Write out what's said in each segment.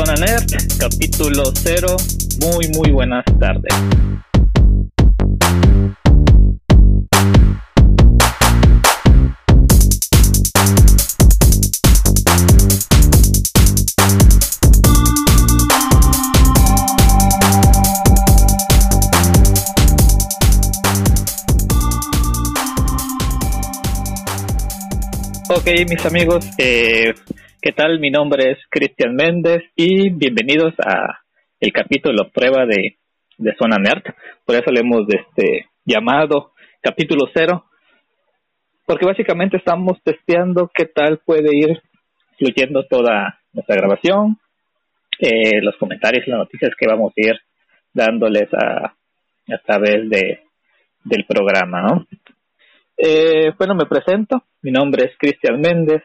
Zona Nerd, capítulo 0. Muy, muy buenas tardes. Ok, mis amigos, eh, ¿qué tal? Mi nombre es Cristian Méndez y bienvenidos a el capítulo prueba de, de Zona Nerd. Por eso le hemos este, llamado capítulo cero, porque básicamente estamos testeando qué tal puede ir fluyendo toda nuestra grabación, eh, los comentarios y las noticias que vamos a ir dándoles a, a través de, del programa, ¿no? Eh, bueno, me presento. Mi nombre es Cristian Méndez,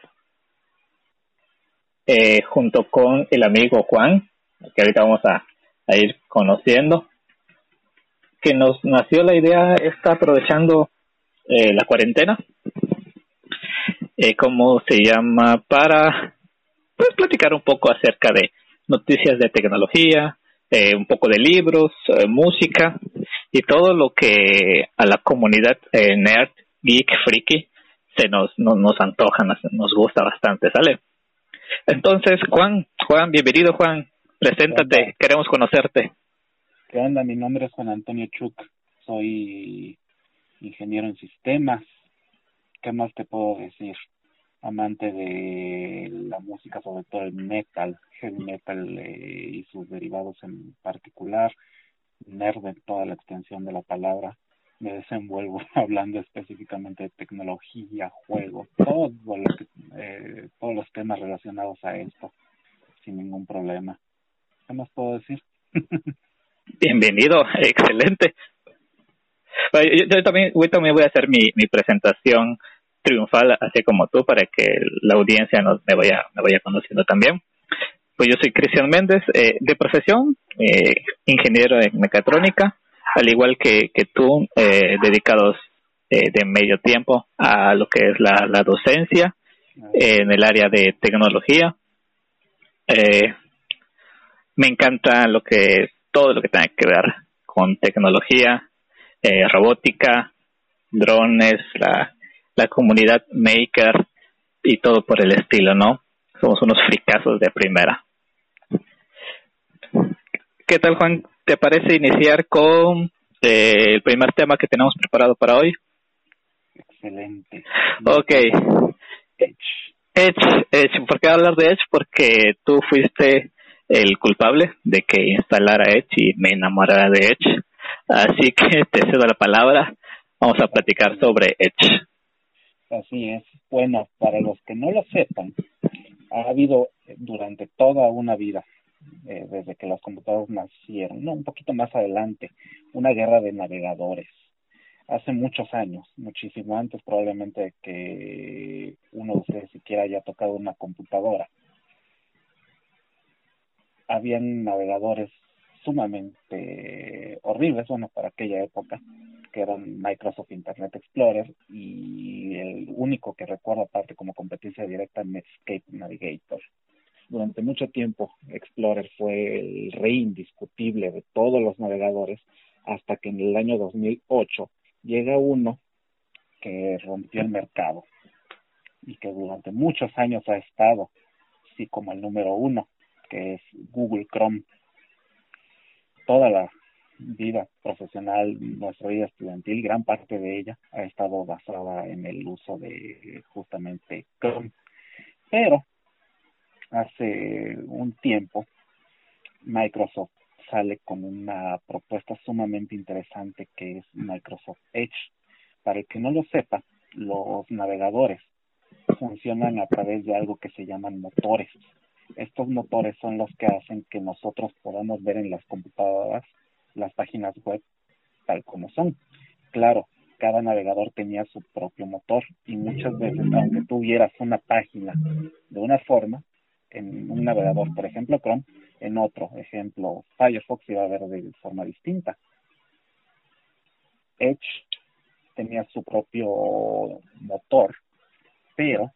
eh, junto con el amigo Juan, que ahorita vamos a, ir conociendo, que nos nació la idea, está aprovechando eh, la cuarentena, eh, ¿cómo se llama? Para pues, platicar un poco acerca de noticias de tecnología, eh, un poco de libros, eh, música y todo lo que a la comunidad eh, nerd, geek, freaky se nos, nos, antoja, nos, gusta bastante, ¿sale? Entonces, Juan, Juan, bienvenido Juan, preséntate, queremos conocerte. ¿Qué onda? Mi nombre es Juan Antonio Chuk, soy ingeniero en sistemas. ¿Qué más te puedo decir? Amante de la música, sobre todo el metal, heavy metal eh, y sus derivados en particular, nerd en toda la extensión de la palabra me desenvuelvo hablando específicamente de tecnología, juegos, todo lo eh, todos los temas relacionados a esto, sin ningún problema. ¿Qué más puedo decir? Bienvenido, excelente. Yo, también, yo también voy a hacer mi, mi presentación triunfal, así como tú, para que la audiencia nos, me, vaya, me vaya conociendo también. Pues yo soy Cristian Méndez, eh, de profesión, eh, ingeniero en mecatrónica, al igual que, que tú, eh, dedicados eh, de medio tiempo a lo que es la, la docencia en el área de tecnología. Eh, me encanta lo que todo lo que tenga que ver con tecnología, eh, robótica, drones, la, la comunidad maker y todo por el estilo, ¿no? Somos unos fricazos de primera. ¿Qué tal, Juan? ¿Te parece iniciar con eh, el primer tema que tenemos preparado para hoy? Excelente. Ok. Edge. Edge, Edge. ¿Por qué hablar de Edge? Porque tú fuiste el culpable de que instalara Edge y me enamorara de Edge. Así que te cedo la palabra. Vamos a platicar sobre Edge. Así es. Bueno, para los que no lo sepan, ha habido durante toda una vida eh, desde que las computadoras nacieron, no, un poquito más adelante, una guerra de navegadores. Hace muchos años, muchísimo antes probablemente que uno de ustedes siquiera haya tocado una computadora. Habían navegadores sumamente horribles, bueno, para aquella época, que eran Microsoft Internet Explorer y el único que recuerdo aparte como competencia directa Netscape Navigator durante mucho tiempo Explorer fue el rey indiscutible de todos los navegadores hasta que en el año 2008 llega uno que rompió el mercado y que durante muchos años ha estado sí como el número uno que es Google Chrome toda la vida profesional, nuestra vida estudiantil, gran parte de ella ha estado basada en el uso de justamente Chrome. Pero hace un tiempo Microsoft sale con una propuesta sumamente interesante que es Microsoft Edge. Para el que no lo sepa, los navegadores funcionan a través de algo que se llaman motores. Estos motores son los que hacen que nosotros podamos ver en las computadoras las páginas web tal como son. Claro, cada navegador tenía su propio motor y muchas veces, aunque tuvieras una página de una forma, en un navegador, por ejemplo Chrome, en otro ejemplo Firefox iba a ver de forma distinta. Edge tenía su propio motor, pero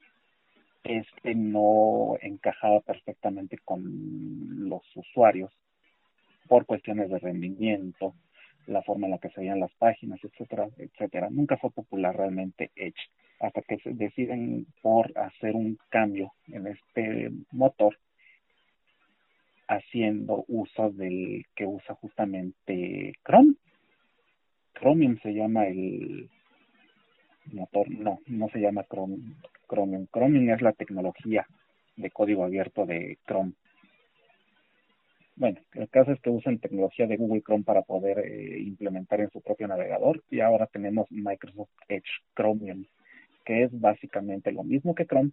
este no encajaba perfectamente con los usuarios por cuestiones de rendimiento, la forma en la que se veían las páginas, etcétera, etcétera. Nunca fue popular realmente Edge hasta que se deciden por hacer un cambio en este motor haciendo uso del que usa justamente Chrome. Chromium se llama el motor, no, no se llama Chrome, Chromium. Chromium es la tecnología de código abierto de Chrome. Bueno, el caso es que usan tecnología de Google Chrome para poder eh, implementar en su propio navegador y ahora tenemos Microsoft Edge Chromium, que es básicamente lo mismo que Chrome,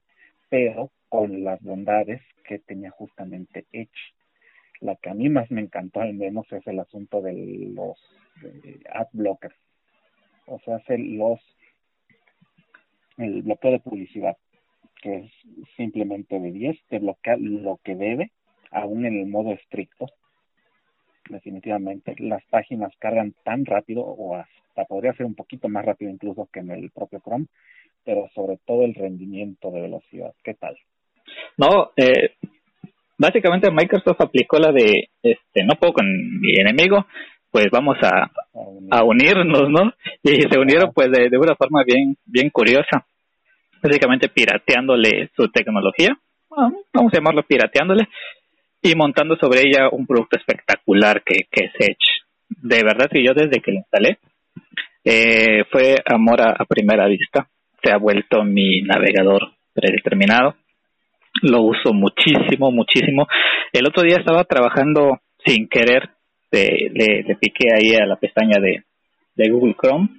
pero con las bondades que tenía justamente Edge. La que a mí más me encantó al menos es el asunto de los ad blockers, o sea, los el bloqueo de publicidad, que es simplemente de 10, te bloquea lo que debe, aún en el modo estricto. Definitivamente, las páginas cargan tan rápido, o hasta podría ser un poquito más rápido incluso que en el propio Chrome, pero sobre todo el rendimiento de velocidad. ¿Qué tal? No, eh, básicamente Microsoft aplicó la de, este, no puedo con mi enemigo, pues vamos a, a unirnos, ¿no? Y se unieron pues de, de una forma bien, bien curiosa, básicamente pirateándole su tecnología, vamos a llamarlo pirateándole, y montando sobre ella un producto espectacular que, que es Edge. De verdad que yo desde que lo instalé, eh, fue amor a, primera vista. Se ha vuelto mi navegador predeterminado. Lo uso muchísimo, muchísimo. El otro día estaba trabajando sin querer le, le, piqué ahí a la pestaña de, de Google Chrome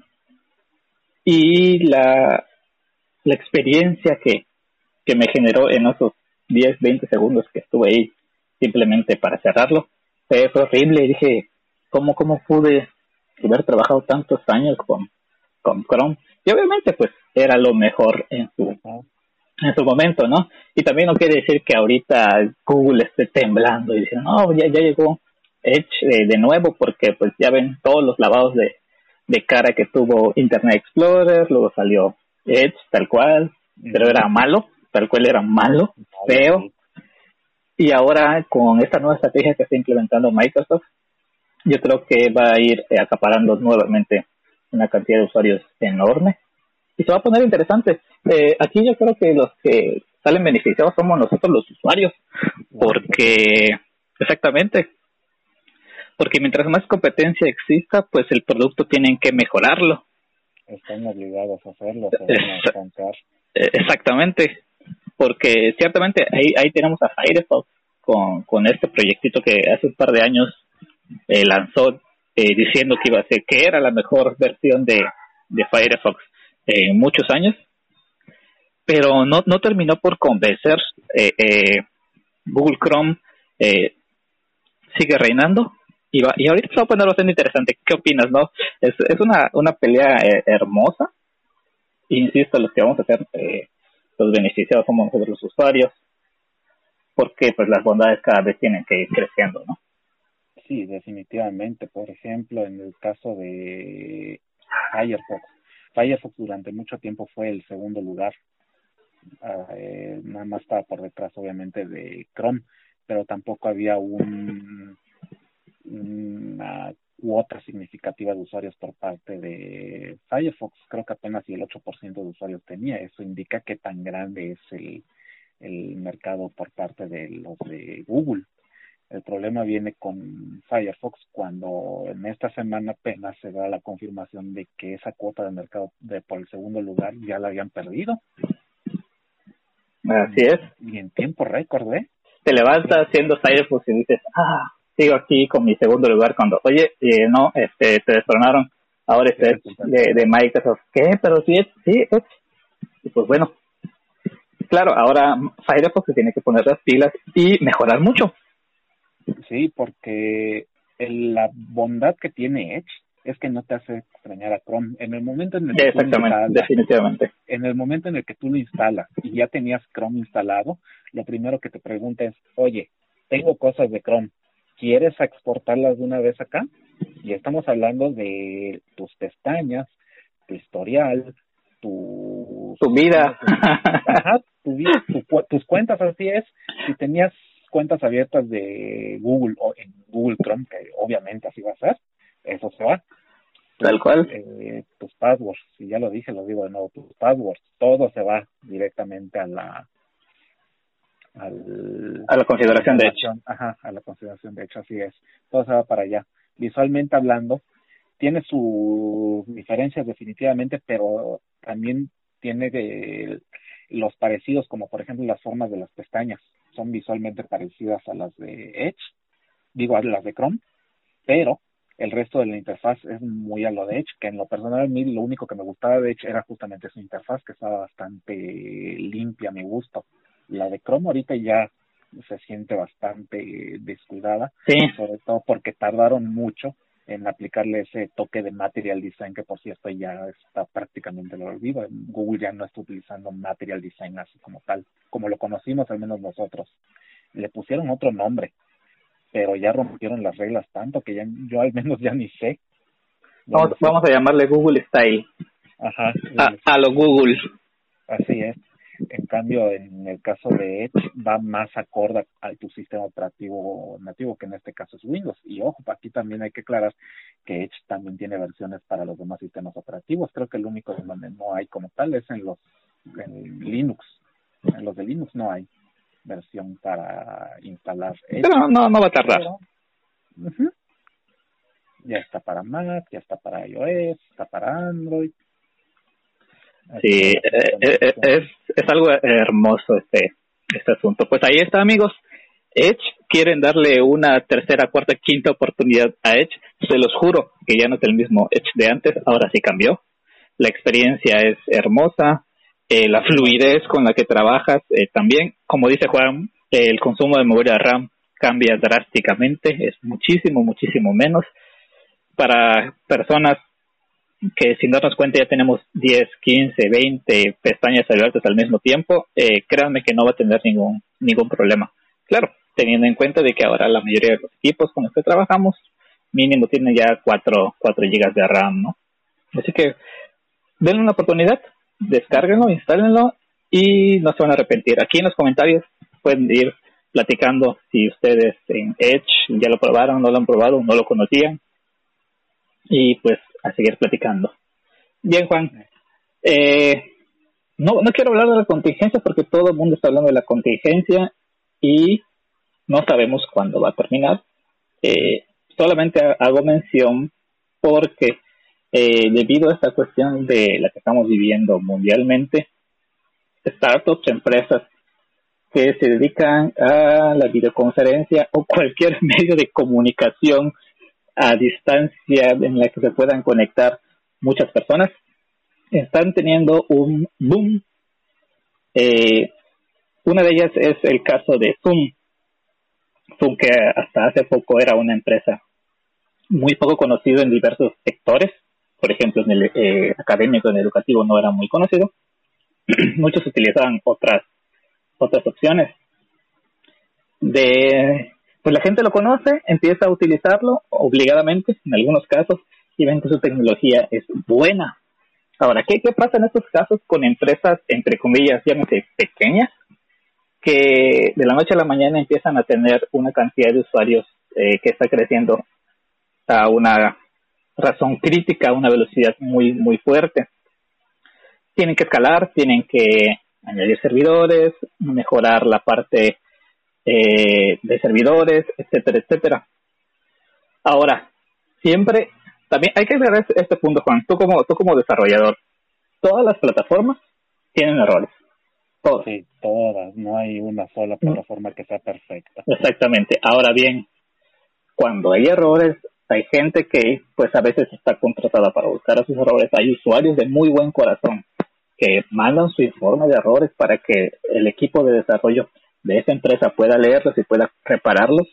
y la, la experiencia que, que me generó en esos 10, 20 segundos que estuve ahí simplemente para cerrarlo fue, horrible y dije, ¿cómo, cómo pude haber trabajado tantos años con, con Chrome? Y obviamente pues era lo mejor en su, en su momento, ¿no? Y también no quiere decir que ahorita Google esté temblando y diciendo, no, ya, ya llegó Edge eh, de nuevo porque pues ya ven todos los lavados de, de cara que tuvo Internet Explorer, luego salió Edge tal cual, pero era malo, tal cual era malo, feo. Y ahora con esta nueva estrategia que está implementando Microsoft, yo creo que va a ir eh, acaparando nuevamente una cantidad de usuarios enorme y se va a poner interesante. Eh, aquí yo creo que los que salen beneficiados somos nosotros los usuarios, porque exactamente porque mientras más competencia exista, pues el producto tienen que mejorarlo. Están obligados a hacerlo. Eh, exactamente, porque ciertamente ahí, ahí tenemos a Firefox con, con este proyectito que hace un par de años eh, lanzó eh, diciendo que iba a ser que era la mejor versión de, de Firefox en muchos años, pero no, no terminó por convencer. Google Chrome sigue reinando y, y ahorita se va a poner bastante interesante. ¿Qué opinas, no? Es, es una, una pelea eh, hermosa. Insisto, los que vamos a hacer eh, los beneficiados somos nosotros los usuarios, porque pues las bondades cada vez tienen que ir creciendo, ¿no? Sí, definitivamente. Por ejemplo, en el caso de Firefox, Firefox durante mucho tiempo fue el segundo lugar. Ah, eh, nada más estaba por detrás, obviamente, de Chrome, pero tampoco había un una cuota significativa de usuarios por parte de Firefox. Creo que apenas el 8% de usuarios tenía. Eso indica qué tan grande es el, el mercado por parte de los de Google. El problema viene con Firefox cuando en esta semana apenas se da la confirmación de que esa cuota de mercado de por el segundo lugar ya la habían perdido. Así es. Y en tiempo récord, ¿eh? Te levantas haciendo Firefox y dices, ah, sigo aquí con mi segundo lugar cuando, oye, eh, no, este, te destronaron, ahora este de, de Microsoft, ¿qué? Pero sí, sí, es. Y pues bueno, claro, ahora Firefox se tiene que poner las pilas y mejorar mucho. Sí, porque la bondad que tiene Edge es que no te hace extrañar a Chrome. En el momento en el que Exactamente, definitivamente. En el momento en el que tú lo instalas y ya tenías Chrome instalado, lo primero que te pregunta es, oye, tengo cosas de Chrome, quieres exportarlas de una vez acá. Y estamos hablando de tus pestañas, tu historial, tu... Tu vida. tus cuentas, así es, si tenías cuentas abiertas de Google o en Google Chrome, que obviamente así va a ser, eso se va. Tal cual. Eh, tus passwords, si ya lo dije, lo digo de nuevo, tus passwords, todo se va directamente a la al, a la consideración de hecho. Ajá, a la consideración de hecho, así es. Todo se va para allá. Visualmente hablando, tiene sus diferencias definitivamente, pero también tiene de los parecidos, como por ejemplo las formas de las pestañas, son visualmente parecidas a las de Edge, digo a las de Chrome, pero el resto de la interfaz es muy a lo de Edge, que en lo personal a mí lo único que me gustaba de Edge era justamente su interfaz, que estaba bastante limpia a mi gusto. La de Chrome ahorita ya se siente bastante descuidada, sobre todo porque tardaron mucho en aplicarle ese toque de material design que por cierto ya está prácticamente lo olvido. Google ya no está utilizando material design así como tal, como lo conocimos al menos nosotros. Le pusieron otro nombre, pero ya rompieron las reglas tanto que ya yo al menos ya ni sé. Vamos, vamos a llamarle Google Style. Ajá. a lo Google. Así es. En cambio, en el caso de Edge va más acorde a tu sistema operativo nativo, que en este caso es Windows. Y ojo, aquí también hay que aclarar que Edge también tiene versiones para los demás sistemas operativos. Creo que el único en donde no hay como tal es en los en Linux. En los de Linux no hay versión para instalar Edge. Pero no, no va a tardar. Ya está para Mac, ya está para iOS, está para Android. Sí, eh, eh, eh, es, es algo hermoso este, este asunto. Pues ahí está, amigos. Edge quieren darle una tercera, cuarta, quinta oportunidad a Edge. Se los juro que ya no es el mismo Edge de antes, ahora sí cambió. La experiencia es hermosa, la fluidez con la que trabajas también. Como dice Juan, el consumo de memoria RAM cambia drásticamente, es muchísimo, muchísimo menos. Para personas que sin darnos cuenta ya tenemos 10, 15, 20 pestañas abiertas al mismo tiempo, eh, créanme que no va a tener ningún, ningún problema. Claro, teniendo en cuenta de que ahora la mayoría de los equipos con los que trabajamos mínimo tienen ya 4, 4 GB de RAM, ¿no? Así que denle una oportunidad, descárguenlo, instálenlo y no se van a arrepentir. Aquí en los comentarios pueden ir platicando si ustedes en Edge ya lo probaron, no lo han probado, no lo conocían. Y pues a seguir platicando. Bien, Juan. Eh, no, no quiero hablar de la contingencia porque todo el mundo está hablando de la contingencia y no sabemos cuándo va a terminar. Eh, solamente hago mención porque eh, debido a esta cuestión de la que estamos viviendo mundialmente, startups, empresas que se dedican a la videoconferencia o cualquier medio de comunicación a distancia en la que se puedan conectar muchas personas, están teniendo un boom. Eh, una de ellas es el caso de Zoom. Zoom que hasta hace poco era una empresa muy poco conocida en diversos sectores. Por ejemplo, en el eh, académico, en el educativo no era muy conocido. Muchos utilizaban otras otras opciones. De pues la gente lo conoce, empieza a utilizarlo obligadamente en algunos casos y ven que su tecnología es buena. Ahora, ¿qué, qué pasa en estos casos con empresas, entre comillas, llámese pequeñas, que de la noche a la mañana empiezan a tener una cantidad de usuarios eh, que está creciendo a una razón crítica, a una velocidad muy, muy fuerte? Tienen que escalar, tienen que añadir servidores, mejorar la parte eh, de servidores, etcétera, etcétera. Ahora, siempre, también hay que ver este, este punto, Juan, tú como, tú como desarrollador, todas las plataformas tienen errores. Todas. Sí, todas, no hay una sola mm. plataforma que sea perfecta. Exactamente. Ahora bien, cuando hay errores, hay gente que pues a veces está contratada para buscar esos errores. Hay usuarios de muy buen corazón que mandan su informe de errores para que el equipo de desarrollo de esa empresa pueda leerlos y pueda repararlos.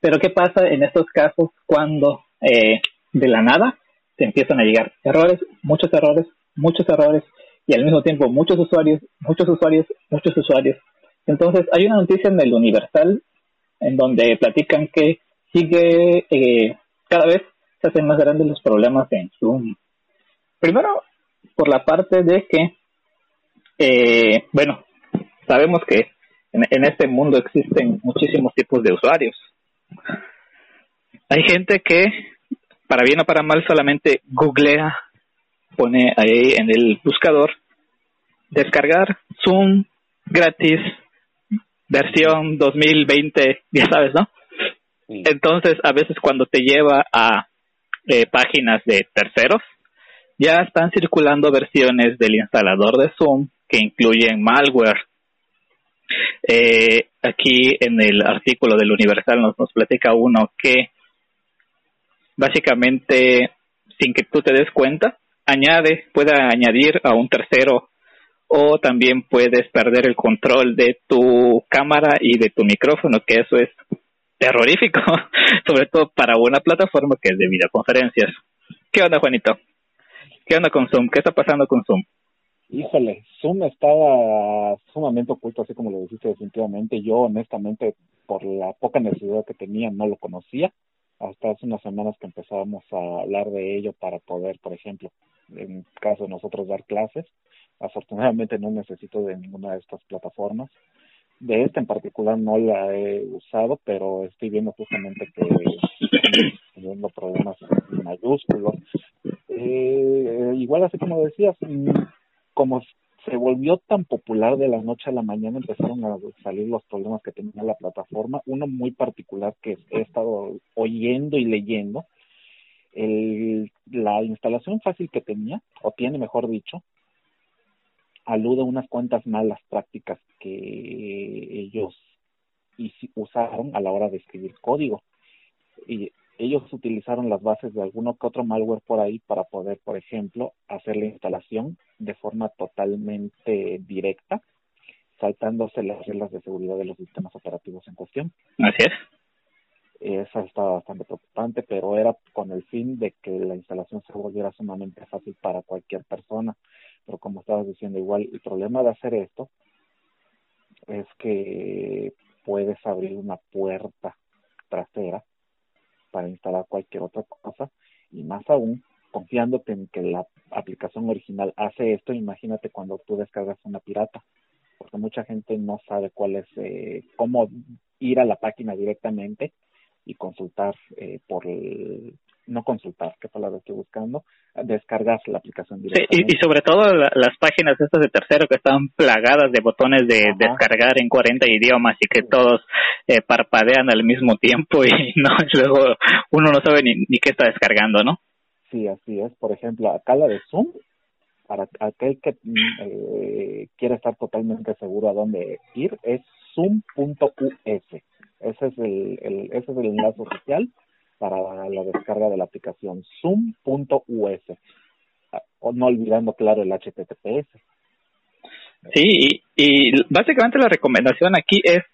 Pero ¿qué pasa en estos casos cuando eh, de la nada te empiezan a llegar errores, muchos errores, muchos errores y al mismo tiempo muchos usuarios, muchos usuarios, muchos usuarios? Entonces hay una noticia en el Universal en donde platican que sigue eh, cada vez se hacen más grandes los problemas en Zoom. Primero, por la parte de que eh, bueno, sabemos que en, este mundo existen muchísimos tipos de usuarios. Hay gente que, para bien o para mal, solamente googlea, pone ahí en el buscador, descargar Zoom gratis, versión 2020, ya sabes, ¿no? Entonces, a veces cuando te lleva a eh, páginas de terceros, ya están circulando versiones del instalador de Zoom que incluyen malware. Eh, aquí en el artículo del Universal nos, nos platica uno que básicamente, sin que tú te des cuenta, añade, puede añadir a un tercero o también puedes perder el control de tu cámara y de tu micrófono, que eso es terrorífico, sobre todo para una plataforma que es de videoconferencias. ¿Qué onda, Juanito? ¿Qué onda con Zoom? ¿Qué está pasando con Zoom? Híjole, Zoom estaba sumamente oculto, así como lo dijiste definitivamente. Yo, honestamente, por la poca necesidad que tenía, no lo conocía. Hasta hace unas semanas que empezábamos a hablar de ello para poder, por ejemplo, en caso de nosotros dar clases. Afortunadamente no necesito de ninguna de estas plataformas. De esta en particular no la he usado, pero estoy viendo justamente que teniendo problemas mayúsculos. Eh, igual así como decías, mm, como se volvió tan popular de la noche a la mañana, empezaron a salir los problemas que tenía la plataforma. Uno muy particular que he estado oyendo y leyendo, el, la instalación fácil que tenía, o tiene mejor dicho, alude a unas cuantas malas prácticas que ellos usaron a la hora de escribir código. Y ellos utilizaron las bases de alguno que otro malware por ahí para poder, por ejemplo, hacer la instalación de forma totalmente directa, saltándose las reglas de seguridad de los sistemas operativos en cuestión. Así es. Esa estaba bastante preocupante, pero era con el fin de que la instalación se volviera sumamente fácil para cualquier persona. Pero como estabas diciendo, igual el problema de hacer esto es que puedes abrir una puerta trasera para instalar cualquier otra cosa. Y más aún confiándote en que la aplicación original hace esto, imagínate cuando tú descargas una pirata, porque mucha gente no sabe cuál es, eh, cómo ir a la página directamente y consultar eh, por el, no consultar, qué palabra estoy buscando, descargar la aplicación directamente. y, sobre todo las páginas estas de tercero que están plagadas de botones de descargar en 40 idiomas y que todos eh, parpadean al mismo tiempo y no luego uno no sabe ni, ni qué está descargando, ¿no? Sí, así es. Por ejemplo, acá la de Zoom, para aquel que eh, quiere estar totalmente seguro a dónde ir, es zoom.us. Ese es el, el, ese es el enlace oficial para la descarga de la aplicación zoom.us. No olvidando, claro, el HTTPS. Sí, y, básicamente la recomendación aquí es,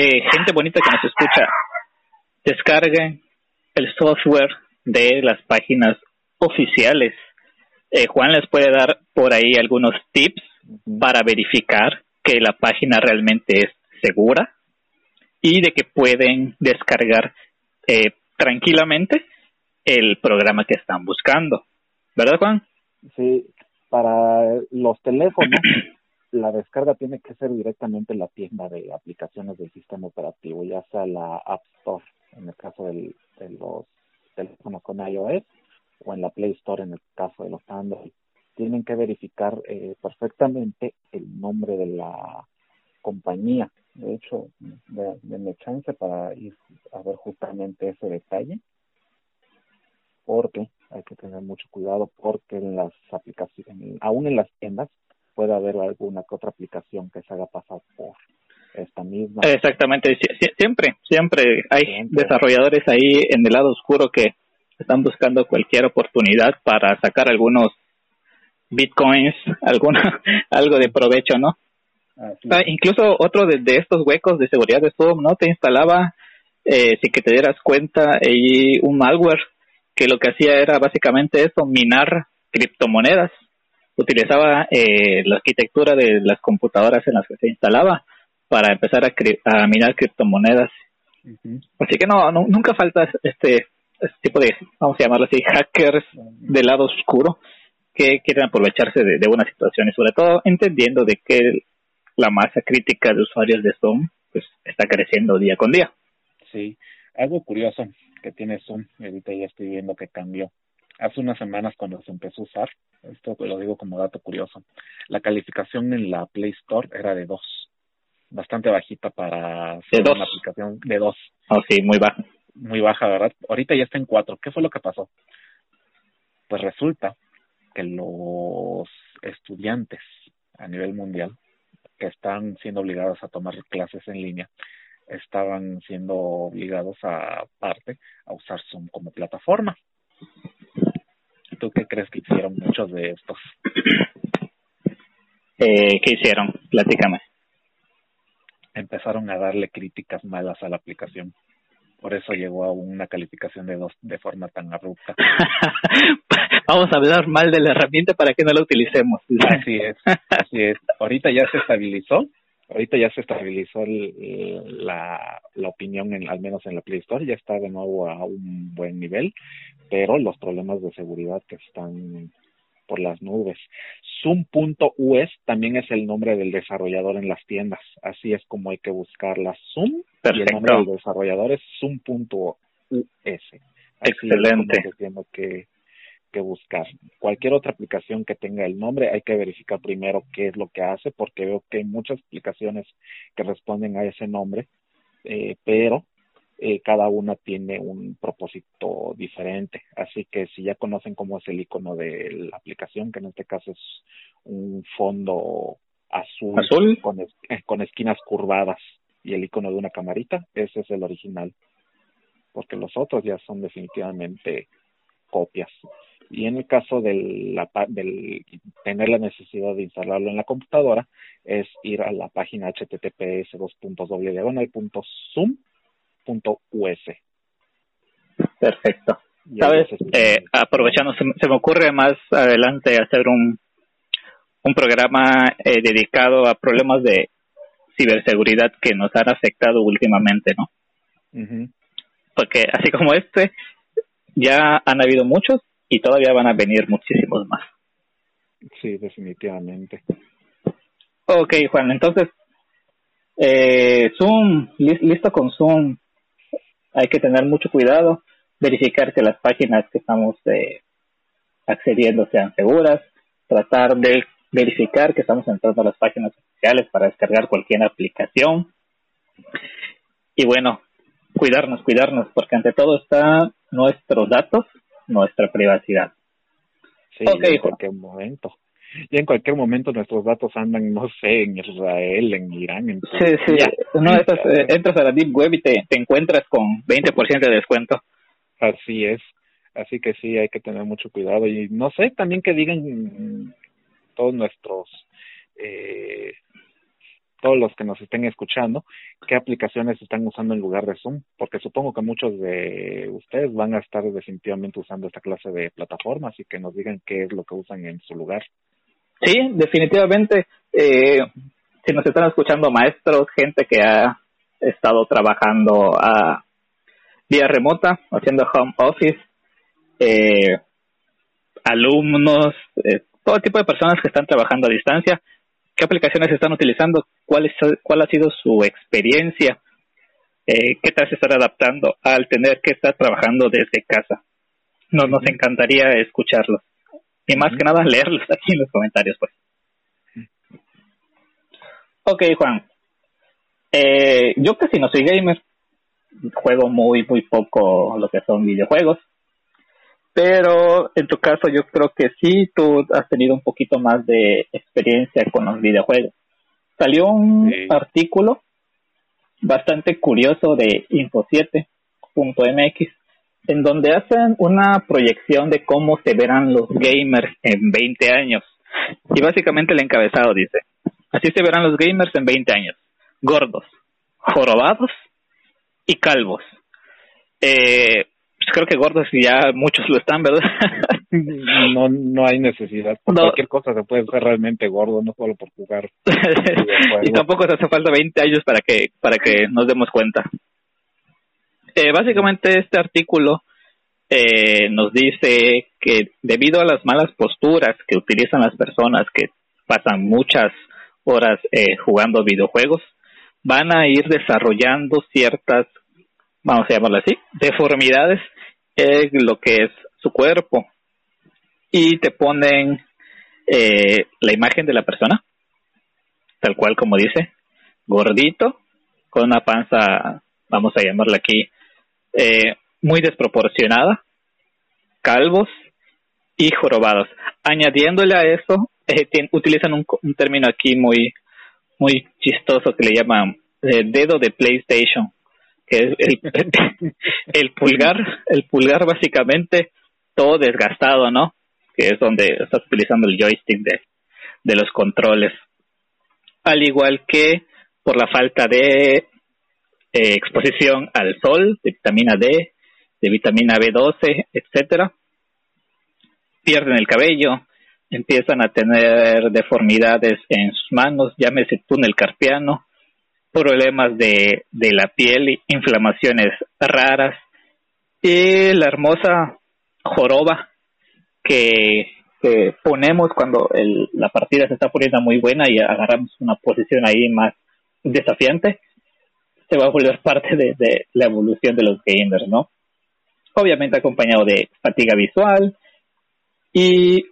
eh, gente bonita que nos escucha, descarguen el software de las páginas oficiales. Eh, Juan les puede dar por ahí algunos tips para verificar que la página realmente es segura y de que pueden descargar eh, tranquilamente el programa que están buscando. ¿Verdad, Juan? Sí, para los teléfonos, la descarga tiene que ser directamente en la tienda de aplicaciones del sistema operativo, ya sea la App Store, en el caso de los teléfonos con iOS, o en la Play Store, en el caso de los Android. Tienen que verificar eh, perfectamente el nombre de la compañía de hecho, denme chance para ir a ver justamente ese detalle, porque hay que tener mucho cuidado, porque en las aplicaciones, aún en las tiendas, puede haber alguna que otra aplicación que se haga pasar por esta misma. Exactamente, siempre, siempre hay desarrolladores ahí en el lado oscuro que están buscando cualquier oportunidad para sacar algunos bitcoins, alguna algo de provecho, ¿no? Ah, incluso otro de, estos huecos de seguridad de Zoom, ¿no? Te instalaba, eh, sin que te dieras cuenta, y un malware que lo que hacía era básicamente eso, minar criptomonedas. Utilizaba eh, la arquitectura de las computadoras en las que se instalaba para empezar a, minar criptomonedas. Así que no, nunca falta este, este tipo de, vamos a llamarlo así, hackers del lado oscuro que quieren aprovecharse de, de una situación y sobre todo entendiendo de que la masa crítica de usuarios de Zoom pues está creciendo día con día. Sí, algo curioso que tiene Zoom, ahorita ya estoy viendo que cambió. Hace unas semanas cuando se empezó a usar, esto lo digo como dato curioso, la calificación en la Play Store era de 2, bastante bajita para ser una aplicación de 2. Oh, sí, muy baja. Muy baja, ¿verdad? Ahorita ya está en 4. ¿Qué fue lo que pasó? Pues resulta que los estudiantes a nivel mundial que están siendo obligados a tomar clases en línea estaban siendo obligados a parte a usar Zoom como plataforma. ¿Tú qué crees que hicieron muchos de estos? Eh, ¿Qué hicieron? Platícame. Empezaron a darle críticas malas a la aplicación. Por eso llegó a una calificación de dos de forma tan abrupta. Vamos a hablar mal de la herramienta para que no la utilicemos. Así es, así es. Ahorita ya se estabilizó, ahorita ya se estabilizó el, la, la opinión, en, al menos en la Play Store, ya está de nuevo a un buen nivel, pero los problemas de seguridad que están por las nubes. Zoom.us también es el nombre del desarrollador en las tiendas, así es como hay que buscarla. Zoom y el nombre del desarrollador es Zoom.us. Excelente. Es tengo que, que buscar. Cualquier otra aplicación que tenga el nombre, hay que verificar primero qué es lo que hace, porque veo que hay muchas aplicaciones que responden a ese nombre, eh, pero eh, cada una tiene un propósito diferente. Así que si ya conocen cómo es el icono de la aplicación, que en este caso es un fondo azul, ¿Azul? Con, es, con esquinas curvadas y el icono de una camarita, ese es el original. Porque los otros ya son definitivamente copias. Y en el caso del, la, del tener la necesidad de instalarlo en la computadora, es ir a la página https .us. Perfecto. Sabes, eh, aprovechando, se, me ocurre más adelante hacer un, un programa eh, dedicado a problemas de ciberseguridad que nos han afectado últimamente, ¿no? Uh-huh. Porque así como este, ya han habido muchos y todavía van a venir muchísimos más. Sí, definitivamente. Ok, Juan, entonces, eh, Zoom, listo con Zoom, hay que tener mucho cuidado, verificar que las páginas que estamos eh, accediendo sean seguras, tratar de verificar que estamos entrando a las páginas oficiales para descargar cualquier aplicación. Y bueno, cuidarnos, cuidarnos, porque ante todo está nuestros datos, nuestra privacidad. Sí, okay, en cualquier momento. Y en cualquier momento nuestros datos andan, no sé, en Israel, en Irán. En sí, sí. Ya. No, estás, eh, entras a la Deep Web y te, te encuentras con 20% de descuento. Así es. Así que sí, hay que tener mucho cuidado. Y no sé, también que digan todos nuestros, eh, todos los que nos estén escuchando, qué aplicaciones están usando en lugar de Zoom, porque supongo que muchos de ustedes van a estar definitivamente usando esta clase de plataformas y que nos digan qué es lo que usan en su lugar. Sí, definitivamente. Eh, si nos están escuchando maestros, gente que ha estado trabajando a vía remota, haciendo home office, eh, alumnos, eh, todo tipo de personas que están trabajando a distancia, qué aplicaciones están utilizando, cuál, es, cuál ha sido su experiencia, eh, qué tal se están adaptando al tener que estar trabajando desde casa. Nos, nos encantaría escucharlos y más que nada leerlos aquí en los comentarios, pues. Ok, Juan. Eh, yo casi no soy gamer. Juego muy, muy poco lo que son videojuegos. Pero en tu caso yo creo que sí, tú has tenido un poquito más de experiencia con los videojuegos. Salió un sí. artículo bastante curioso de info7.mx en donde hacen una proyección de cómo se verán los gamers en 20 años. Y básicamente el encabezado dice, así se verán los gamers en 20 años, gordos, jorobados y calvos. Eh, pues creo que gordos ya muchos lo están, ¿verdad? no no hay necesidad. Por no. Cualquier cosa se puede ser realmente gordo, no solo por jugar. y tampoco se hace falta 20 años para que para que nos demos cuenta. Eh, básicamente este artículo eh, nos dice que debido a las malas posturas que utilizan las personas que pasan muchas horas eh, jugando videojuegos, van a ir desarrollando ciertas, vamos a llamarlo así, deformidades en lo que es su cuerpo. Y te ponen eh, la imagen de la persona, tal cual como dice, gordito, con una panza, vamos a llamarla aquí, eh, muy desproporcionada, calvos y jorobados. Añadiéndole a eso, eh, utilizan un, término aquí muy, muy chistoso que le llaman eh, dedo de PlayStation, que es el, el, pulgar, el pulgar básicamente todo desgastado, ¿no? Que es donde estás utilizando el joystick de, de los controles. Al igual que por la falta de eh, exposición al sol, de vitamina D, de vitamina B12, etcétera, pierden el cabello, empiezan a tener deformidades en sus manos, llámese túnel carpiano, problemas de, de la piel, inflamaciones raras. Y la hermosa joroba que, ponemos cuando la partida se está poniendo muy buena y agarramos una posición ahí más desafiante, se va a volver parte de, la evolución de los gamers, ¿no? Obviamente acompañado de fatiga visual y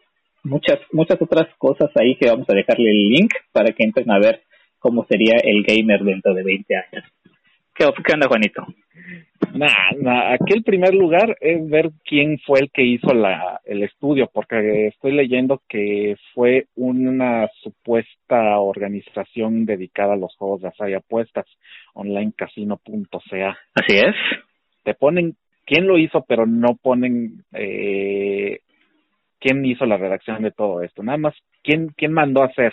muchas muchas otras cosas ahí que vamos a dejarle el link para que entren a ver cómo sería el gamer dentro de 20 años. ¿Qué, qué onda, Juanito? Nah, aquí el primer lugar es ver quién fue el que hizo la, el estudio, porque estoy leyendo que fue una supuesta organización dedicada a los juegos de azar y apuestas, onlinecasino.ca. Así es. Te ponen quién lo hizo, pero no ponen eh, quién hizo la redacción de todo esto. Nada más quién, quién mandó a hacer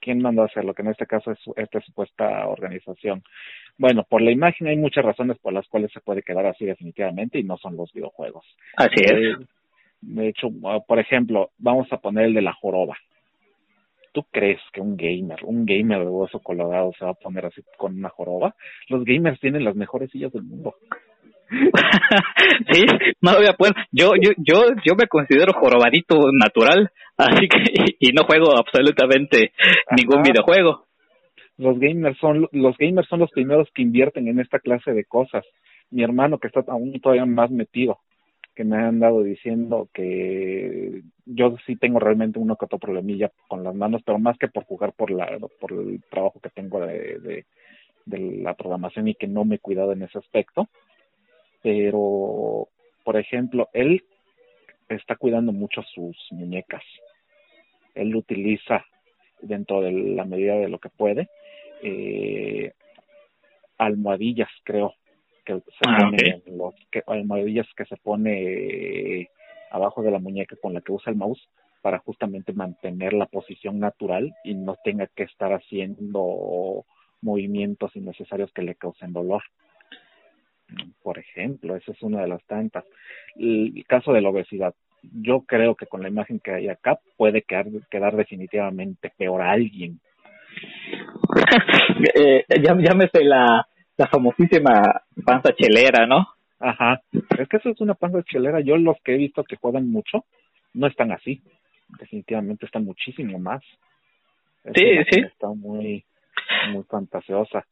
quién mandó a hacerlo, que en este caso es esta supuesta organización. Bueno, por la imagen hay muchas razones por las cuales se puede quedar así definitivamente y no son los videojuegos. Así es. Eh, de hecho, ah, por ejemplo, vamos a poner el de la joroba. ¿Tú crees que un gamer, un gamer de hueso colorado se va a poner así con una joroba? Los gamers tienen las mejores sillas del mundo. sí, no voy a poder. Yo, yo, yo, yo me considero jorobadito natural, así que y, no juego absolutamente ningún videojuego. Los gamers son los gamers son los primeros que invierten en esta clase de cosas. Mi hermano que está aún todavía más metido, que me han dado diciendo que yo sí tengo realmente uno que otro problemilla con las manos, pero más que por jugar por la por el trabajo que tengo de, de, de la programación y que no me he cuidado en ese aspecto pero por ejemplo, él está cuidando mucho sus muñecas. Él utiliza dentro de la medida de lo que puede eh, almohadillas, creo, que se ah, los que, almohadillas que se pone abajo de la muñeca con la que usa el mouse para justamente mantener la posición natural y no tenga que estar haciendo movimientos innecesarios que le causen dolor. Por ejemplo, esa es una de las tantas. El caso de la obesidad, yo creo que con la imagen que hay acá puede quedar, quedar definitivamente peor a alguien. eh, llámese la, la famosísima panza chelera, ¿no? Ajá, es que eso es una panza chelera. Yo los que he visto que juegan mucho no están así. Definitivamente están muchísimo más. sí, sí. Está muy, muy fantasiosa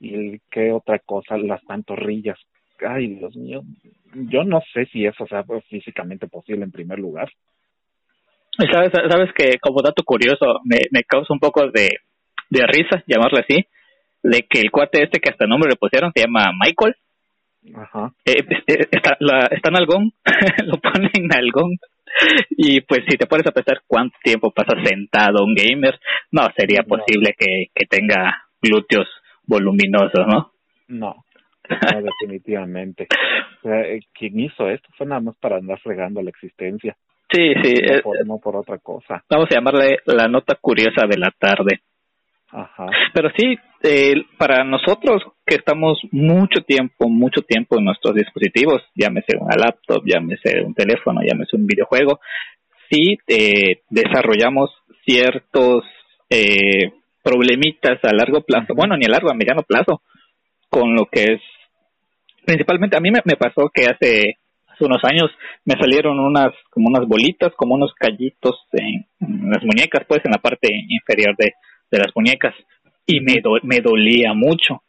y qué otra cosa, las pantorrillas. Ay, Dios mío, yo no sé si eso sea físicamente posible en primer lugar. Sabes, sabes que como dato curioso me, me causa un poco de, de risa, llamarlo así, de que el cuate este que hasta nombre le pusieron se llama Michael. Ajá. Eh, eh, está, la, está en algón, lo ponen en algón. Y pues si te pones a pensar cuánto tiempo pasa sentado un gamer, no sería posible que, que tenga glúteos voluminoso, ¿no? No, definitivamente. O sea, eh, quien hizo esto fue nada más para andar fregando la existencia. Sí, sí. No, eh, por, no por otra cosa. Vamos a llamarle la nota curiosa de la tarde. Ajá. Pero sí, eh, para nosotros que estamos mucho tiempo, mucho tiempo en nuestros dispositivos, llámese una laptop, llámese un teléfono, llámese un videojuego, sí eh, desarrollamos ciertos eh, problemitas a largo plazo, bueno, ni a largo, a mediano plazo, con lo que es, principalmente a mí me, pasó que hace, hace unos años me salieron unas como unas bolitas, como unos callitos en, las muñecas, pues en la parte inferior de, de las muñecas y me, me dolía mucho.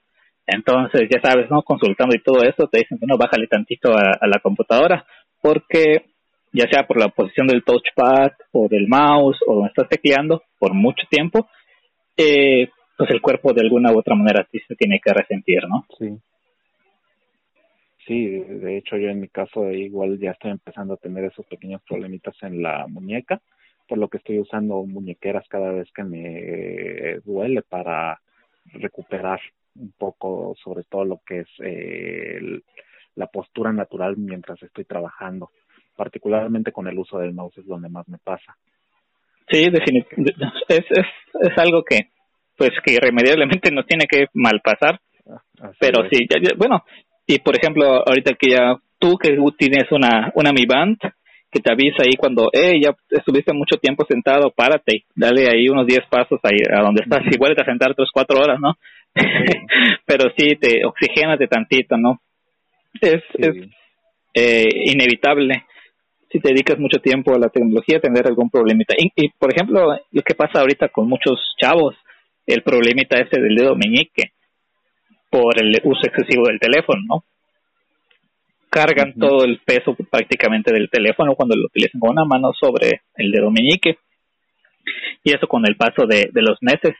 Entonces, ya sabes, ¿no? Consultando y todo eso, te dicen, bueno, bájale tantito a, la computadora, porque ya sea por la posición del touchpad o del mouse o donde estás tecleando por mucho tiempo, eh, pues el cuerpo de alguna u otra manera sí se tiene que resentir, ¿no? Sí. Sí, de hecho yo en mi caso igual ya estoy empezando a tener esos pequeños problemitas en la muñeca, por lo que estoy usando muñequeras cada vez que me duele para recuperar un poco sobre todo lo que es eh, la postura natural mientras estoy trabajando, particularmente con el uso del mouse es donde más me pasa. Sí, definitivamente. Es, es, es algo que, pues, que irremediablemente nos tiene que mal pasar. Ah, pero sí, bueno, y por ejemplo, ahorita que ya tú que tienes una, una Mi Band, que te avisa ahí cuando, eh, ya estuviste mucho tiempo sentado, párate, dale ahí unos 10 pasos ahí a donde estás y vuelve a sentar otras 4 horas, ¿no? Pero sí, te oxigénate tantito, ¿no? Es, es eh, inevitable si te dedicas mucho tiempo a la tecnología tener algún problemita. Y, por ejemplo, lo que pasa ahorita con muchos chavos, el problemita ese del dedo meñique por el uso excesivo del teléfono, ¿no? Cargan todo el peso prácticamente del teléfono cuando lo utilizan con una mano sobre el dedo meñique. Y eso con el paso de, de los meses,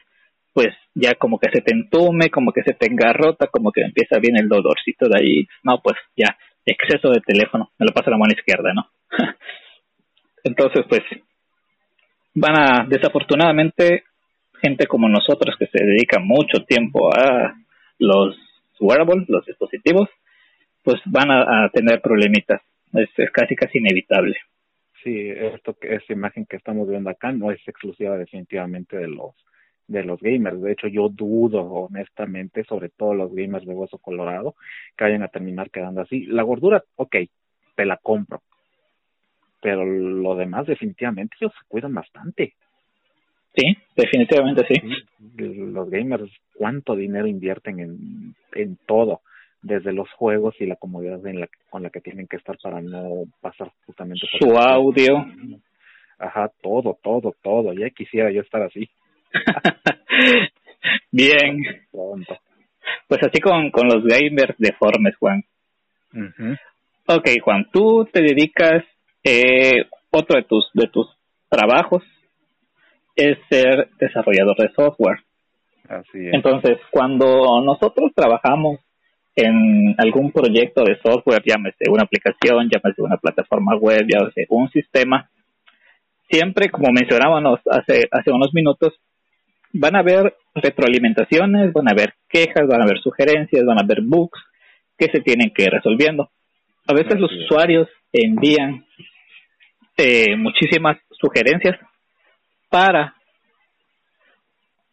pues ya como que se te entume, como que se te engarrota, como que empieza bien el dolorcito de ahí. No, pues ya, exceso de teléfono, me lo pasa la mano izquierda, ¿no? Entonces, pues, van a, desafortunadamente, gente como nosotros que se dedica mucho tiempo a los wearables, los dispositivos, pues van a, tener problemitas. Es, casi, casi inevitable. Sí, esto, esta imagen que estamos viendo acá no es exclusiva definitivamente de los de los gamers. De hecho, yo dudo honestamente, sobre todo los gamers de hueso colorado, que vayan a terminar quedando así. La gordura, ok, te la compro. Pero lo demás, definitivamente, ellos se cuidan bastante. Sí, definitivamente sí. Los gamers, ¿cuánto dinero invierten en, en todo? Desde los juegos y la comodidad en la, con la que tienen que estar para no pasar justamente por... Su audio. Ajá, todo, todo, todo. Ya quisiera yo estar así. Bien. Pues así con, con los gamers deformes, Juan. Ok, Juan, tú te dedicas, eh, otro de tus, de tus trabajos es ser desarrollador de software. Así es. Entonces, cuando nosotros trabajamos en algún proyecto de software, llámese una aplicación, llámese una plataforma web, llámese un sistema, siempre, como mencionábamos hace, hace unos minutos, van a haber retroalimentaciones, van a haber quejas, van a haber sugerencias, van a haber bugs que se tienen que ir resolviendo. A veces los usuarios envían eh, muchísimas sugerencias para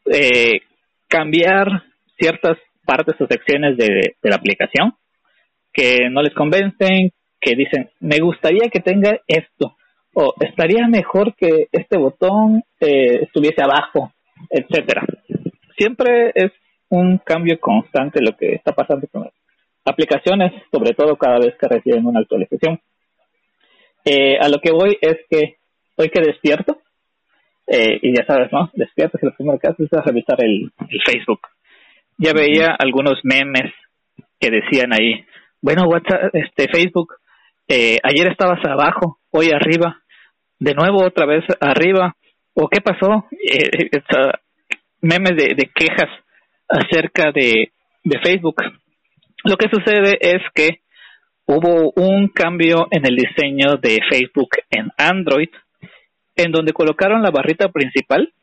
eh, cambiar ciertas partes o secciones de, la aplicación que no les convencen, que dicen, me gustaría que tenga esto, o estaría mejor que este botón eh, estuviese abajo, etcétera. Siempre es un cambio constante lo que está pasando con las aplicaciones, sobre todo cada vez que reciben una actualización. Eh, a lo que voy es que hoy que despierto, eh, y ya sabes, ¿no? Despierto y lo primero que haces es revisar el, Facebook. Ya veía algunos memes que decían ahí, bueno, WhatsApp, este Facebook, eh, ayer estabas abajo, hoy arriba, de nuevo otra vez arriba, o qué pasó, eh, memes de, de, quejas acerca de, de Facebook. Lo que sucede es que hubo un cambio en el diseño de Facebook en Android, en donde colocaron la barrita principal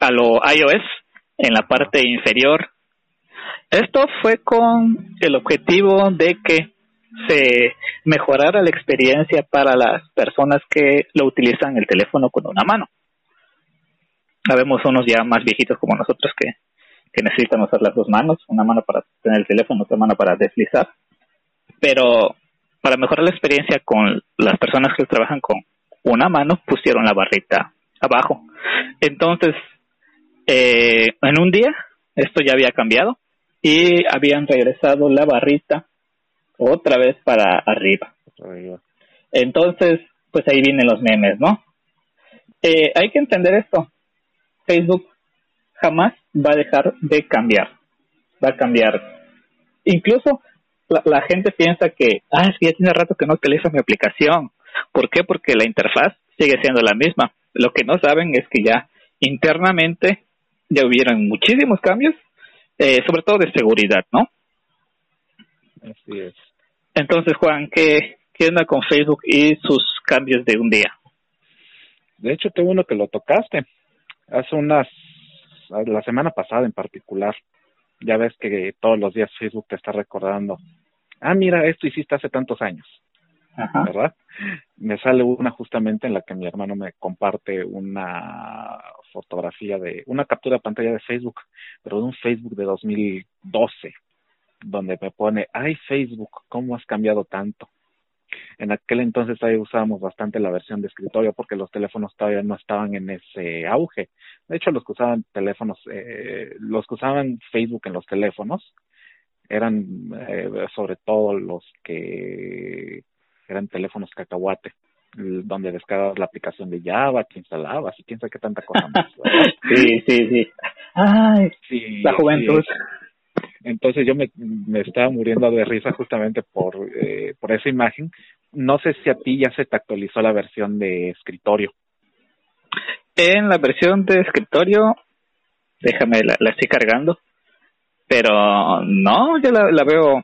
a lo iOS en la parte inferior. Esto fue con el objetivo de que se mejorara la experiencia para las personas que lo utilizan el teléfono con una mano. Sabemos unos ya más viejitos como nosotros que, que necesitan usar las dos manos, una mano para tener el teléfono, otra mano para deslizar. Pero para mejorar la experiencia con las personas que trabajan con una mano, pusieron la barrita abajo. Entonces, eh, en un día, esto ya había cambiado y habían regresado la barrita otra vez para arriba. Entonces, pues ahí vienen los memes, ¿no? Eh, hay que entender esto. Facebook jamás va a dejar de cambiar. Va a cambiar. Incluso la, gente piensa que, ah, es que ya tiene rato que no utilizo mi aplicación. ¿Por qué? Porque la interfaz sigue siendo la misma. Lo que no saben es que ya internamente ya hubieron muchísimos cambios, eh, sobre todo de seguridad, ¿no? Así es. Entonces, Juan, ¿qué, ¿qué onda con Facebook y sus cambios de un día? De hecho, tengo uno que lo tocaste. Hace unas, la semana pasada en particular, ya ves que todos los días Facebook te está recordando, ah, mira, esto hiciste hace tantos años. ¿Verdad? Me sale una justamente en la que mi hermano me comparte una fotografía de, una captura de pantalla de Facebook, pero de un Facebook de 2012, donde me pone, ay Facebook, ¿cómo has cambiado tanto? En aquel entonces ahí usábamos bastante la versión de escritorio porque los teléfonos todavía no estaban en ese auge. De hecho, los que usaban teléfonos, eh, los que usaban Facebook en los teléfonos eran eh, sobre todo los que eran teléfonos cacahuate donde descargabas la aplicación de Java, que instalabas y quién sabe qué tanta cosa más. sí, sí, sí. Ay, sí, la juventud. Entonces yo me, me estaba muriendo de risa justamente por, eh, por esa imagen. No sé si a ti ya se te actualizó la versión de escritorio. En la versión de escritorio, déjame, la, la estoy cargando. Pero no, yo la, la veo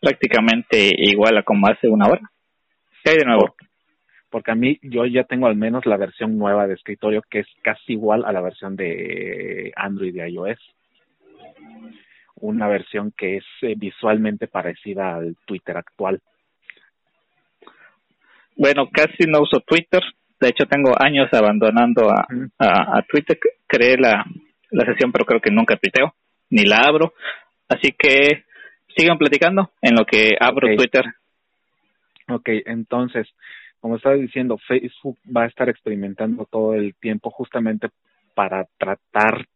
prácticamente igual a como hace una hora. ¿Qué hay de nuevo? porque a mí yo ya tengo al menos la versión nueva de escritorio que es casi igual a la versión de Android y iOS una versión que es eh, visualmente parecida al Twitter actual. Bueno, casi no uso Twitter. De hecho, tengo años abandonando a, a, Twitter. Creé la, la sesión, pero creo que nunca tuiteo, ni la abro. Así que sigan platicando en lo que abro Twitter. Ok, entonces, como estaba diciendo, Facebook va a estar experimentando todo el tiempo justamente para tratar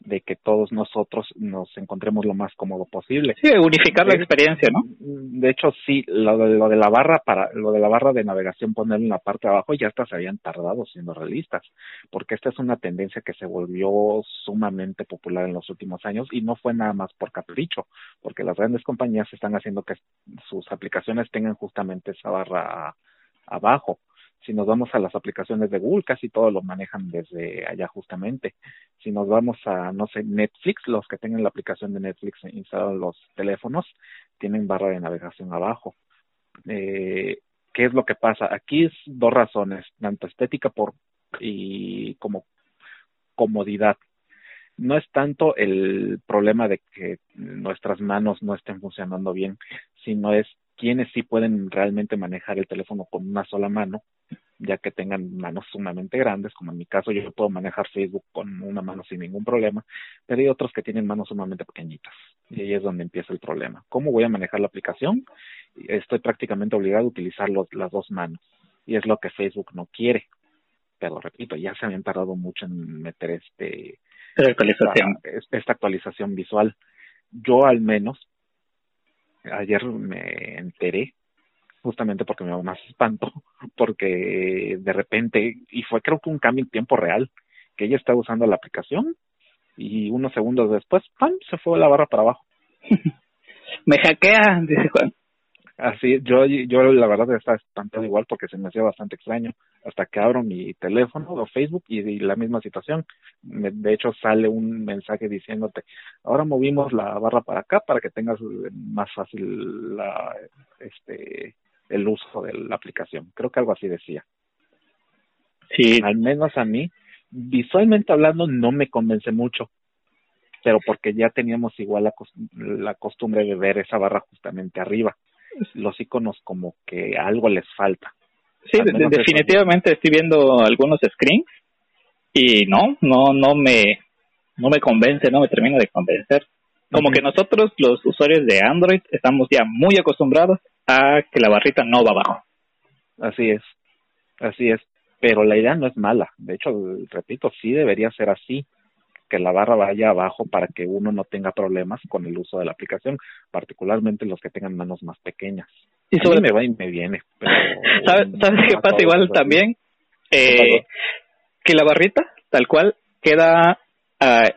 de que todos nosotros nos encontremos lo más cómodo posible. Sí, unificar la experiencia, ¿no? De hecho, sí, lo de, lo de la barra para lo de la barra de navegación ponerlo en la parte de abajo ya hasta se habían tardado siendo realistas, porque esta es una tendencia que se volvió sumamente popular en los últimos años y no fue nada más por capricho, porque las grandes compañías están haciendo que sus aplicaciones tengan justamente esa barra abajo si nos vamos a las aplicaciones de Google, casi todos lo manejan desde allá justamente. Si nos vamos a, no sé, Netflix, los que tengan la aplicación de Netflix instalada en los teléfonos, tienen barra de navegación abajo. Eh, ¿Qué es lo que pasa? Aquí es dos razones, tanto estética por y como comodidad. No es tanto el problema de que nuestras manos no estén funcionando bien, sino es quienes sí pueden realmente manejar el teléfono con una sola mano ya que tengan manos sumamente grandes, como en mi caso yo puedo manejar Facebook con una mano sin ningún problema, pero hay otros que tienen manos sumamente pequeñitas y ahí es donde empieza el problema. ¿Cómo voy a manejar la aplicación? Estoy prácticamente obligado a utilizar las dos manos y es lo que Facebook no quiere. Pero repito, ya se habían tardado mucho en meter este actualización. Esta, esta actualización visual. Yo al menos ayer me enteré justamente porque me da más espanto, porque de repente, y fue creo que un cambio en tiempo real, que ella estaba usando la aplicación y unos segundos después, ¡pam!, se fue la barra para abajo. me hackea, dice Juan. Así, yo, yo la verdad estaba espantado igual porque se me hacía bastante extraño. Hasta que abro mi teléfono o Facebook y, la misma situación. de hecho, sale un mensaje diciéndote, ahora movimos la barra para acá para que tengas más fácil la, este, el uso de la aplicación. Creo que algo así decía. Sí. Al menos a mí, visualmente hablando, no me convence mucho, pero porque ya teníamos igual la, costumbre de ver esa barra justamente arriba. Los iconos como que algo les falta. Sí, definitivamente estoy viendo algunos screens y no, no, no me, no me convence, no me termina de convencer. Como que nosotros, los usuarios de Android, estamos ya muy acostumbrados a que la barrita no va abajo. Así es, así es. Pero la idea no es mala. De hecho, repito, sí debería ser así. Que la barra vaya abajo para que uno no tenga problemas con el uso de la aplicación, particularmente los que tengan manos más pequeñas. Y sobre... me va y me viene. ¿Sabes, qué pasa igual también? Eh, que la barrita, tal cual, queda uh,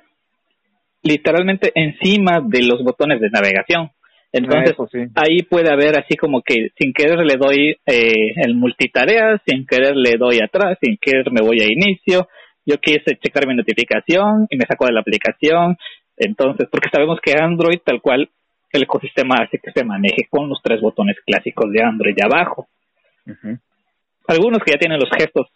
literalmente encima de los botones de navegación. Entonces, ahí puede haber así como que sin querer le doy eh, el multitarea, sin querer le doy atrás, sin querer me voy a inicio. Yo quise checar mi notificación y me saco de la aplicación. Entonces, porque sabemos que Android, tal cual, el ecosistema hace que se maneje con los tres botones clásicos de Android de abajo. Algunos que ya tienen los gestos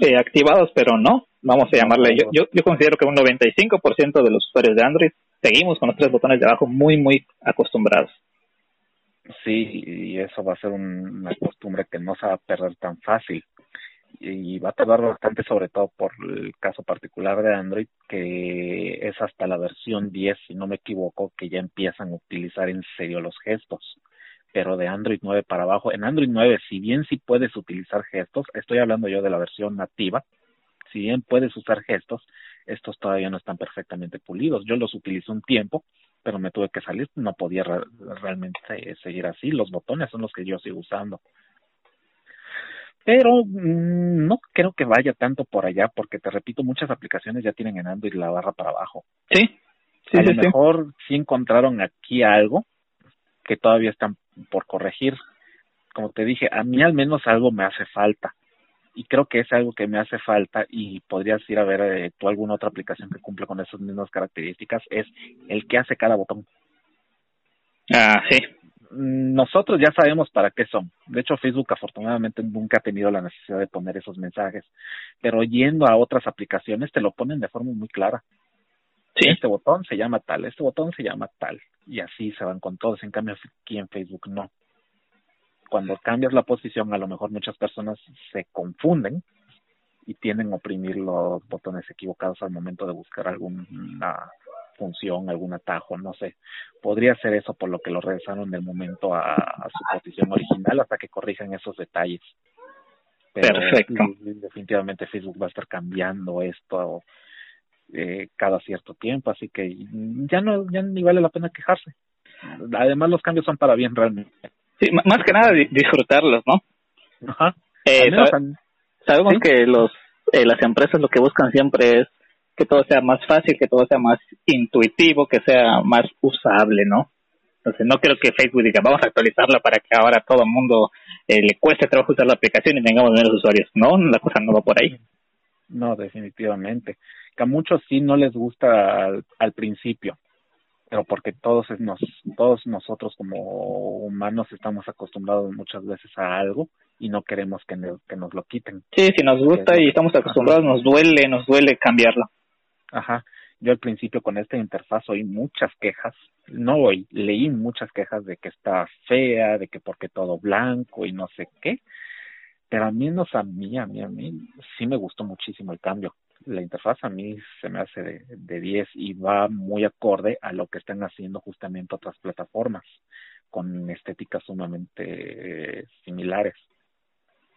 eh, activados, pero no, vamos a llamarle, yo, yo, yo considero que un 95% de los usuarios de Android seguimos con los tres botones de abajo muy, muy acostumbrados. Sí, y eso va a ser una costumbre que no se va a perder tan fácil. Y va a tardar bastante, sobre todo por el caso particular de Android, que es hasta la versión 10, si no me equivoco, que ya empiezan a utilizar en serio los gestos. Pero de Android 9 para abajo, en Android 9, si bien sí puedes utilizar gestos, estoy hablando yo de la versión nativa, si bien puedes usar gestos, estos todavía no están perfectamente pulidos. Yo los utilicé un tiempo, pero me tuve que salir, no podía realmente seguir así. Los botones son los que yo sigo usando. Pero mm, no creo que vaya tanto por allá, porque te repito, muchas aplicaciones ya tienen en Android la barra para abajo. Sí. a lo mejor sí encontraron aquí algo que todavía están por corregir. Como te dije, a mí al menos algo me hace falta y creo que es algo que me hace falta y podrías ir a ver eh, tú alguna otra aplicación que cumple con esas mismas características, es el que hace cada botón. Ah, sí. Nosotros ya sabemos para qué son. De hecho, Facebook afortunadamente nunca ha tenido la necesidad de poner esos mensajes, pero yendo a otras aplicaciones te lo ponen de forma muy clara. Sí. Este botón se llama tal, este botón se llama tal, y así se van con todos. En cambio, aquí en Facebook no cuando cambias la posición, a lo mejor muchas personas se confunden y tienden a oprimir los botones equivocados al momento de buscar alguna función, algún atajo, no sé. Podría ser eso por lo que lo regresaron del momento a, su posición original hasta que corrijan esos detalles. Perfecto. Definitivamente Facebook va a estar cambiando esto eh, cada cierto tiempo, así que ya no ya ni vale la pena quejarse. Además los cambios son para bien realmente. Sí, más que nada disfrutarlos, ¿no? Ajá. Eh, sabemos que los eh, las empresas lo que buscan siempre es que todo sea más fácil, que todo sea más intuitivo, que sea más usable, ¿no? Entonces no creo que Facebook diga vamos a actualizarla para que ahora todo el mundo eh, le cueste trabajo usar la aplicación y tengamos menos usuarios. No, la cosa no va por ahí. No, definitivamente. Que a muchos sí no les gusta al principio, pero porque todos nos todos nosotros como humanos estamos acostumbrados muchas veces a algo y no queremos que, que nos lo quiten. Sí, si nos gusta y estamos acostumbrados, nos duele, nos duele cambiarlo. Ajá. Yo al principio con esta interfaz oí muchas quejas, no oí, leí muchas quejas de que está fea, de que porque todo blanco y no sé qué, pero a mí, no, a mí, a mí, a mí sí me gustó muchísimo el cambio la interfaz a mí se me hace de, de 10 y va muy acorde a lo que están haciendo justamente otras plataformas con estéticas sumamente eh, similares.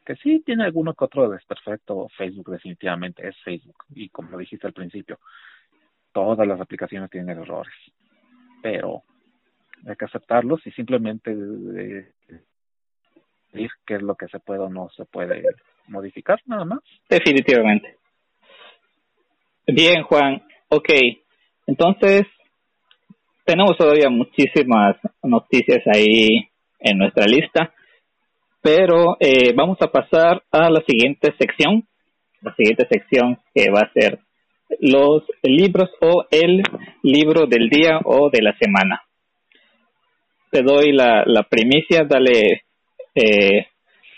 Que sí tiene alguno que otro desperfecto, Facebook definitivamente es Facebook y como dijiste al principio, todas las aplicaciones tienen errores, pero hay que aceptarlos y simplemente decir qué es lo que se puede o no se puede modificar, nada más. Definitivamente. Bien, Juan. Ok. Entonces, tenemos todavía muchísimas noticias ahí en nuestra lista, pero eh, vamos a pasar a la siguiente sección. La siguiente sección que va a ser los libros o el libro del día o de la semana. Te doy la, primicia, dale eh,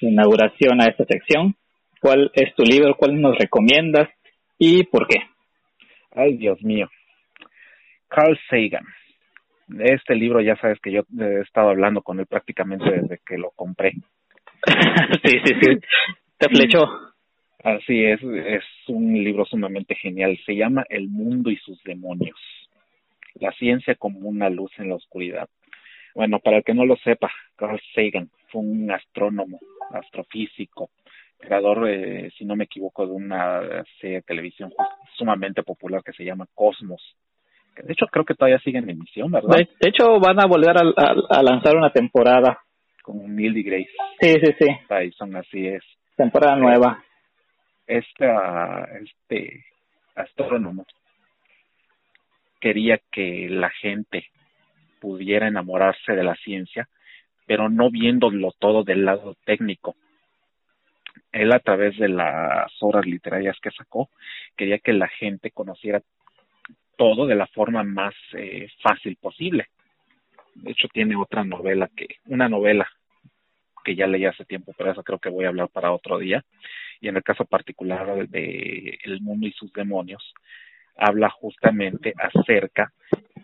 inauguración a esta sección. ¿Cuál es tu libro? ¿Cuál nos recomiendas? ¿Y por qué? Ay, Dios mío. Carl Sagan. Este libro ya sabes que yo he estado hablando con él prácticamente desde que lo compré. sí, sí, sí. Te flechó. Así es, es un libro sumamente genial. Se llama El mundo y sus demonios. La ciencia como una luz en la oscuridad. Bueno, para el que no lo sepa, Carl Sagan fue un astrónomo, astrofísico, creador, eh, si no me equivoco, de una serie de televisión sumamente popular que se llama Cosmos. De hecho, creo que todavía sigue en emisión, ¿verdad? De, hecho, van a volver a, lanzar una temporada. Con Neil Grace. Sí, sí, sí. Tyson, así es. Temporada nueva. Este, este astrónomo quería que la gente pudiera enamorarse de la ciencia, pero no viéndolo todo del lado técnico. Él a través de las obras literarias que sacó, quería que la gente conociera todo de la forma más eh, fácil posible. De hecho, tiene otra novela que, una novela que ya leí hace tiempo, pero eso creo que voy a hablar para otro día. Y en el caso particular de El mundo y sus demonios, habla justamente acerca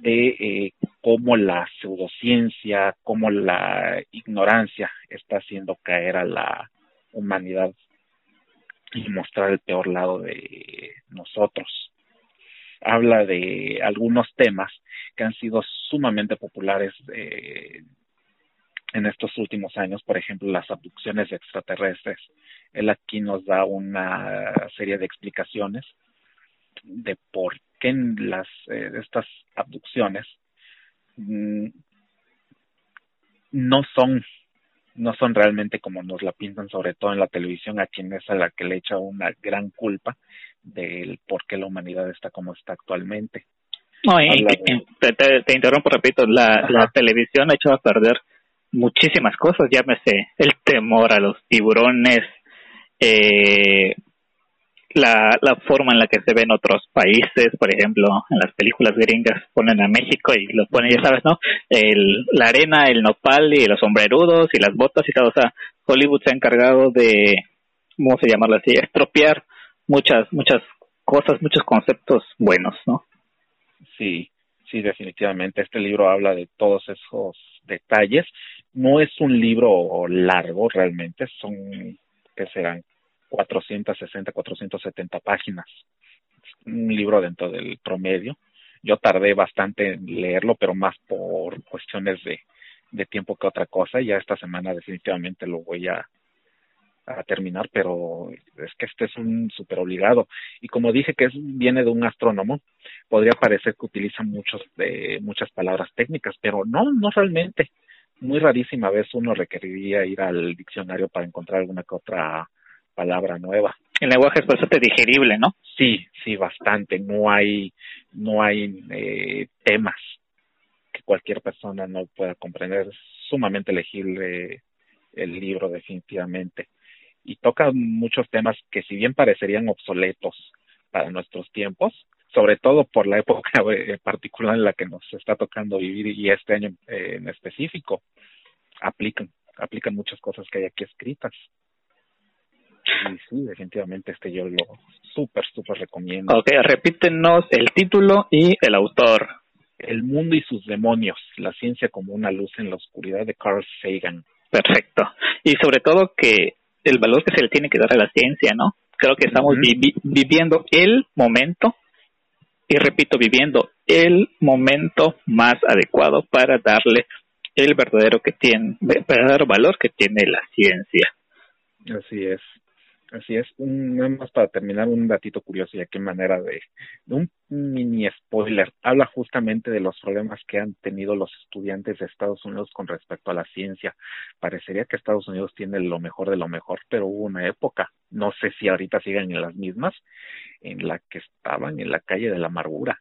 de eh, cómo la pseudociencia, cómo la ignorancia está haciendo caer a la humanidad y mostrar el peor lado de nosotros. Habla de algunos temas que han sido sumamente populares eh, en estos últimos años, por ejemplo, las abducciones extraterrestres. Él aquí nos da una serie de explicaciones de por qué las eh, estas abducciones mm, no son no son realmente como nos la pintan sobre todo en la televisión a quien es a la que le echa una gran culpa del por qué la humanidad está como está actualmente. No te, interrumpo repito la, la televisión ha hecho a perder muchísimas cosas llámese el temor a los tiburones eh, la, la forma en la que se ven otros países, por ejemplo, en las películas gringas ponen a México y lo ponen, ya sabes, ¿no? El, la arena, el nopal y los sombrerudos y las botas y todo. O sea, Hollywood se ha encargado de, ¿cómo se llamarlo así? Estropear muchas, muchas cosas, muchos conceptos buenos, ¿no? Sí, sí, definitivamente. Este libro habla de todos esos detalles. No es un libro largo realmente, son, que serán 460, 470 páginas. Un libro dentro del promedio. Yo tardé bastante en leerlo, pero más por cuestiones de, tiempo que otra cosa. Ya esta semana definitivamente lo voy a, a terminar, pero es que este es un super obligado. Y como dije que es, viene de un astrónomo, podría parecer que utiliza muchos de, muchas palabras técnicas, pero no, no realmente. Muy rarísima vez uno requeriría ir al diccionario para encontrar alguna que otra palabra nueva. El lenguaje es bastante digerible, ¿no? Sí, sí, bastante. No hay, no hay eh, temas que cualquier persona no pueda comprender. Es sumamente legible el libro, definitivamente. Y toca muchos temas que, si bien parecerían obsoletos para nuestros tiempos, sobre todo por la época particular en la que nos está tocando vivir y este año eh, en específico, aplican, aplican muchas cosas que hay aquí escritas. Sí, sí, definitivamente este yo lo súper, súper recomiendo. Ok, repítenos el título y el autor. El mundo y sus demonios, la ciencia como una luz en la oscuridad de Carl Sagan. Perfecto. Y sobre todo que el valor que se le tiene que dar a la ciencia, ¿no? Creo que estamos viviendo el momento, y repito, viviendo el momento más adecuado para darle el verdadero que tiene, verdadero valor que tiene la ciencia. Así es. Así es, un, nada más para terminar un datito curioso y aquí manera de, de, un mini spoiler. Habla justamente de los problemas que han tenido los estudiantes de Estados Unidos con respecto a la ciencia. Parecería que Estados Unidos tiene lo mejor de lo mejor, pero hubo una época, no sé si ahorita siguen en las mismas, en la que estaban en la calle de la amargura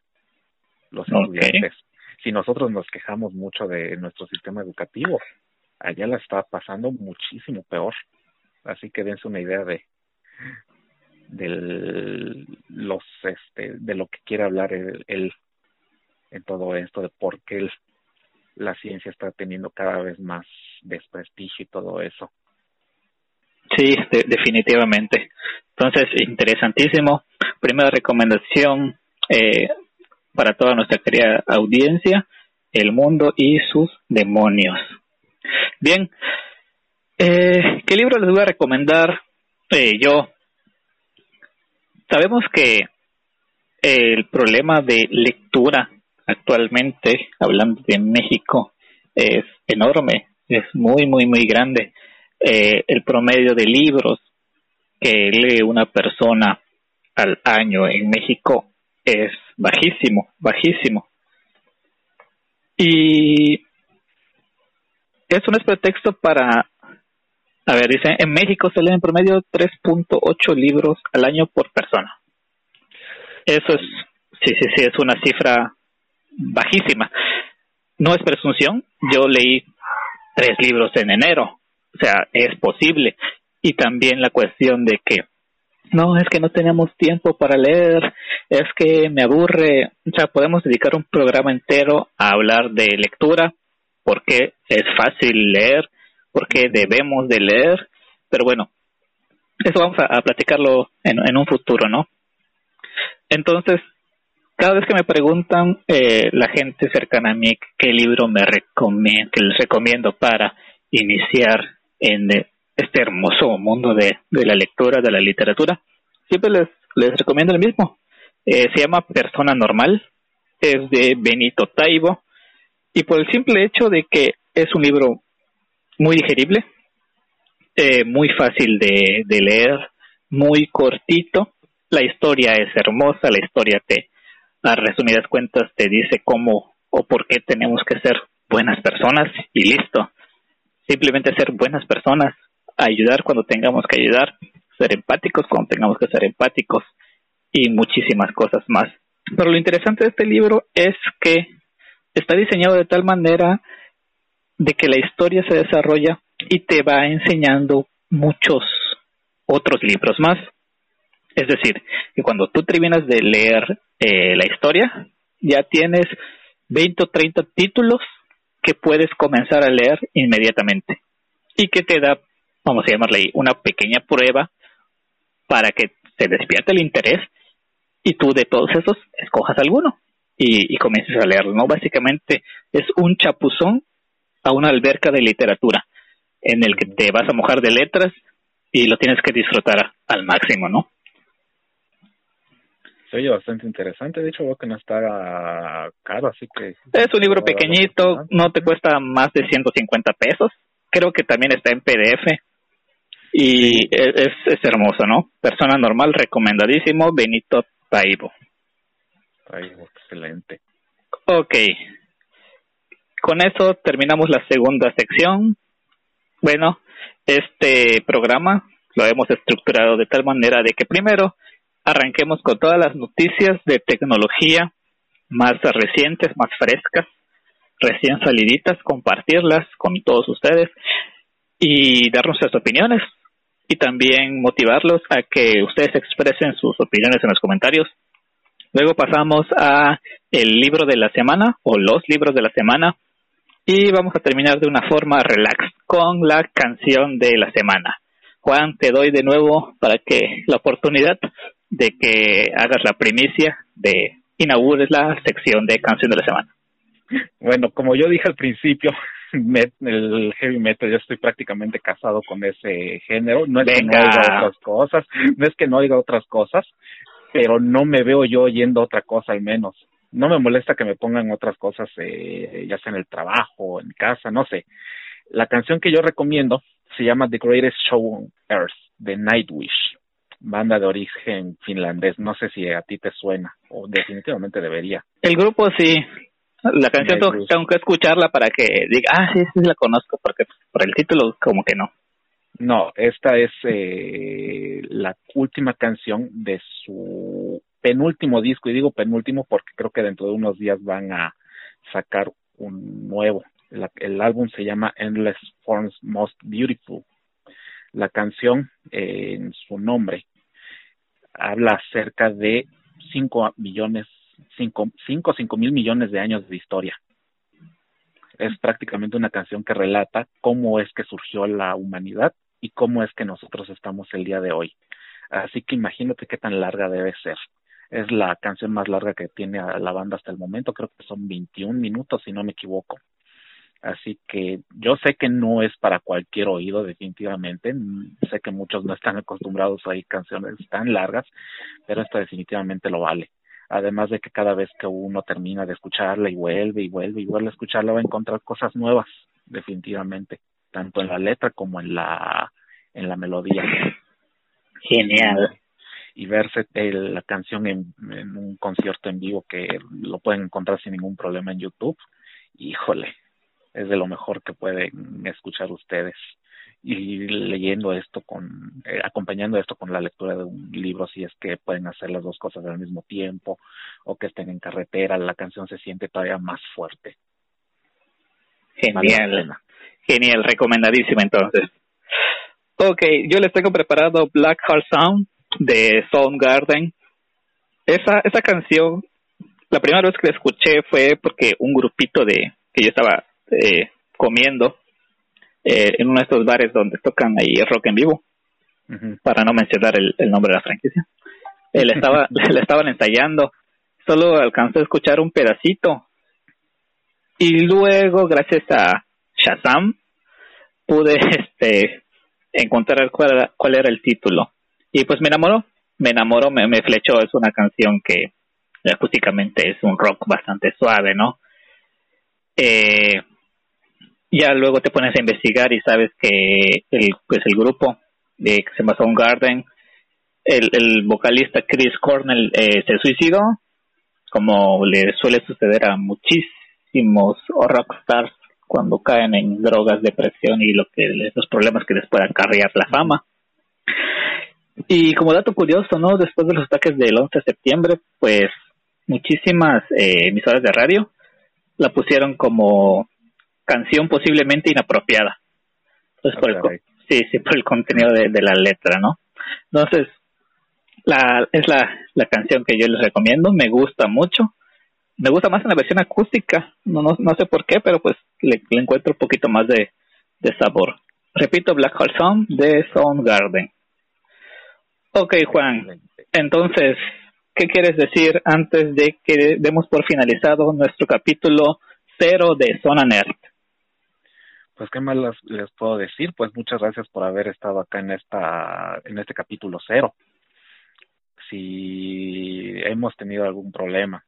los estudiantes. Si nosotros nos quejamos mucho de nuestro sistema educativo, allá la está pasando muchísimo peor. Así que dense una idea de, de los este de lo que quiere hablar él, en todo esto de por qué la ciencia está teniendo cada vez más desprestigio y todo eso. Sí definitivamente. Entonces interesantísimo. Primera recomendación eh, para toda nuestra querida audiencia el mundo y sus demonios. Bien eh, qué libro les voy a recomendar eh, yo sabemos que el problema de lectura actualmente, hablando de México, es enorme, es muy, muy, muy grande. Eh, el promedio de libros que lee una persona al año en México es bajísimo, bajísimo. Y eso no es pretexto para, a ver, dice, en México se leen en promedio 3.8 libros al año por persona. Eso es, sí, sí, sí, es una cifra bajísima. No es presunción, yo leí tres libros en enero, o sea, es posible. Y también la cuestión de que no, es que no tenemos tiempo para leer, es que me aburre, o sea, podemos dedicar un programa entero a hablar de lectura, porque es fácil leer, porque debemos de leer, pero bueno, eso vamos a, platicarlo en, un futuro, ¿no? Entonces, cada vez que me preguntan eh, la gente cercana a mí qué libro me recomiendo, que les recomiendo para iniciar en este hermoso mundo de, de la lectura, de la literatura, siempre les, les recomiendo el mismo. Eh, se llama Persona Normal, es de Benito Taibo, y por el simple hecho de que es un libro muy digerible, eh, muy fácil de, leer, muy cortito, la historia es hermosa, la historia te, a resumidas cuentas, te dice cómo o por qué tenemos que ser buenas personas y listo. Simplemente ser buenas personas, ayudar cuando tengamos que ayudar, ser empáticos cuando tengamos que ser empáticos y muchísimas cosas más. Pero lo interesante de este libro es que está diseñado de tal manera de que la historia se desarrolla y te va enseñando muchos otros libros más. Es decir, que cuando tú terminas de leer eh, la historia, ya tienes 20 o 30 títulos que puedes comenzar a leer inmediatamente y que te da, vamos a llamarle ahí, una pequeña prueba para que se despierte el interés y tú de todos esos escojas alguno y, y comiences a leerlo, ¿no? Básicamente es un chapuzón a una alberca de literatura en el que te vas a mojar de letras y lo tienes que disfrutar al máximo, ¿no? Se oye bastante interesante, de hecho veo que no está caro, así que... Es un libro pequeñito, no te cuesta más de 150 pesos, creo que también está en PDF, y es, es hermoso, ¿no? Persona normal, recomendadísimo, Benito Taibo. Taibo, excelente. Ok. Con eso terminamos la segunda sección. Bueno, este programa lo hemos estructurado de tal manera de que primero arranquemos con todas las noticias de tecnología más recientes, más frescas, recién saliditas, compartirlas con todos ustedes y darnos sus opiniones y también motivarlos a que ustedes expresen sus opiniones en los comentarios. Luego pasamos a el libro de la semana o los libros de la semana y vamos a terminar de una forma relax con la canción de la semana. Juan, te doy de nuevo para que la oportunidad de que hagas la primicia de inaugures la sección de canción de la semana. Bueno, como yo dije al principio, el heavy metal, yo estoy prácticamente casado con ese género. No es que no oiga otras cosas, no es que no oiga otras cosas, pero no me veo yo oyendo otra cosa al menos. No me molesta que me pongan otras cosas, eh, ya sea en el trabajo, en casa, no sé. La canción que yo recomiendo se llama The Greatest Show on Earth, de Nightwish, banda de origen finlandés. No sé si a ti te suena, o definitivamente debería. El grupo sí, la canción tengo, que escucharla para que diga, ah, sí, sí la conozco, porque por el título como que no. No, esta es eh, la última canción de su penúltimo disco, y digo penúltimo porque creo que dentro de unos días van a sacar un nuevo. el álbum se llama Endless Forms Most Beautiful. La canción, eh, en su nombre, habla acerca de 5 millones cinco, cinco, cinco mil millones de años de historia. Es prácticamente una canción que relata cómo es que surgió la humanidad y cómo es que nosotros estamos el día de hoy. Así que imagínate qué tan larga debe ser. Es la canción más larga que tiene la banda hasta el momento, creo que son 21 minutos si no me equivoco. Así que yo sé que no es para cualquier oído, definitivamente. Sé que muchos no están acostumbrados a oír canciones tan largas, pero esta definitivamente lo vale además de que cada vez que uno termina de escucharla y vuelve y vuelve y vuelve a escucharla va a encontrar cosas nuevas definitivamente tanto en la letra como en la en la melodía Genial. Y, verse la canción en, un concierto en vivo que lo pueden encontrar sin ningún problema en YouTube, híjole, es de lo mejor que pueden escuchar ustedes. Y leyendo esto con eh, acompañando esto con la lectura de un libro si es que pueden hacer las dos cosas al mismo tiempo o que estén en carretera la canción se siente todavía más fuerte. Genial. genial recomendadísimo entonces. Ok, yo les tengo preparado Black Heart Sound de Soundgarden esa esa canción la primera vez que la escuché fue porque un grupito de que yo estaba eh, comiendo eh, en uno de estos bares donde tocan ahí rock en vivo, para no mencionar el, nombre de la franquicia. Él estaba, le estaban ensayando, solo alcancé a escuchar un pedacito. Y luego, gracias a Shazam, pude este encontrar cuál cuál era el título. Y pues me enamoró, me enamoró, me, me flechó. Es una canción que acústicamente es un rock bastante suave, ¿no? Eh, ya luego te pones a investigar y sabes que el pues el grupo de que se llama Soundgarden el, el vocalista Chris Cornell eh, se suicidó como le suele suceder a muchísimos rockstars cuando caen en drogas, depresión y lo que los problemas que les puedan acarrear la fama. Y como dato curioso, ¿no? Después de los ataques del 11 de septiembre, pues muchísimas eh, emisoras de radio la pusieron como canción posiblemente inapropiada. Entonces, por el, sí, sí, por el contenido de, la letra, ¿no? Entonces, la, es la, la canción que yo les recomiendo, me gusta mucho. Me gusta más en la versión acústica, no, no, no sé por qué, pero pues le, encuentro un poquito más de, de sabor. Repito, Black Hole Song de Soundgarden. Ok, Juan. Entonces, ¿qué quieres decir antes de que demos por finalizado nuestro capítulo cero de Zona Nerd? pues qué más les, puedo decir pues muchas gracias por haber estado acá en esta en este capítulo cero si hemos tenido algún problema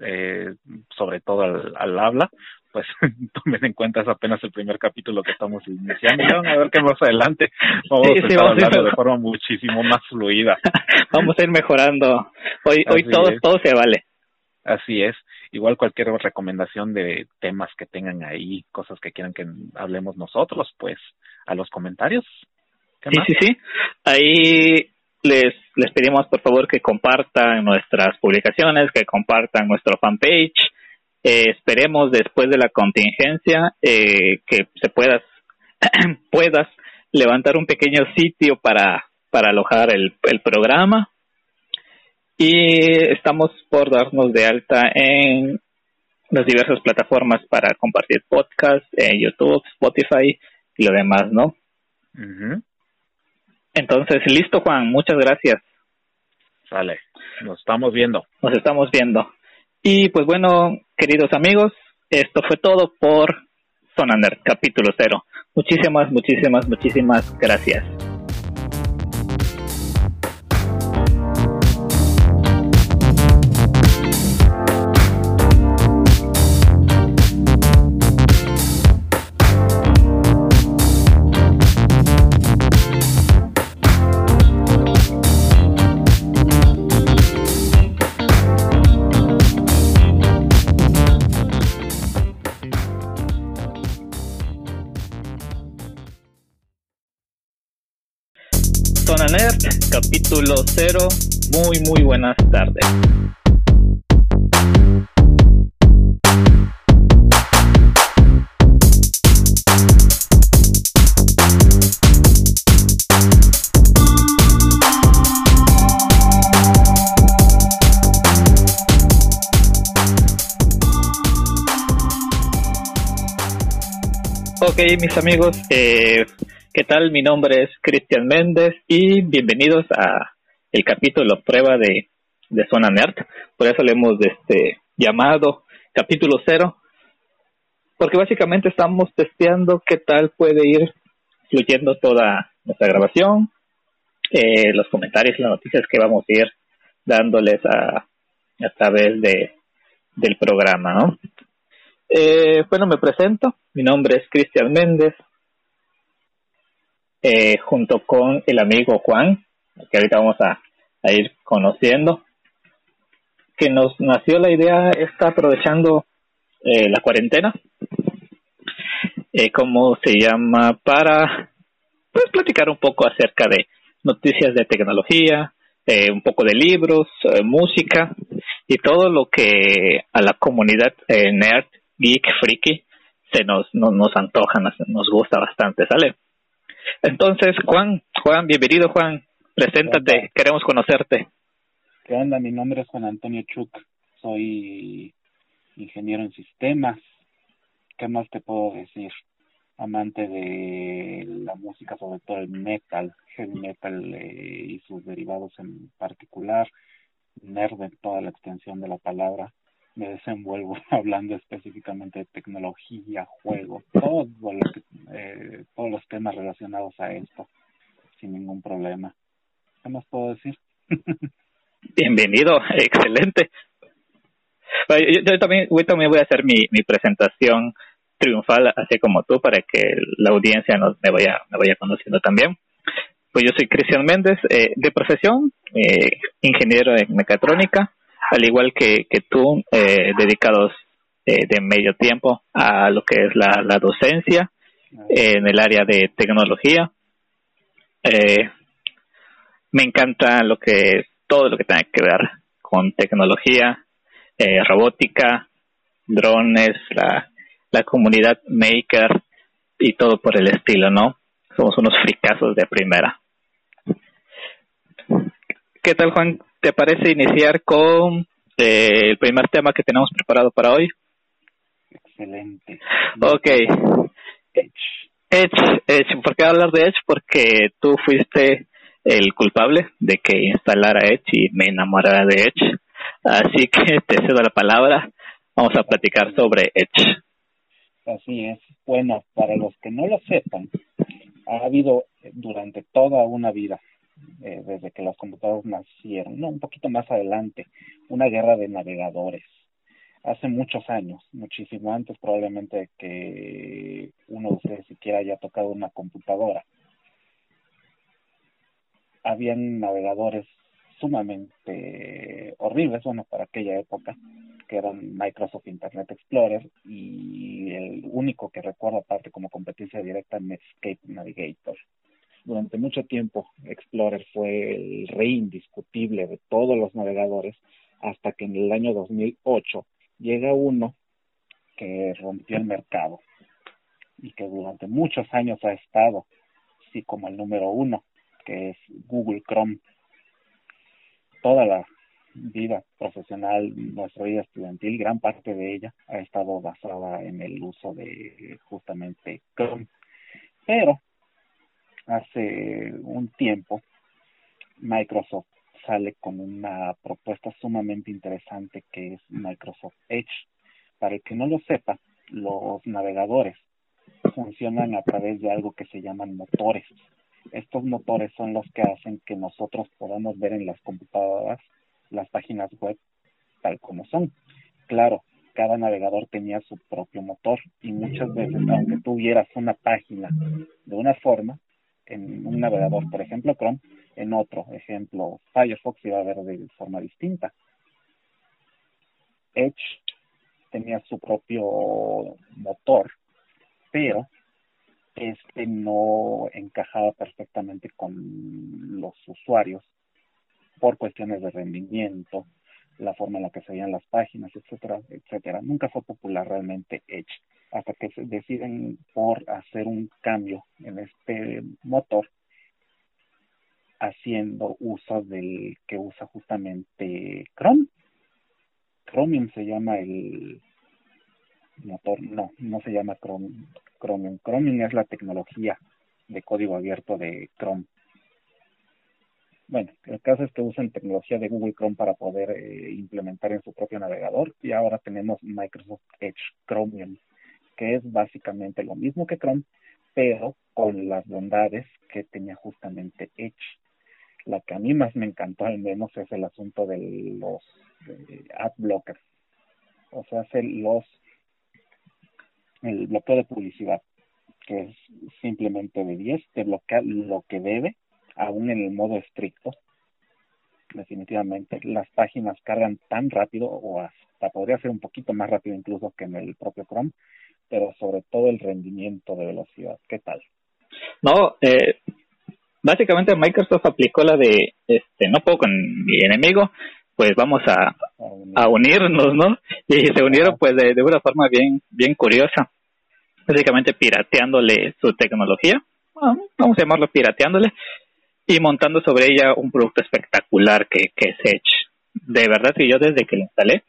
eh, sobre todo al, al habla pues tomen en cuenta es apenas el primer capítulo que estamos iniciando van a ver que más adelante vamos a estar hablando de forma muchísimo más fluida vamos a ir mejorando hoy hoy todo todo se vale Así es. Igual cualquier recomendación de temas que tengan ahí, cosas que quieran que hablemos nosotros, pues a los comentarios. Sí, sí, sí. Ahí les, les pedimos por favor que compartan nuestras publicaciones, que compartan nuestro fanpage. Eh, esperemos después de la contingencia eh, que se puedas puedas levantar un pequeño sitio para para alojar el, el programa y estamos por darnos de alta en las diversas plataformas para compartir podcast, en YouTube, Spotify y lo demás, ¿no? Entonces, listo, Juan, muchas gracias. Sale, nos estamos viendo. Nos estamos viendo. Y pues bueno, queridos amigos, esto fue todo por Sonaner, capítulo cero. Muchísimas, muchísimas, muchísimas gracias. Capítulo 0. Muy, muy buenas tardes. Ok, mis amigos, eh, ¿Qué tal? Mi nombre es Cristian Méndez y bienvenidos a el capítulo prueba de, de Zona Nerd. Por eso le hemos este, llamado capítulo cero, porque básicamente estamos testeando qué tal puede ir fluyendo toda nuestra grabación, eh, los comentarios las noticias que vamos a ir dándoles a, a través de, del programa, ¿no? Eh, bueno, me presento. Mi nombre es Cristian Méndez. Eh, junto con el amigo Juan. que ahorita vamos a, ir conociendo, que nos nació la idea, está aprovechando eh, la cuarentena, eh, ¿cómo se llama? Para pues, platicar un poco acerca de noticias de tecnología, eh, un poco de libros, eh, música y todo lo que a la comunidad eh, nerd, geek, freaky se nos, nos, antoja, nos, gusta bastante, ¿sale? Entonces, Juan, Juan, bienvenido Juan, preséntate, queremos conocerte. ¿Qué onda? Mi nombre es Juan Antonio Chuk, soy ingeniero en sistemas. ¿Qué más te puedo decir? Amante de la música, sobre todo el metal, heavy metal eh, y sus derivados en particular, nerd en toda la extensión de la palabra. Me desenvuelvo hablando específicamente de tecnología, juego, todo lo que, eh, todos los temas relacionados a esto, sin ningún problema. ¿Qué más puedo decir? Bienvenido, excelente. Yo, también, yo también voy a hacer mi, mi presentación triunfal, así como tú, para que la audiencia nos, me, vaya, me vaya conociendo también. Pues yo soy Cristian Méndez, eh, de profesión, eh, ingeniero en mecatrónica, al igual que, que tú, eh, dedicados eh, de medio tiempo a lo que es la, la docencia en el área de tecnología. me encanta lo que todo lo que tenga que ver con tecnología, robótica, drones, la, la comunidad maker y todo por el estilo, ¿no? Somos unos fricazos de primera. ¿Qué tal, Juan? ¿Te parece iniciar con eh, el primer tema que tenemos preparado para hoy? Excelente. Ok. Edge. Edge, Edge. ¿Por qué hablar de Edge? Porque tú fuiste el culpable de que instalara Edge y me enamorara de Edge. Así que te cedo la palabra. Vamos a platicar sobre Edge. Así es. Bueno, para los que no lo sepan, ha habido durante toda una vida eh, desde que las computadoras nacieron, no, un poquito más adelante, una guerra de navegadores. Hace muchos años, muchísimo antes probablemente que uno de ustedes siquiera haya tocado una computadora. Habían navegadores sumamente horribles, bueno, para aquella época, que eran Microsoft Internet Explorer y el único que recuerdo aparte como competencia directa Netscape Navigator durante mucho tiempo Explorer fue el rey indiscutible de todos los navegadores hasta que en el año 2008 llega uno que rompió el mercado y que durante muchos años ha estado sí como el número uno que es Google Chrome toda la vida profesional, nuestra vida estudiantil, gran parte de ella ha estado basada en el uso de justamente Chrome. Pero hace un tiempo Microsoft sale con una propuesta sumamente interesante que es Microsoft Edge. Para el que no lo sepa, los navegadores funcionan a través de algo que se llaman motores. Estos motores son los que hacen que nosotros podamos ver en las computadoras las páginas web tal como son. Claro, cada navegador tenía su propio motor y muchas veces, aunque tuvieras una página de una forma, en un navegador, por ejemplo Chrome, en otro, ejemplo Firefox iba a ver de forma distinta. Edge tenía su propio motor, pero este no encajaba perfectamente con los usuarios por cuestiones de rendimiento, la forma en la que se veían las páginas, etcétera, etcétera. Nunca fue popular realmente Edge hasta que se deciden por hacer un cambio en este motor haciendo uso del que usa justamente Chrome. Chromium se llama el motor, no, no se llama Chrome, Chromium. Chromium es la tecnología de código abierto de Chrome. Bueno, el caso es que usan tecnología de Google Chrome para poder eh, implementar en su propio navegador y ahora tenemos Microsoft Edge Chromium que es básicamente lo mismo que Chrome, pero con las bondades que tenía justamente Edge. La que a mí más me encantó al menos es el asunto de los ad blockers, o sea, los el bloqueo de publicidad, que es simplemente de 10, te bloquea lo que debe aún en el modo estricto, definitivamente. Las páginas cargan tan rápido o hasta podría ser un poquito más rápido incluso que en el propio Chrome, pero sobre todo el rendimiento de velocidad. ¿Qué tal? No, eh, básicamente Microsoft aplicó la de, este, no puedo con mi enemigo, pues vamos a, a unirnos, ¿no? Y se unieron pues de, de una forma bien, bien curiosa, básicamente pirateándole su tecnología, vamos a llamarlo pirateándole, y montando sobre ella un producto espectacular que, que es Edge. De verdad que yo desde que lo instalé,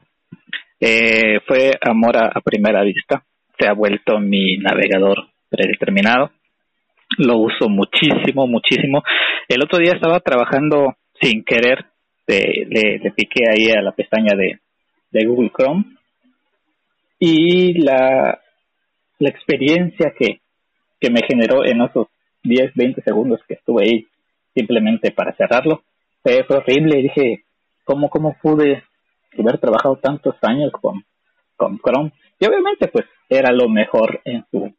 eh, fue amor a, primera vista. Se ha vuelto mi navegador predeterminado. Lo uso muchísimo, muchísimo. El otro día estaba trabajando sin querer, le, le, piqué ahí a la pestaña de, de Google Chrome y la, la experiencia que, que me generó en esos 10, 20 segundos que estuve ahí simplemente para cerrarlo. Fue, horrible dije, ¿cómo, ¿cómo pude haber trabajado tantos años con, con Chrome? Y obviamente pues era lo mejor en su,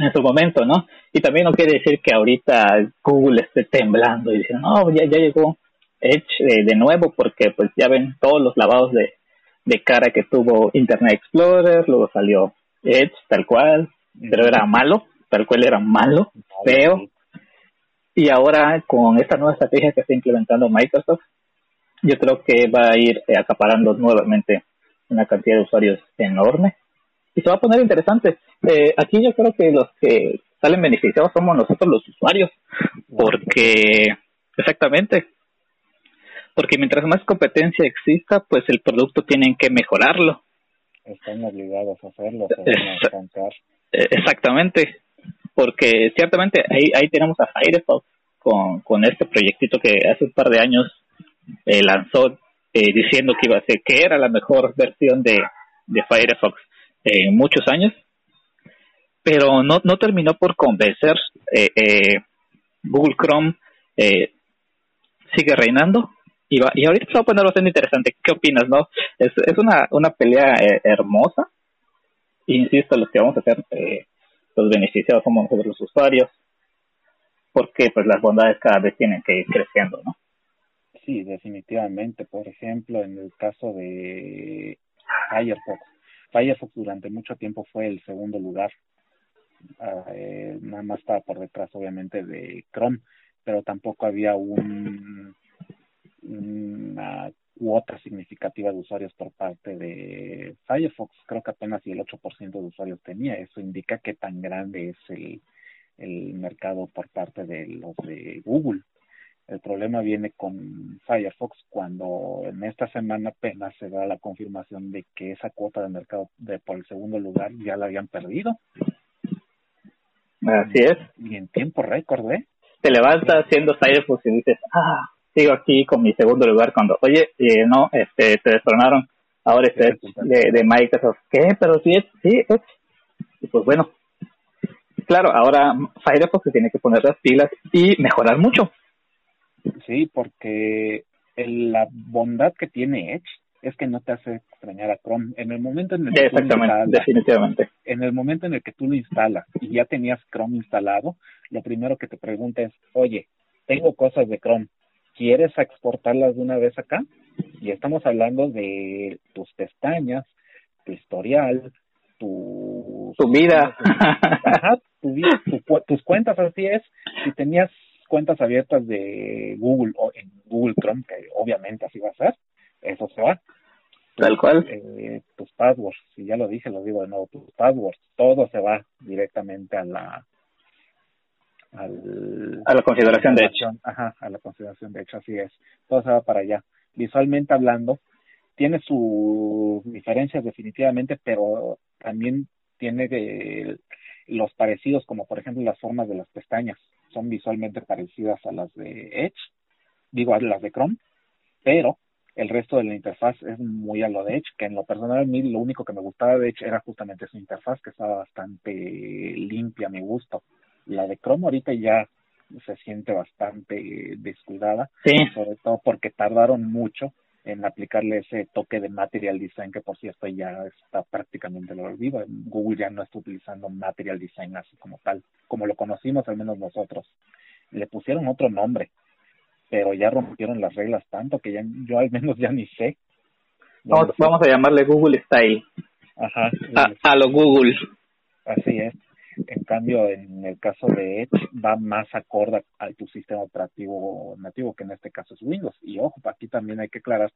en su momento, ¿no? Y también no quiere decir que ahorita Google esté temblando y diciendo, no, ya, ya llegó Edge de, nuevo porque pues ya ven todos los lavados de, de cara que tuvo Internet Explorer, luego salió Edge tal cual, pero era malo, tal cual era malo, feo, y ahora con esta nueva estrategia que está implementando Microsoft, yo creo que va a ir eh, acaparando nuevamente una cantidad de usuarios enorme. Y se va a poner interesante. Eh, aquí yo creo que los que salen beneficiados somos nosotros los usuarios, porque exactamente, porque mientras más competencia exista, pues el producto tienen que mejorarlo. Están obligados a hacerlo, se van a eh, Exactamente porque ciertamente ahí, ahí tenemos a Firefox con, con este proyectito que hace un par de años eh, lanzó eh, diciendo que iba a ser que era la mejor versión de, de Firefox en muchos años, pero no, no terminó por convencer. Eh, eh Google Chrome sigue reinando y, va, y ahorita se va a poner bastante interesante. ¿Qué opinas, no? Es, es una, una pelea hermosa. Insisto, los que vamos a hacer eh, los beneficiados somos nosotros los usuarios, porque pues las bondades cada vez tienen que ir creciendo, ¿no? Sí, definitivamente. Por ejemplo, en el caso de Firefox, Firefox durante mucho tiempo fue el segundo lugar, ah, eh, nada más estaba por detrás obviamente de Chrome, pero tampoco había un una cuota significativa de usuarios por parte de Firefox. Creo que apenas el 8% de usuarios tenía. Eso indica qué tan grande es el, el mercado por parte de los de Google. El problema viene con Firefox cuando en esta semana apenas se da la confirmación de que esa cuota de mercado de por el segundo lugar ya la habían perdido. Así es. Y en tiempo récord, ¿eh? Te levantas haciendo Firefox y dices, ah, sigo aquí con mi segundo lugar cuando, oye, eh, no, este, te destronaron, ahora este de, de Microsoft, ¿qué? Pero sí, sí, es. Y pues bueno, claro, ahora Firefox se tiene que poner las pilas y mejorar mucho. Sí, porque la bondad que tiene Edge es que no te hace extrañar a Chrome. En el momento en el que Exactamente, definitivamente. En el momento en el que tú lo instalas y ya tenías Chrome instalado, lo primero que te pregunta es, oye, tengo cosas de Chrome, ¿quieres exportarlas de una vez acá? Y estamos hablando de tus pestañas, tu historial, tu... Tu vida. Ajá, tu vida, tus cuentas, así es. Si tenías cuentas abiertas de Google o en Google Chrome, que obviamente así va a ser, eso se va. Tal cual. Eh, tus passwords, si ya lo dije, lo digo de nuevo, tus passwords, todo se va directamente a la al, a la configuración de hecho. Ajá, a la configuración de hecho, así es. Todo se va para allá. Visualmente hablando, tiene sus diferencias definitivamente, pero también tiene de, los parecidos, como por ejemplo las formas de las pestañas, son visualmente parecidas a las de Edge, digo a las de Chrome, pero el resto de la interfaz es muy a lo de Edge, que en lo personal a mí lo único que me gustaba de Edge era justamente su interfaz, que estaba bastante limpia a mi gusto. La de Chrome ahorita ya se siente bastante descuidada, sobre todo porque tardaron mucho en aplicarle ese toque de material design que por cierto ya está prácticamente lo olvido. Google ya no está utilizando material design así como tal, como lo conocimos al menos nosotros. le pusieron otro nombre, pero ya rompieron las reglas tanto que ya yo al menos ya ni sé. Vamos, vamos a llamarle Google Style. Ajá. A, a lo Google. Así es. En cambio, en el caso de Edge, va más acorde a tu sistema operativo nativo, que en este caso es Windows. Y ojo, aquí también hay que aclarar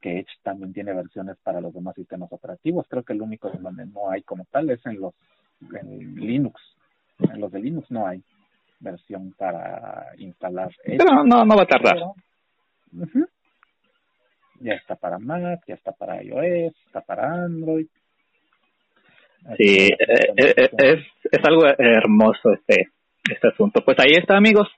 que Edge también tiene versiones para los demás sistemas operativos. Creo que el único en donde no hay como tal es en los en Linux. En los de Linux no hay versión para instalar Edge. Pero no, no va a tardar. Ya está para Mac, ya está para iOS, está para Android. Sí, eh, eh, eh, es, es algo hermoso este, este asunto. Pues ahí está, amigos.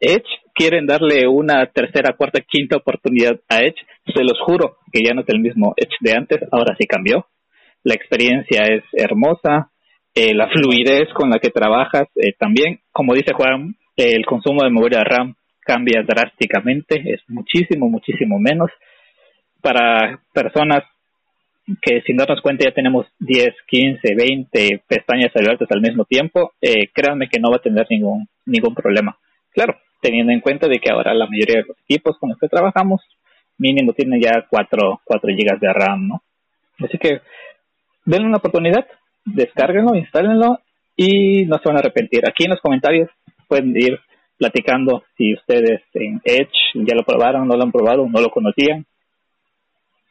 Edge quieren darle una tercera, cuarta, quinta oportunidad a Edge. Se los juro que ya no es el mismo Edge de antes, ahora sí cambió. La experiencia es hermosa, la fluidez con la que trabajas también. Como dice Juan, el consumo de memoria RAM cambia drásticamente, es muchísimo, muchísimo menos. Para personas que sin darnos cuenta ya tenemos 10, 15, 20 pestañas abiertas al mismo tiempo, eh, créanme que no va a tener ningún, ningún problema. Claro, teniendo en cuenta de que ahora la mayoría de los equipos con los que trabajamos mínimo tienen ya 4, 4 GB de RAM, ¿no? Así que denle una oportunidad, descárguenlo, instálenlo y no se van a arrepentir. Aquí en los comentarios pueden ir platicando si ustedes en Edge ya lo probaron, no lo han probado, no lo conocían.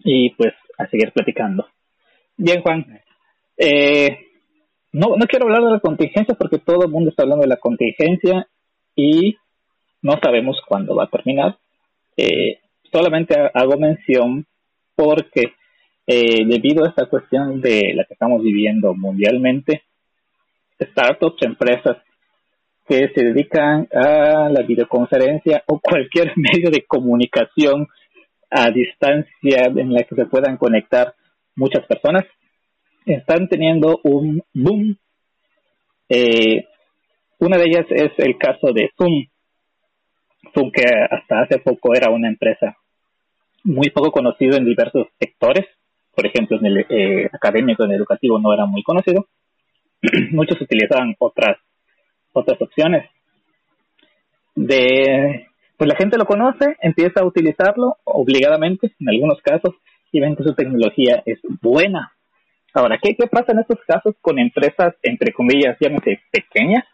Y pues a seguir platicando. Bien, Juan. Eh, no, no quiero hablar de la contingencia porque todo el mundo está hablando de la contingencia y no sabemos cuándo va a terminar. Eh, solamente hago mención porque eh, debido a esta cuestión de la que estamos viviendo mundialmente, startups, empresas que se dedican a la videoconferencia o cualquier medio de comunicación a distancia en la que se puedan conectar muchas personas, están teniendo un boom. Eh, una de ellas es el caso de Zoom. Zoom que hasta hace poco era una empresa muy poco conocida en diversos sectores. Por ejemplo, en el eh, académico, en el educativo no era muy conocido. Muchos utilizaban otras otras opciones. De pues la gente lo conoce, empieza a utilizarlo obligadamente en algunos casos y ven que su tecnología es buena. Ahora, ¿qué, qué pasa en estos casos con empresas, entre comillas, llámese pequeñas,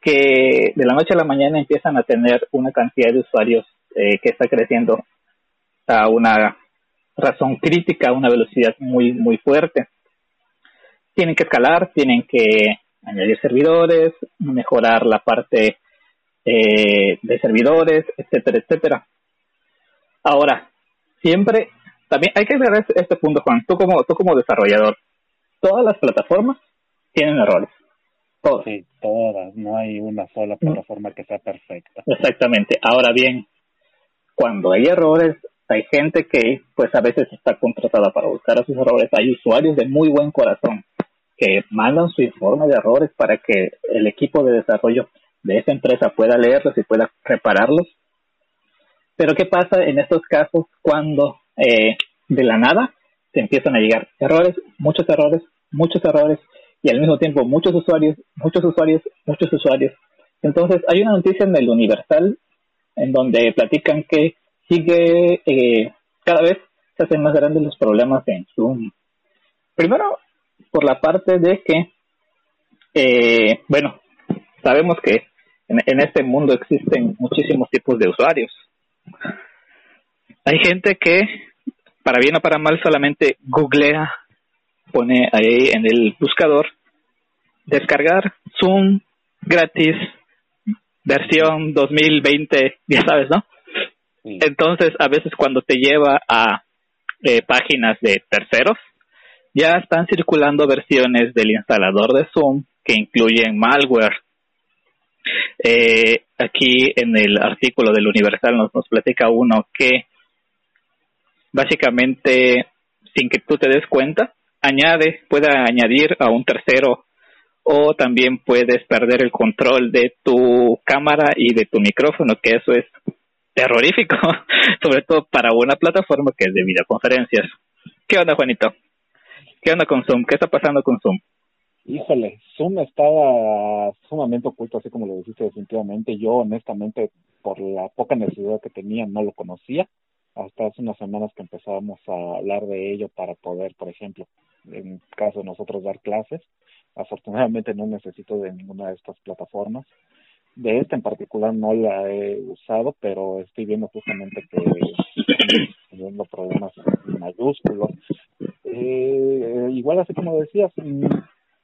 que de la noche a la mañana empiezan a tener una cantidad de usuarios eh, que está creciendo a una razón crítica, a una velocidad muy, muy fuerte? Tienen que escalar, tienen que añadir servidores, mejorar la parte eh, de servidores, etcétera, etcétera. Ahora, siempre, también hay que ver este, este punto, Juan, tú como, tú como desarrollador, todas las plataformas tienen errores. Todas. Sí, todas, no hay una sola plataforma que sea perfecta. Exactamente. Ahora bien, cuando hay errores, hay gente que pues a veces está contratada para buscar a sus errores, hay usuarios de muy buen corazón que mandan su informe de errores para que el equipo de desarrollo de esa empresa pueda leerlos y pueda repararlos. Pero ¿qué pasa en estos casos cuando eh, de la nada se empiezan a llegar errores, muchos errores, muchos errores y al mismo tiempo muchos usuarios, muchos usuarios, muchos usuarios? Entonces hay una noticia en el Universal en donde platican que sigue eh, cada vez se hacen más grandes los problemas en Zoom. Primero, por la parte de que, eh, bueno, sabemos que en, este mundo existen muchísimos tipos de usuarios. Hay gente que, para bien o para mal, solamente googlea, pone ahí en el buscador, descargar Zoom gratis, versión 2020, ya sabes, ¿no? Entonces, a veces cuando te lleva a eh, páginas de terceros, ya están circulando versiones del instalador de Zoom que incluyen malware eh, aquí en el artículo del Universal nos, nos platica uno que básicamente, sin que tú te des cuenta, añade, puede añadir a un tercero o también puedes perder el control de tu cámara y de tu micrófono, que eso es terrorífico, sobre todo para una plataforma que es de videoconferencias. ¿Qué onda, Juanito? ¿Qué onda con Zoom? ¿Qué está pasando con Zoom? Híjole, Zoom estaba sumamente oculto, así como lo dijiste definitivamente. Yo honestamente, por la poca necesidad que tenía, no lo conocía. Hasta hace unas semanas que empezábamos a hablar de ello para poder, por ejemplo, en caso de nosotros dar clases. Afortunadamente no necesito de ninguna de estas plataformas. De esta en particular no la he usado, pero estoy viendo justamente que teniendo problemas mayúsculos. Eh, igual así como decías,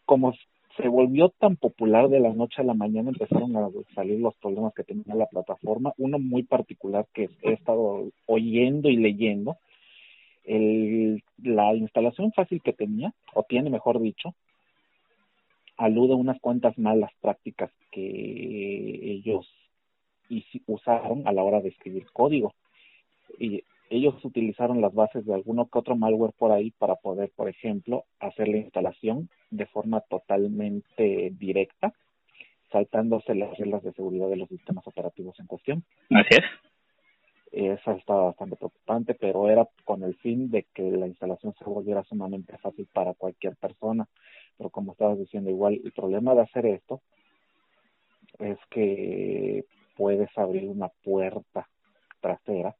como se volvió tan popular de la noche a la mañana, empezaron a salir los problemas que tenía la plataforma. Uno muy particular que he estado oyendo y leyendo, el, la instalación fácil que tenía, o tiene mejor dicho, alude a unas cuantas malas prácticas que ellos usaron a la hora de escribir código. Y ellos utilizaron las bases de alguno que otro malware por ahí para poder, por ejemplo, hacer la instalación de forma totalmente directa, saltándose las reglas de seguridad de los sistemas operativos en cuestión. Así es. Esa estaba bastante preocupante, pero era con el fin de que la instalación se volviera sumamente fácil para cualquier persona. Pero como estabas diciendo, igual el problema de hacer esto es que puedes abrir una puerta trasera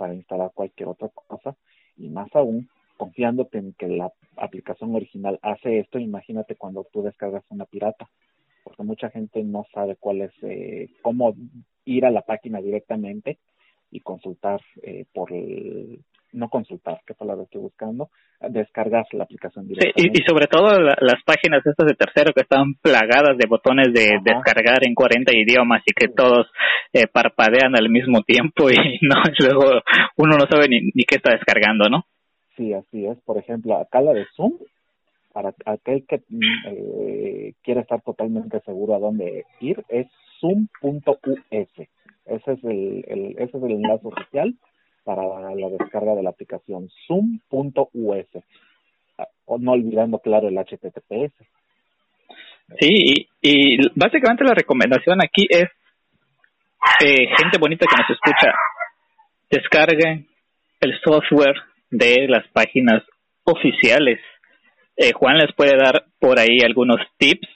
para instalar cualquier otra cosa y más aún confiándote en que la aplicación original hace esto, imagínate cuando tú descargas una pirata, porque mucha gente no sabe cuál es, eh, cómo ir a la página directamente y consultar eh, por el, no consultar, qué palabra estoy buscando, descargar la aplicación directamente. Sí, y, sobre todo las páginas estas de tercero que están plagadas de botones de descargar en 40 idiomas y que todos eh, parpadean al mismo tiempo y no luego uno no sabe ni, ni qué está descargando, ¿no? Sí, así es. Por ejemplo, acá la de Zoom, para aquel que mm, eh, quiere estar totalmente seguro a dónde ir, es zoom.us. Ese es el, el, ese es el enlace oficial para la descarga de la aplicación zoom.us, ah, no olvidando, claro, el HTTPS. Sí, y, básicamente la recomendación aquí es, eh, gente bonita que nos escucha, descarguen el software de las páginas oficiales. Eh, Juan les puede dar por ahí algunos tips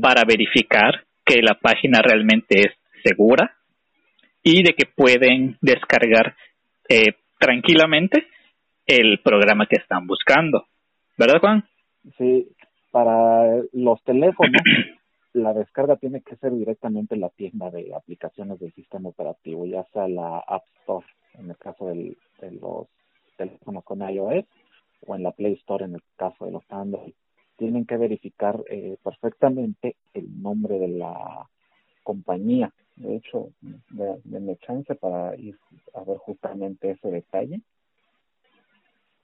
para verificar que la página realmente es segura y de que pueden descargar eh, tranquilamente el programa que están buscando. ¿Verdad, Juan? Sí, para los teléfonos, la descarga tiene que ser directamente en la tienda de aplicaciones del sistema operativo, ya sea la App Store, en el caso del, de los teléfonos con iOS, o en la Play Store, en el caso de los Android. Tienen que verificar eh, perfectamente el nombre de la compañía de hecho, denme chance para ir a ver justamente ese detalle,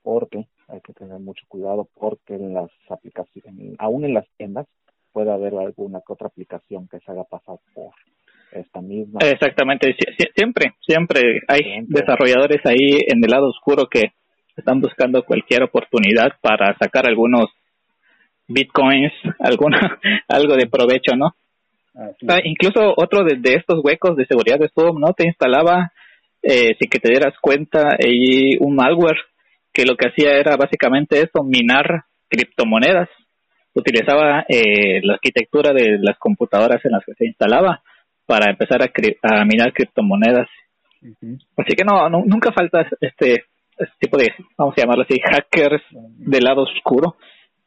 porque hay que tener mucho cuidado, porque en las aplicaciones, aún en las tiendas, puede haber alguna que otra aplicación que se haga pasar por esta misma. Exactamente, siempre, siempre hay desarrolladores ahí en el lado oscuro que están buscando cualquier oportunidad para sacar algunos bitcoins, alguna algo de provecho, ¿no? Ah, incluso otro de, estos huecos de seguridad de Zoom, ¿no? Te instalaba, eh, sin que te dieras cuenta, y un malware que lo que hacía era básicamente eso, minar criptomonedas. Utilizaba eh, la arquitectura de las computadoras en las que se instalaba para empezar a, a minar criptomonedas. Así que no, nunca falta este, este, tipo de, vamos a llamarlo así, hackers del lado oscuro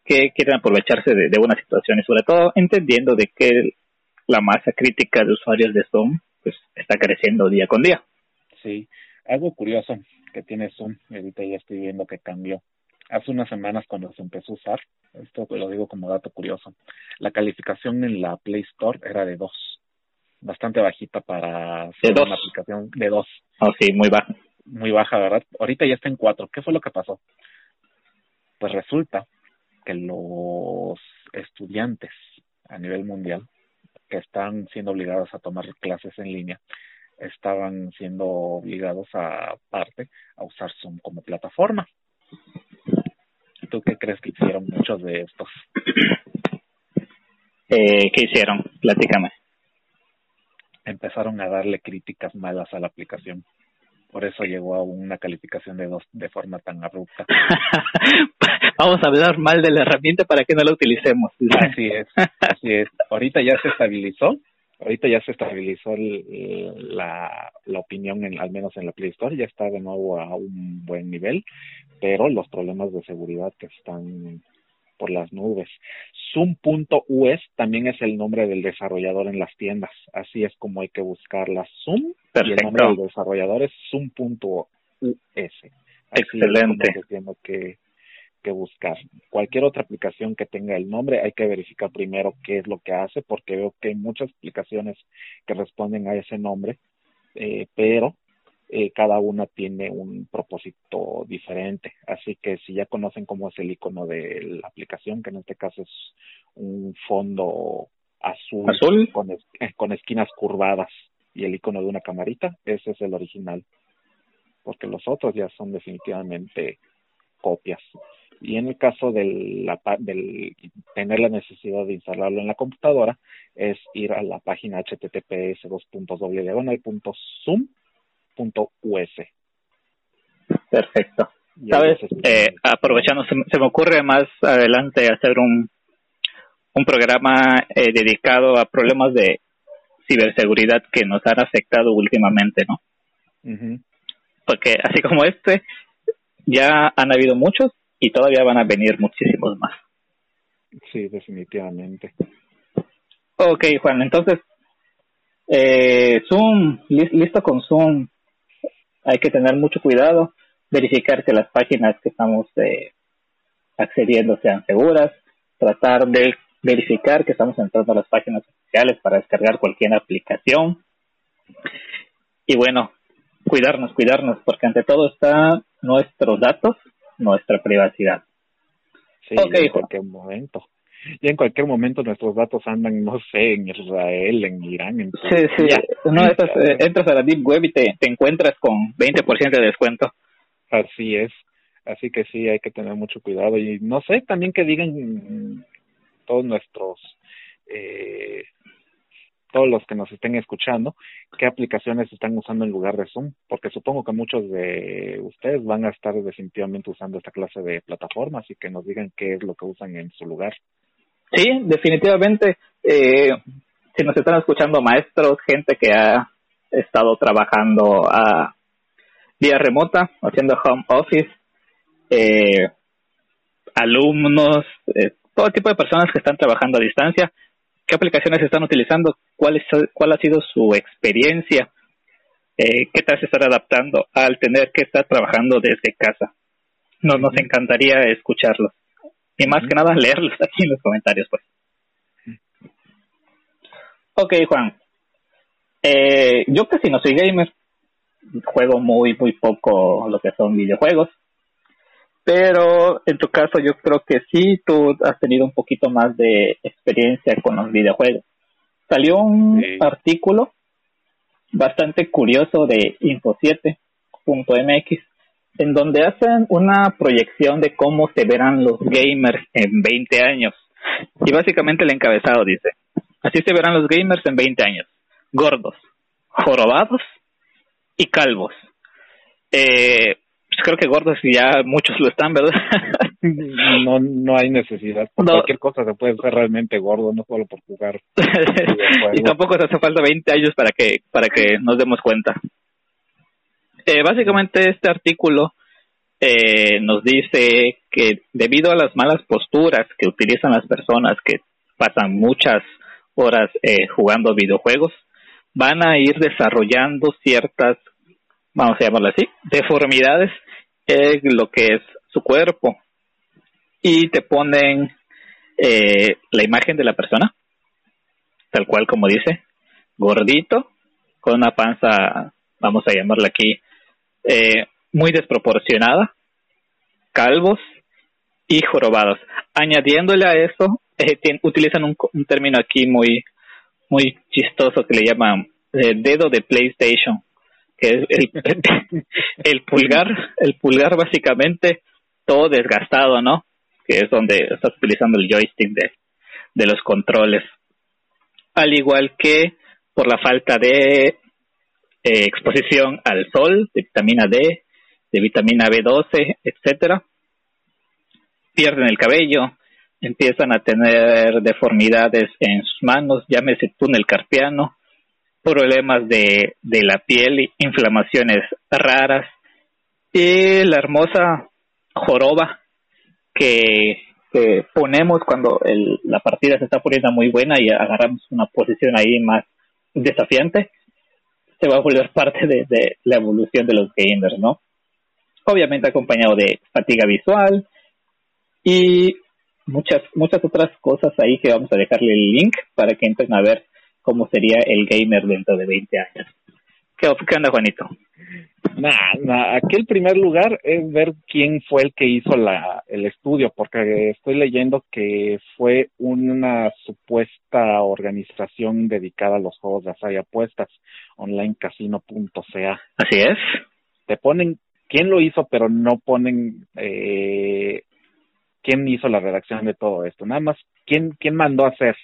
que quieren aprovecharse de, de una situación y sobre todo entendiendo de que la masa crítica de usuarios de Zoom pues está creciendo día con día. Sí, algo curioso que tiene Zoom, ahorita ya estoy viendo que cambió. Hace unas semanas cuando se empezó a usar, esto lo digo como dato curioso, la calificación en la Play Store era de 2, bastante bajita para ser una aplicación de 2. Oh, sí, muy baja. Muy baja, ¿verdad? Ahorita ya está en 4. ¿Qué fue lo que pasó? Pues resulta que los estudiantes a nivel mundial que están siendo obligados a tomar clases en línea estaban siendo obligados a parte a usar Zoom como plataforma. ¿Tú qué crees que hicieron muchos de estos? Eh, ¿Qué hicieron? Platícame. Empezaron a darle críticas malas a la aplicación. Por eso llegó a una calificación de dos de forma tan abrupta. Vamos a hablar mal de la herramienta para que no la utilicemos. Así es, así es. Ahorita ya se estabilizó, ahorita ya se estabilizó la, la opinión, en, al menos en la Play Store, ya está de nuevo a un buen nivel, pero los problemas de seguridad que están por las nubes. Zoom.us también es el nombre del desarrollador en las tiendas, así es como hay que buscarla. Zoom y el nombre del desarrollador es Zoom.us. Excelente. Es que, que buscar. Cualquier otra aplicación que tenga el nombre, hay que verificar primero qué es lo que hace, porque veo que hay muchas aplicaciones que responden a ese nombre, eh, pero eh, cada una tiene un propósito diferente. Así que si ya conocen cómo es el icono de la aplicación, que en este caso es un fondo azul, ¿Azul? Con, eh, con esquinas curvadas y el icono de una camarita, ese es el original. Porque los otros ya son definitivamente copias. Y en el caso del, del tener la necesidad de instalarlo en la computadora, es ir a la página https dos zoom .us. Perfecto. Sabes, eh, aprovechando, se, me ocurre más adelante hacer un, un programa eh, dedicado a problemas de ciberseguridad que nos han afectado últimamente, ¿no? Porque así como este, ya han habido muchos y todavía van a venir muchísimos más. Sí, definitivamente. Ok, Juan, entonces, eh, Zoom, listo con Zoom, hay que tener mucho cuidado, verificar que las páginas que estamos eh, accediendo sean seguras, tratar de verificar que estamos entrando a las páginas oficiales para descargar cualquier aplicación. Y bueno, cuidarnos, cuidarnos, porque ante todo está nuestros datos, nuestra privacidad. Sí, en cualquier momento. Y en cualquier momento nuestros datos andan, no sé, en Israel, en Irán. En sí, sí. No, eh, entras a la Deep Web y te, te encuentras con 20% de descuento. Así es. Así que sí, hay que tener mucho cuidado. Y no sé, también que digan todos nuestros, eh, todos los que nos estén escuchando, qué aplicaciones están usando en lugar de Zoom, porque supongo que muchos de ustedes van a estar definitivamente usando esta clase de plataformas y que nos digan qué es lo que usan en su lugar. Sí, definitivamente. Eh, si nos están escuchando maestros, gente que ha estado trabajando a vía remota, haciendo home office, eh, alumnos, eh, todo tipo de personas que están trabajando a distancia, qué aplicaciones están utilizando, cuál, es, cuál ha sido su experiencia, eh, qué tal se están adaptando al tener que estar trabajando desde casa. Nos, nos encantaría escucharlos. Y más que nada leerlos aquí en los comentarios, pues. Ok, Juan. Eh, yo casi no soy gamer. Juego muy, muy poco lo que son videojuegos. Pero en tu caso yo creo que sí, tú has tenido un poquito más de experiencia con los videojuegos. Salió un artículo bastante curioso de info7.mx en donde hacen una proyección de cómo se verán los gamers en 20 años. Y básicamente el encabezado dice, así se verán los gamers en 20 años, gordos, jorobados y calvos. Eh, pues creo que gordos ya muchos lo están, ¿verdad? no, no hay necesidad. Por cualquier cosa se puede ser realmente gordo, no solo por jugar. y tampoco se hace falta 20 años para que, para que nos demos cuenta. Eh, básicamente este artículo eh, nos dice que debido a las malas posturas que utilizan las personas que pasan muchas horas eh, jugando videojuegos, van a ir desarrollando ciertas, vamos a llamarlo así, deformidades en lo que es su cuerpo. Y te ponen la imagen de la persona, tal cual como dice, gordito, con una panza, vamos a llamarla aquí, eh, muy desproporcionada, calvos y jorobados. Añadiéndole a eso, eh, utilizan un, término aquí muy, muy chistoso que le llaman eh, dedo de PlayStation, que es el, el, pulgar, el pulgar básicamente todo desgastado, ¿no? Que es donde estás utilizando el joystick de, de los controles. Al igual que por la falta de eh, exposición al sol, de vitamina D, de vitamina B12, etcétera. Pierden el cabello, empiezan a tener deformidades en sus manos, llámese túnel carpiano, problemas de, de la piel, inflamaciones raras y la hermosa joroba que, que ponemos cuando el, la partida se está poniendo muy buena y agarramos una posición ahí más desafiante, se va a volver parte de, la evolución de los gamers, ¿no? Obviamente acompañado de fatiga visual y muchas muchas otras cosas ahí que vamos a dejarle el link para que entren a ver cómo sería el gamer dentro de 20 años. ¿Qué, qué onda, Juanito? Nah, aquí el primer lugar es ver quién fue el que hizo la, el estudio, porque estoy leyendo que fue una supuesta organización dedicada a los juegos de azar y apuestas, onlinecasino.ca. Así es. Te ponen quién lo hizo, pero no ponen eh, quién hizo la redacción de todo esto, nada más quién, quién mandó a hacer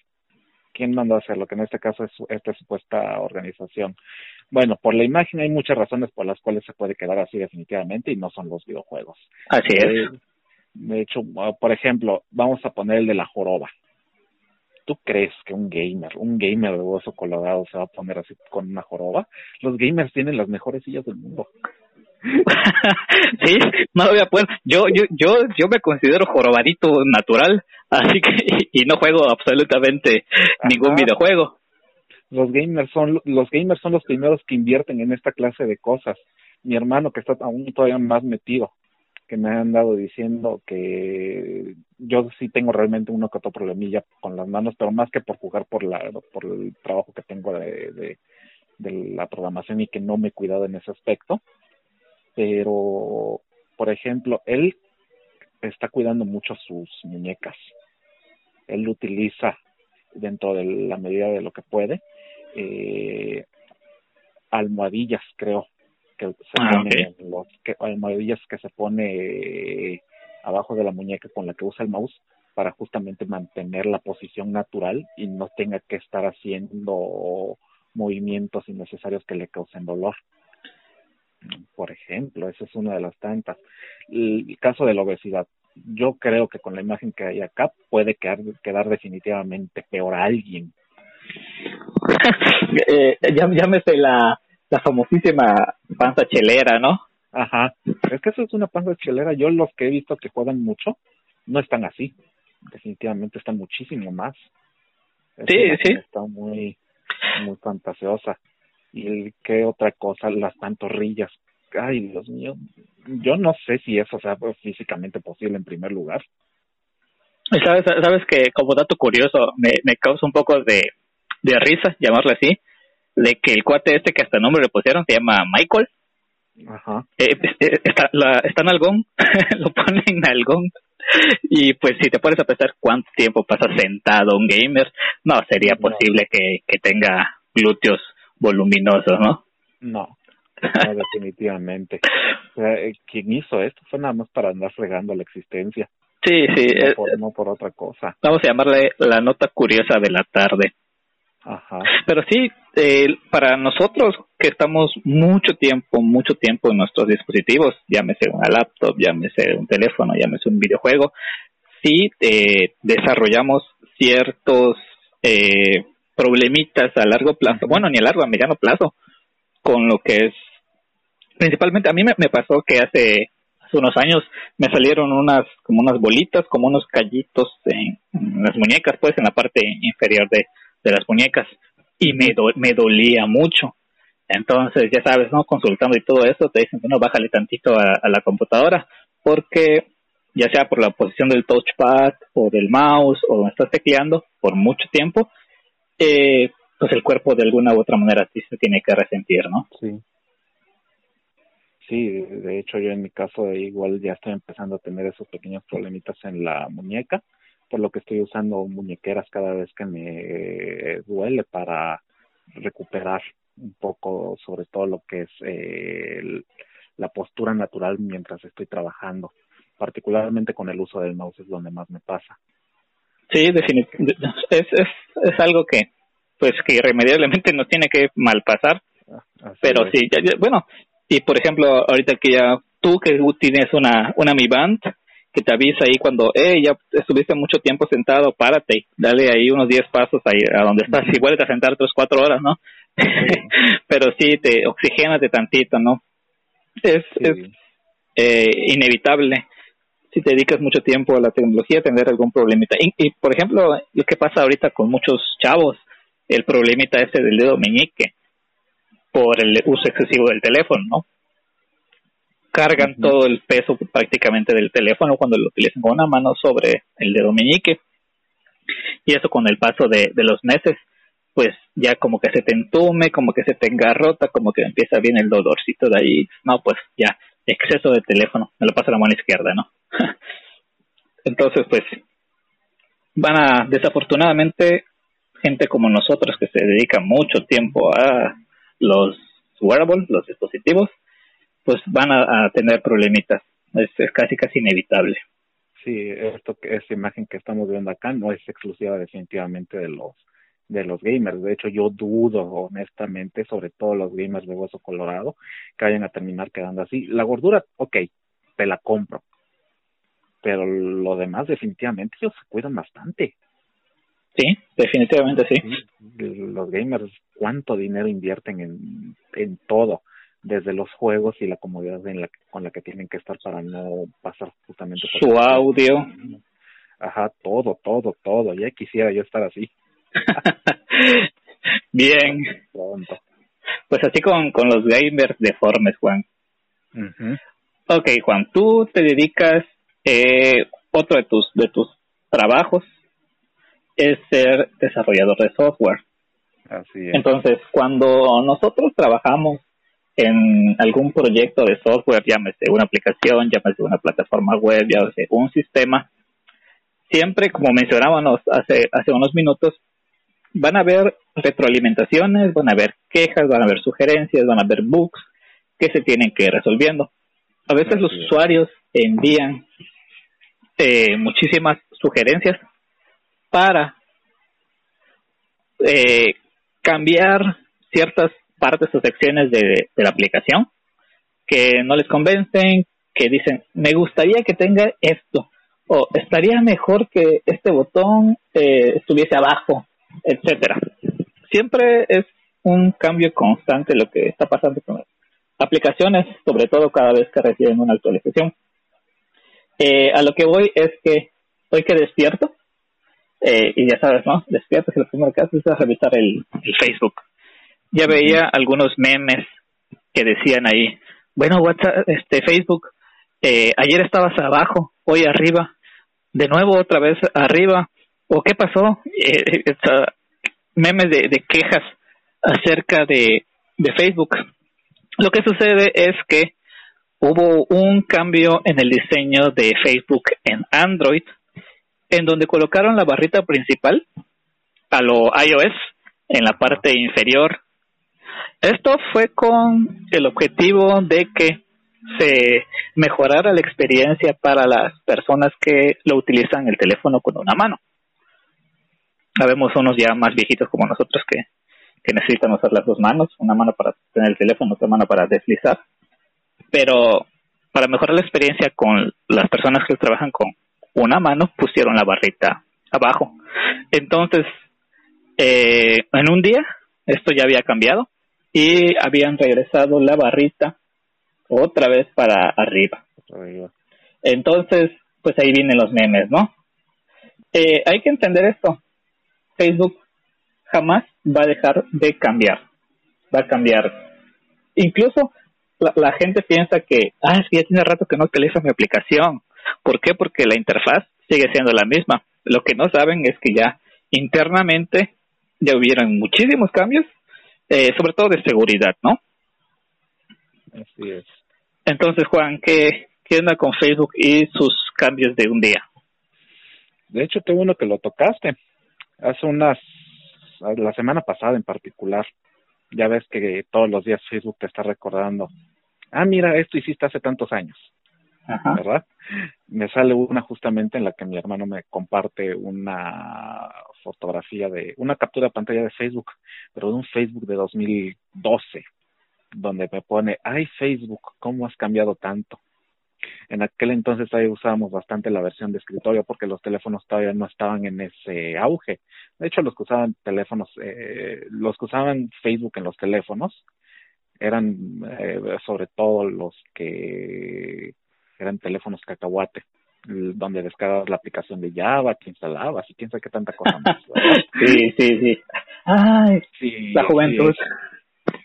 quién mandó a hacerlo, que en este caso es esta supuesta organización. Bueno, por la imagen hay muchas razones por las cuales se puede quedar así definitivamente y no son los videojuegos. Así es. Eh, de hecho, ah, por ejemplo, vamos a poner el de la joroba. ¿Tú crees que un gamer, un gamer de hueso colorado se va a poner así con una joroba? Los gamers tienen las mejores sillas del mundo. sí, no lo voy a poner. Yo, yo, yo, yo me considero jorobadito natural, así que y no juego absolutamente ningún videojuego los gamers son los gamers son los primeros que invierten en esta clase de cosas. Mi hermano que está aún todavía más metido, que me han dado diciendo que yo sí tengo realmente uno que otro problemilla con las manos, pero más que por jugar por la por el trabajo que tengo de, de, de la programación y que no me he cuidado en ese aspecto. Pero, por ejemplo, él está cuidando mucho sus muñecas. Él utiliza dentro de la medida de lo que puede eh, almohadillas, creo, que se ah, los que, almohadillas que se pone eh, abajo de la muñeca con la que usa el mouse para justamente mantener la posición natural y no tenga que estar haciendo movimientos innecesarios que le causen dolor. Por ejemplo, esa es una de las tantas. El caso de la obesidad. Yo creo que con la imagen que hay acá puede quedar, quedar definitivamente peor a alguien eh, llámese la, la famosísima panza chelera, ¿no? Ajá. Es que eso es una panza chelera. Yo los que he visto que juegan mucho no están así. Definitivamente están muchísimo más. sí, sí. Está muy, muy fantasiosa. ¿Y qué otra cosa? Las pantorrillas. Ay, Dios mío. Yo no sé si eso sea físicamente posible en primer lugar. Sabes, sabes que como dato curioso me, me causa un poco de, de risa, llamarle así, de que el cuate este que hasta nombre le pusieron se llama Michael. Ajá. Eh, pues, eh, está, la, está en algón, lo ponen en algón. Y pues si te pones a pensar cuánto tiempo pasa sentado un gamer, no sería posible que, que tenga glúteos voluminosos, ¿no? No, no definitivamente. O sea, eh, quien hizo esto fue nada más para andar fregando la existencia. Sí, sí. No por, no por otra cosa. Vamos a llamarle la nota curiosa de la tarde. Ajá. Pero sí, eh, para nosotros que estamos mucho tiempo, mucho tiempo en nuestros dispositivos, llámese una laptop, llámese un teléfono, llámese un videojuego, sí eh, desarrollamos ciertos eh, problemitas a largo plazo, bueno, ni a largo, a mediano plazo, con lo que es, principalmente a mí me, pasó que hace, hace unos años me salieron unas, como unas bolitas, como unos callitos en las muñecas, pues en la parte inferior de, de las muñecas y me, me dolía mucho. Entonces, ya sabes, ¿no? Consultando y todo eso, te dicen, bueno, bájale tantito a, la computadora, porque ya sea por la posición del touchpad o del mouse o donde estás tecleando por mucho tiempo, eh, pues el cuerpo de alguna u otra manera sí se tiene que resentir, ¿no? Sí. Sí, de hecho yo en mi caso igual ya estoy empezando a tener esos pequeños problemitas en la muñeca por lo que estoy usando muñequeras cada vez que me duele para recuperar un poco sobre todo lo que es eh, la postura natural mientras estoy trabajando particularmente con el uso del mouse es donde más me pasa. Sí definitivamente es, es, es algo que pues que irremediablemente no tiene que mal pasar Pero sí, bueno, y por ejemplo, ahorita que ya tú que tienes una, una Mi Band, que te avisa ahí cuando, eh, ya estuviste mucho tiempo sentado, párate, dale ahí unos 10 pasos ahí a donde estás, y vuelves a sentar otras 4 horas, ¿no? Pero sí, te oxigénate tantito, ¿no? Es, es eh, inevitable si te dedicas mucho tiempo a la tecnología tener algún problemita. Y, y, por ejemplo, lo que pasa ahorita con muchos chavos, el problemita ese del dedo meñique por el uso excesivo del teléfono, ¿no? Cargan todo el peso prácticamente del teléfono cuando lo utilizan con una mano sobre el dedo meñique. Y eso con el paso de, de los meses, pues ya como que se te entume, como que se te engarrota, como que empieza bien el dolorcito de ahí. No, pues ya, exceso de teléfono, me lo paso a la mano izquierda, ¿no? Entonces, pues, van a, desafortunadamente, gente como nosotros que se dedica mucho tiempo a los wearables, los dispositivos, pues van a, tener problemitas. Es, casi, casi inevitable. Sí, esto, esta imagen que estamos viendo acá no es exclusiva definitivamente de los de los gamers. De hecho, yo dudo honestamente, sobre todo los gamers de hueso colorado, que vayan a terminar quedando así. La gordura, ok, te la compro. Pero lo demás, definitivamente, ellos se cuidan bastante. Sí, definitivamente sí. Los gamers, ¿cuánto dinero invierten en, en todo? Desde los juegos y la comodidad en la, con la que tienen que estar para no pasar justamente por su audio. Ajá, todo, todo, todo. Ya quisiera yo estar así. Bien. Pues así con, con los gamers deformes, Juan. Uh Ok, Juan, tú te dedicas, eh, otro de tus, de tus trabajos es ser desarrollador de software. Así es. Entonces, cuando nosotros trabajamos en algún proyecto de software, llámese una aplicación, llámese una plataforma web, llámese un sistema, siempre, como mencionábamos hace, hace unos minutos, van a haber retroalimentaciones, van a haber quejas, van a haber sugerencias, van a haber bugs que se tienen que ir resolviendo. A veces los usuarios envían eh, muchísimas sugerencias para eh, cambiar ciertas partes o secciones de, la aplicación que no les convencen, que dicen, me gustaría que tenga esto, o estaría mejor que este botón eh, estuviese abajo, etcétera. Siempre es un cambio constante lo que está pasando con las aplicaciones, sobre todo cada vez que reciben una actualización. Eh, a lo que voy es que hoy que despierto, eh, y ya sabes, ¿no? Despierto y lo primero que haces es revisar el Facebook ya veía algunos memes que decían ahí, bueno, WhatsApp, este Facebook, eh, ayer estabas abajo, hoy arriba, de nuevo otra vez arriba, o qué pasó, eh, memes de, de, quejas acerca de, de Facebook. Lo que sucede es que hubo un cambio en el diseño de Facebook en Android, en donde colocaron la barrita principal a lo iOS en la parte inferior esto fue con el objetivo de que se mejorara la experiencia para las personas que lo utilizan el teléfono con una mano. Sabemos unos ya más viejitos como nosotros que, que necesitan usar las dos manos, una mano para tener el teléfono, otra mano para deslizar. Pero para mejorar la experiencia con las personas que trabajan con una mano, pusieron la barrita abajo. Entonces, eh, en un día, esto ya había cambiado y habían regresado la barrita otra vez para arriba. Entonces, pues ahí vienen los memes, ¿no? Eh, hay que entender esto. Facebook jamás va a dejar de cambiar. Va a cambiar. Incluso la, gente piensa que, ah, es que ya tiene rato que no utiliza mi aplicación. ¿Por qué? Porque la interfaz sigue siendo la misma. Lo que no saben es que ya internamente ya hubieron muchísimos cambios eh, sobre todo de seguridad, ¿no? Así es. Entonces, Juan, ¿qué, ¿qué onda con Facebook y sus cambios de un día? De hecho, qué bueno que lo tocaste. Hace unas, la semana pasada en particular, ya ves que todos los días Facebook te está recordando, ah, mira, esto hiciste hace tantos años. ¿Verdad? Me sale una justamente en la que mi hermano me comparte una fotografía de una captura de pantalla de Facebook, pero de un Facebook de 2012. donde me pone, ay Facebook, ¿cómo has cambiado tanto? En aquel entonces todavía usábamos bastante la versión de escritorio porque los teléfonos todavía no estaban en ese auge. De hecho, los que usaban teléfonos, eh, los que usaban Facebook en los teléfonos eran eh, sobre todo los que eran teléfonos cacahuate donde descargabas la aplicación de Java, que instalabas y quién sabe qué tanta cosa más. sí, sí, sí. Ay, sí, la juventud.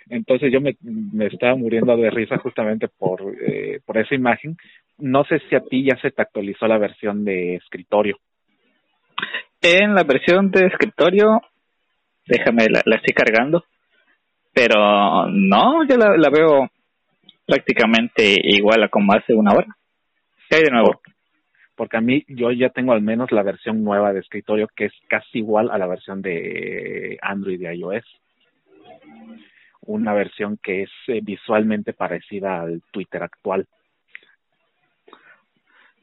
Entonces yo me, me estaba muriendo de risa justamente por, eh, por esa imagen. No sé si a ti ya se te actualizó la versión de escritorio. En la versión de escritorio, déjame, la, la estoy cargando, pero no, yo la, la veo prácticamente igual a como hace una hora. ¿Qué hay de nuevo? porque a mí yo ya tengo al menos la versión nueva de escritorio que es casi igual a la versión de Android y iOS. Una versión que es eh, visualmente parecida al Twitter actual.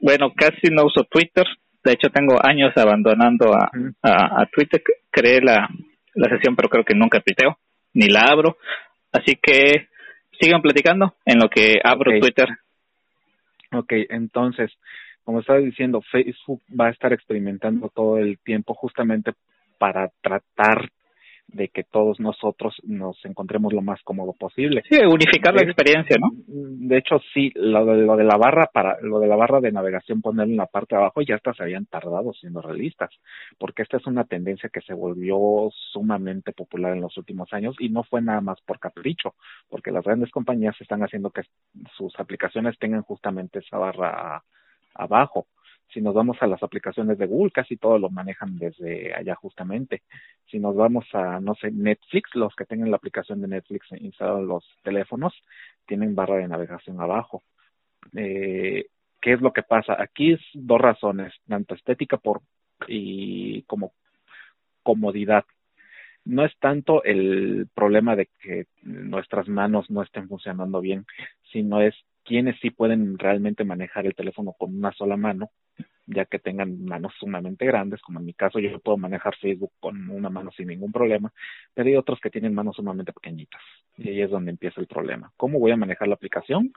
Bueno, casi no uso Twitter. De hecho, tengo años abandonando a, a, Twitter. Creé la, la sesión, pero creo que nunca tuiteo, ni la abro. Así que sigan platicando en lo que abro Twitter. Ok, entonces, como estaba diciendo, Facebook va a estar experimentando todo el tiempo justamente para tratar de que todos nosotros nos encontremos lo más cómodo posible. Sí, unificar la experiencia, ¿no? De hecho, sí, lo de, lo de la barra para lo de la barra de navegación ponerla en la parte de abajo ya hasta se habían tardado siendo realistas, porque esta es una tendencia que se volvió sumamente popular en los últimos años y no fue nada más por capricho, porque las grandes compañías están haciendo que sus aplicaciones tengan justamente esa barra abajo. Si nos vamos a las aplicaciones de Google, casi todo lo manejan desde allá justamente. Si nos vamos a, no sé, Netflix, los que tengan la aplicación de Netflix instalada en los teléfonos, tienen barra de navegación abajo. Eh, ¿Qué es lo que pasa? Aquí es dos razones, tanto estética por y como comodidad. No es tanto el problema de que nuestras manos no estén funcionando bien, sino es quienes sí pueden realmente manejar el teléfono con una sola mano, ya que tengan manos sumamente grandes, como en mi caso yo puedo manejar Facebook con una mano sin ningún problema, pero hay otros que tienen manos sumamente pequeñitas y ahí es donde empieza el problema. ¿Cómo voy a manejar la aplicación?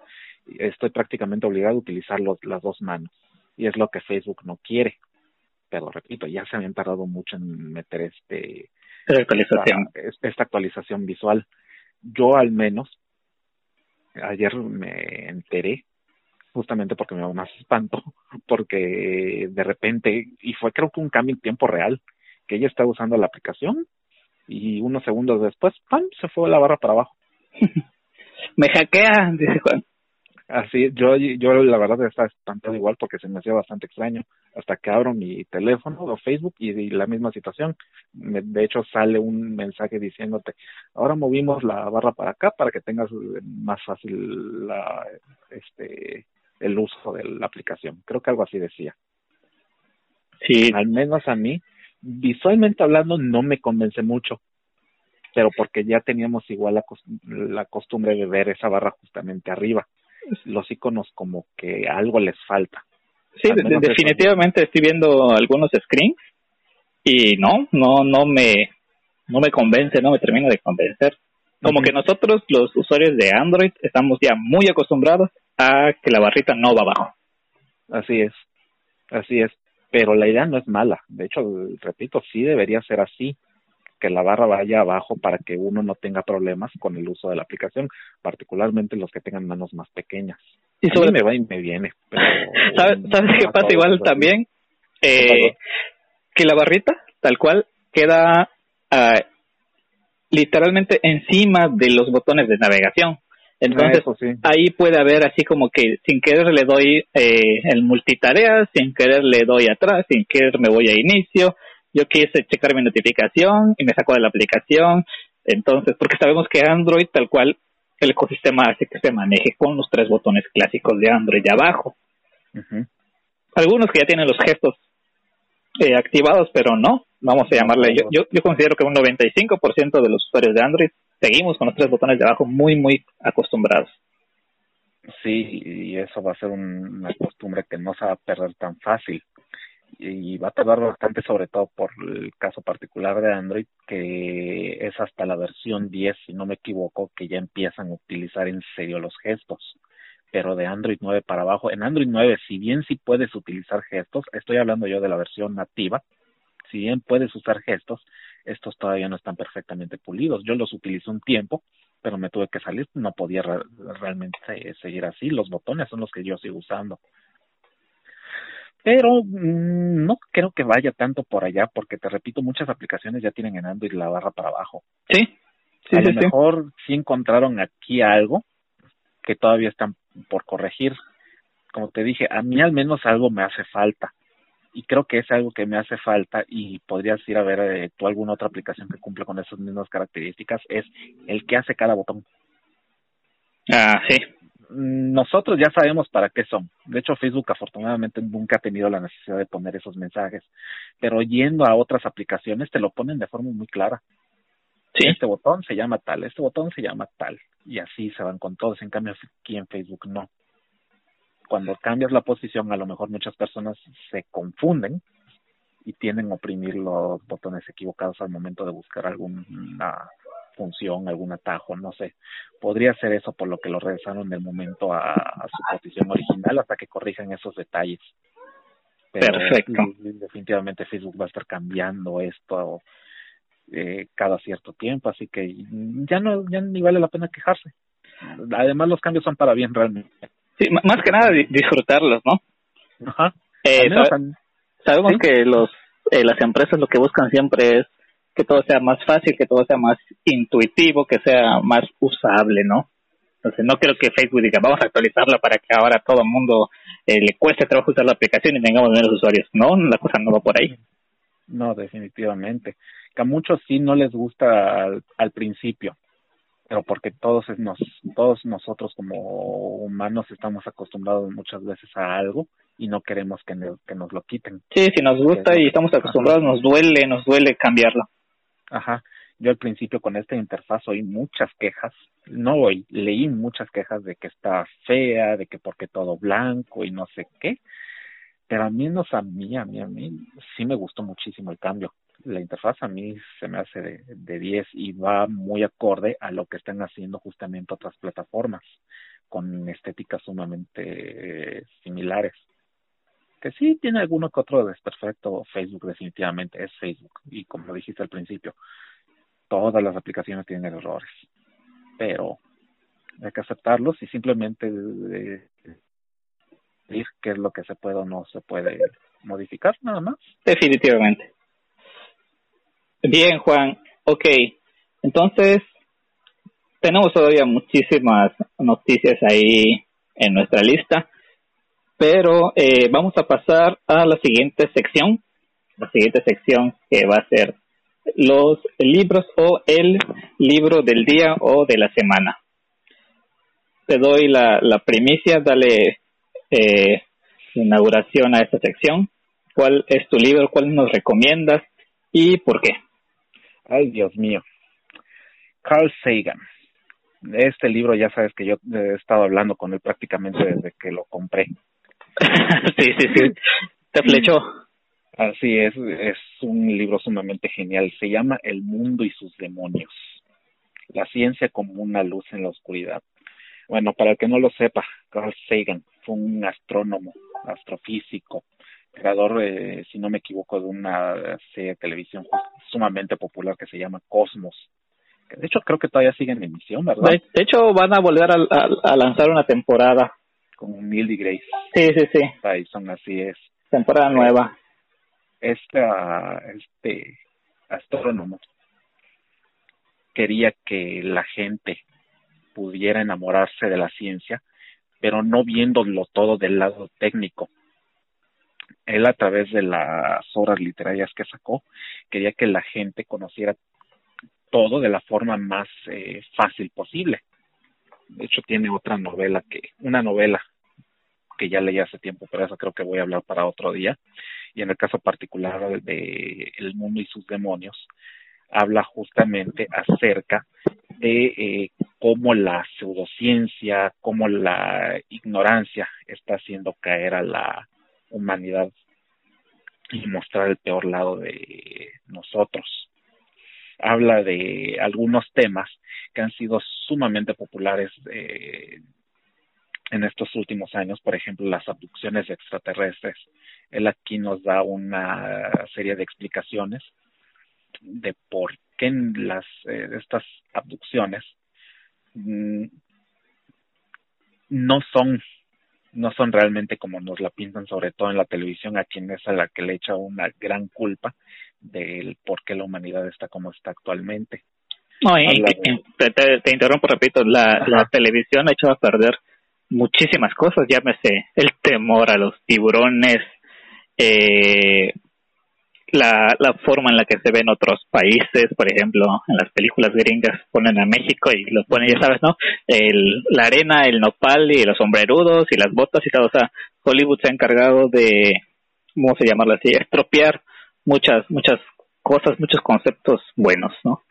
Estoy prácticamente obligado a utilizar las dos manos y es lo que Facebook no quiere. Pero repito, ya se habían tardado mucho en meter este actualización. esta actualización visual. Yo al menos ayer me enteré justamente porque me da más espanto, porque de repente, y fue creo que un cambio en tiempo real, que ella estaba usando la aplicación y unos segundos después, ¡pam!, se fue la barra para abajo. me hackea, dice Juan. Así, yo, yo la verdad estaba espantado igual porque se me hacía bastante extraño. Hasta que abro mi teléfono o Facebook y, la misma situación. de hecho, sale un mensaje diciéndote, ahora movimos la barra para acá para que tengas más fácil la, este, el uso de la aplicación. Creo que algo así decía. Sí. Al menos a mí, visualmente hablando, no me convence mucho pero porque ya teníamos igual la, la costumbre de ver esa barra justamente arriba los iconos como que algo les falta. Sí, definitivamente estoy viendo algunos screens y no, no, no me, no me convence, no me termina de convencer. Como que nosotros, los usuarios de Android, estamos ya muy acostumbrados a que la barrita no va abajo. Así es, así es. Pero la idea no es mala. De hecho, repito, sí debería ser así que la barra vaya abajo para que uno no tenga problemas con el uso de la aplicación, particularmente los que tengan manos más pequeñas. Y sobre... me va y me viene. ¿Sabes, qué pasa igual también? Eh, que la barrita, tal cual, queda uh, literalmente encima de los botones de navegación. Entonces, ahí puede haber así como que sin querer le doy eh, el multitarea, sin querer le doy atrás, sin querer me voy a inicio, yo quise checar mi notificación y me sacó de la aplicación. Entonces, porque sabemos que Android, tal cual, el ecosistema hace que se maneje con los tres botones clásicos de Android de abajo. Algunos que ya tienen los gestos eh, activados, pero no, vamos a llamarle. Yo, yo, yo considero que un 95% de los usuarios de Android seguimos con los tres botones de abajo muy, muy acostumbrados. Sí, y eso va a ser una costumbre que no se va a perder tan fácil y va a tardar bastante sobre todo por el caso particular de Android que es hasta la versión 10 si no me equivoco que ya empiezan a utilizar en serio los gestos. Pero de Android 9 para abajo en Android 9 si bien sí puedes utilizar gestos estoy hablando yo de la versión nativa si bien puedes usar gestos estos todavía no están perfectamente pulidos. Yo los utilicé un tiempo pero me tuve que salir no podía realmente seguir así. Los botones son los que yo sigo usando pero mm, no creo que vaya tanto por allá porque te repito muchas aplicaciones ya tienen en Android la barra para abajo. Sí, sí a lo mejor sí. encontraron aquí algo que todavía están por corregir. Como te dije a mí al menos algo me hace falta y creo que es algo que me hace falta y podrías ir a ver eh, tú alguna otra aplicación que cumple con esas mismas características es el que hace cada botón. Ah sí nosotros ya sabemos para qué son. De hecho, Facebook afortunadamente nunca ha tenido la necesidad de poner esos mensajes, pero yendo a otras aplicaciones te lo ponen de forma muy clara. Sí. Este botón se llama tal, este botón se llama tal, y así se van con todos. En cambio, aquí en Facebook no. Cuando cambias la posición, a lo mejor muchas personas se confunden y tienden a oprimir los botones equivocados al momento de buscar alguna función, algún atajo, no sé. Podría ser eso por lo que lo regresaron del momento a, a su posición original hasta que corrijan esos detalles. Pero Perfecto. Definitivamente Facebook va a estar cambiando esto eh, cada cierto tiempo, así que ya no ya ni vale la pena quejarse. Además los cambios son para bien realmente. Sí, más que nada disfrutarlos, ¿no? Ajá. Eh, sabe, sabemos ¿sí? que los eh, las empresas lo que buscan siempre es que todo sea más fácil, que todo sea más intuitivo, que sea más usable, ¿no? Entonces no creo que Facebook diga vamos a actualizarla para que ahora todo el mundo eh, le cueste trabajo usar la aplicación y tengamos menos usuarios. No, la cosa no va por ahí. No, definitivamente. Que a muchos sí no les gusta al, al principio, pero porque todos nos, todos nosotros como humanos estamos acostumbrados muchas veces a algo y no queremos que, ne que nos lo quiten. Sí, si nos gusta y estamos acostumbrados, nos duele, nos duele cambiarlo. Ajá. Yo al principio con esta interfaz oí muchas quejas, no oí, leí muchas quejas de que está fea, de que porque todo blanco y no sé qué, pero a mí no a mí, a mí, a mí sí me gustó muchísimo el cambio. La interfaz a mí se me hace de, de 10 y va muy acorde a lo que están haciendo justamente otras plataformas con estéticas sumamente eh, similares que sí tiene alguno que otro desperfecto Facebook definitivamente es Facebook y como dijiste al principio todas las aplicaciones tienen errores pero hay que aceptarlos y simplemente decir qué es lo que se puede o no se puede modificar nada más. Definitivamente. Bien Juan ok. Entonces tenemos todavía muchísimas noticias ahí en nuestra lista pero eh, vamos a pasar a la siguiente sección, la siguiente sección que va a ser los libros o el libro del día o de la semana. Te doy la, la primicia, dale eh, inauguración a esta sección. ¿Cuál es tu libro? ¿Cuál nos recomiendas? ¿Y por qué? Ay, Dios mío. Carl Sagan. Este libro ya sabes que yo he estado hablando con él prácticamente desde que lo compré. sí, sí, sí. Te flechó. Así es, es un libro sumamente genial. Se llama El mundo y sus demonios. La ciencia como una luz en la oscuridad. Bueno, para el que no lo sepa, Carl Sagan fue un astrónomo, astrofísico, creador, eh, si no me equivoco, de una serie de televisión sumamente popular que se llama Cosmos. De hecho, creo que todavía sigue en emisión, ¿verdad? De, hecho, van a volver a, a, a lanzar una temporada con Neil deGrasse. Sí, sí, sí. Tyson, así es. Temporada nueva. Esta, este astrónomo quería que la gente pudiera enamorarse de la ciencia, pero no viéndolo todo del lado técnico. Él a través de las obras literarias que sacó, quería que la gente conociera todo de la forma más eh, fácil posible. De hecho, tiene otra novela que, una novela que ya leí hace tiempo, pero eso creo que voy a hablar para otro día. Y en el caso particular de El mundo y sus demonios, habla justamente acerca de eh, cómo la pseudociencia, cómo la ignorancia está haciendo caer a la humanidad y mostrar el peor lado de nosotros. Habla de algunos temas que han sido sumamente populares eh, en estos últimos años, por ejemplo, las abducciones extraterrestres. Él aquí nos da una serie de explicaciones de por qué las eh, estas abducciones mm, no son no son realmente como nos la pintan, sobre todo en la televisión, a quien es a la que le echa una gran culpa del por qué la humanidad está como está actualmente. No, y, te, interrumpo, repito, la, la televisión ha hecho a perder muchísimas cosas, llámese el temor a los tiburones, eh, la, la forma en la que se ven otros países, por ejemplo, en las películas gringas ponen a México y lo ponen, ya sabes, ¿no? El, la arena, el nopal y los sombrerudos y las botas y todo, o sea, Hollywood se ha encargado de, ¿cómo se llamarlo así? Estropear muchas, muchas cosas, muchos conceptos buenos, ¿no?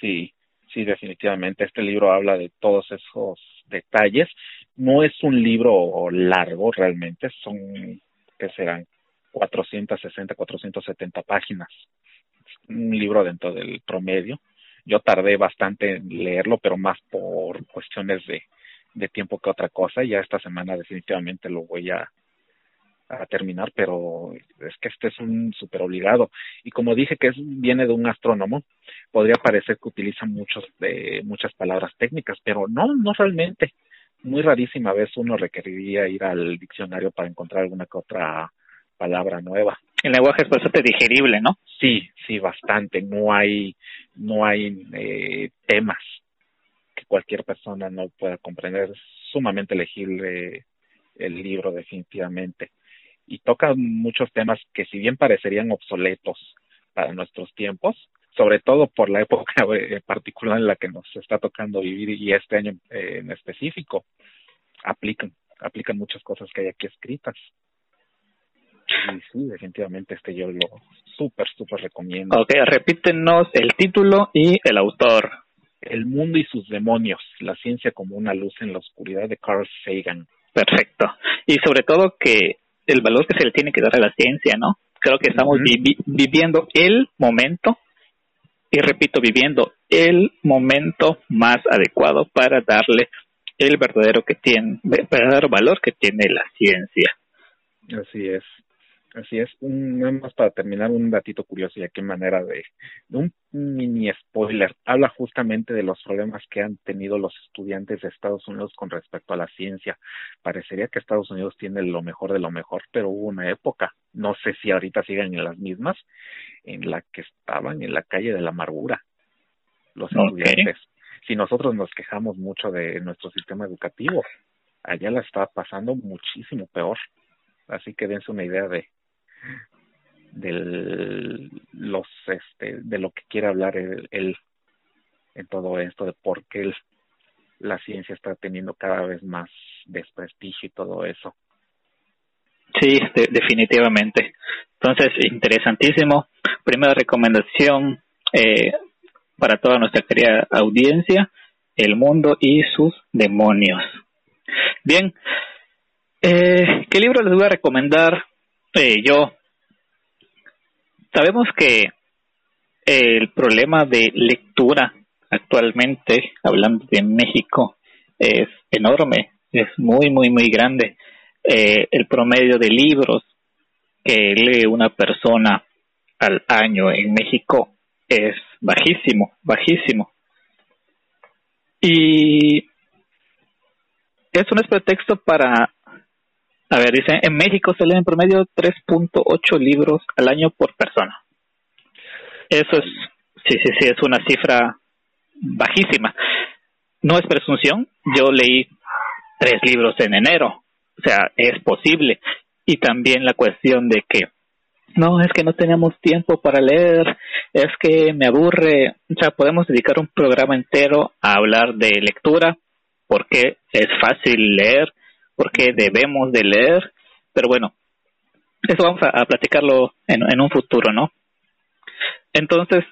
Sí, sí, definitivamente. Este libro habla de todos esos detalles. No es un libro largo realmente, son, que serán? 460, 470 páginas. Un libro dentro del promedio. Yo tardé bastante en leerlo, pero más por cuestiones de, de tiempo que otra cosa. Ya esta semana definitivamente lo voy a, a terminar, pero es que este es un súper obligado. Y como dije que es, viene de un astrónomo, podría parecer que utiliza muchos de, muchas palabras técnicas, pero no, no realmente. Muy rarísima vez uno requeriría ir al diccionario para encontrar alguna que otra palabra nueva. El lenguaje es bastante digerible, ¿no? Sí, sí, bastante. No hay, no hay eh, temas que cualquier persona no pueda comprender. Es sumamente legible el libro, definitivamente. Y toca muchos temas que si bien parecerían obsoletos para nuestros tiempos, sobre todo por la época particular en la que nos está tocando vivir y este año eh, en específico, aplican, aplican muchas cosas que hay aquí escritas. Sí, sí, definitivamente este yo lo súper, súper recomiendo. Ok, repítenos el título y el autor. El mundo y sus demonios, la ciencia como una luz en la oscuridad de Carl Sagan. Perfecto. Y sobre todo que el valor que se le tiene que dar a la ciencia, ¿no? Creo que estamos viviendo el momento, y repito, viviendo el momento más adecuado para darle el verdadero que tiene, verdadero valor que tiene la ciencia. Así es. Así es, un, nada más para terminar un datito curioso y aquí manera de, un mini spoiler. Habla justamente de los problemas que han tenido los estudiantes de Estados Unidos con respecto a la ciencia. Parecería que Estados Unidos tiene lo mejor de lo mejor, pero hubo una época, no sé si ahorita siguen en las mismas, en la que estaban en la calle de la amargura los estudiantes. Si nosotros nos quejamos mucho de nuestro sistema educativo, allá la está pasando muchísimo peor. Así que dense una idea de, del los este de lo que quiere hablar él, en todo esto de por qué la ciencia está teniendo cada vez más desprestigio y todo eso. Sí definitivamente. Entonces interesantísimo. Primera recomendación eh, para toda nuestra querida audiencia el mundo y sus demonios. Bien eh, qué libro les voy a recomendar yo, sabemos que el problema de lectura actualmente, hablando de México, es enorme, es muy, muy, muy grande. Eh, el promedio de libros que lee una persona al año en México es bajísimo, bajísimo. Y eso no es pretexto para a ver, dice, en México se leen en promedio 3.8 libros al año por persona. Eso es, sí, sí, sí, es una cifra bajísima. No es presunción, yo leí tres libros en enero, o sea, es posible. Y también la cuestión de que, no, es que no tenemos tiempo para leer, es que me aburre, o sea, podemos dedicar un programa entero a hablar de lectura, porque es fácil leer, porque debemos de leer, pero bueno, eso vamos a, platicarlo en, un futuro, ¿no? Entonces,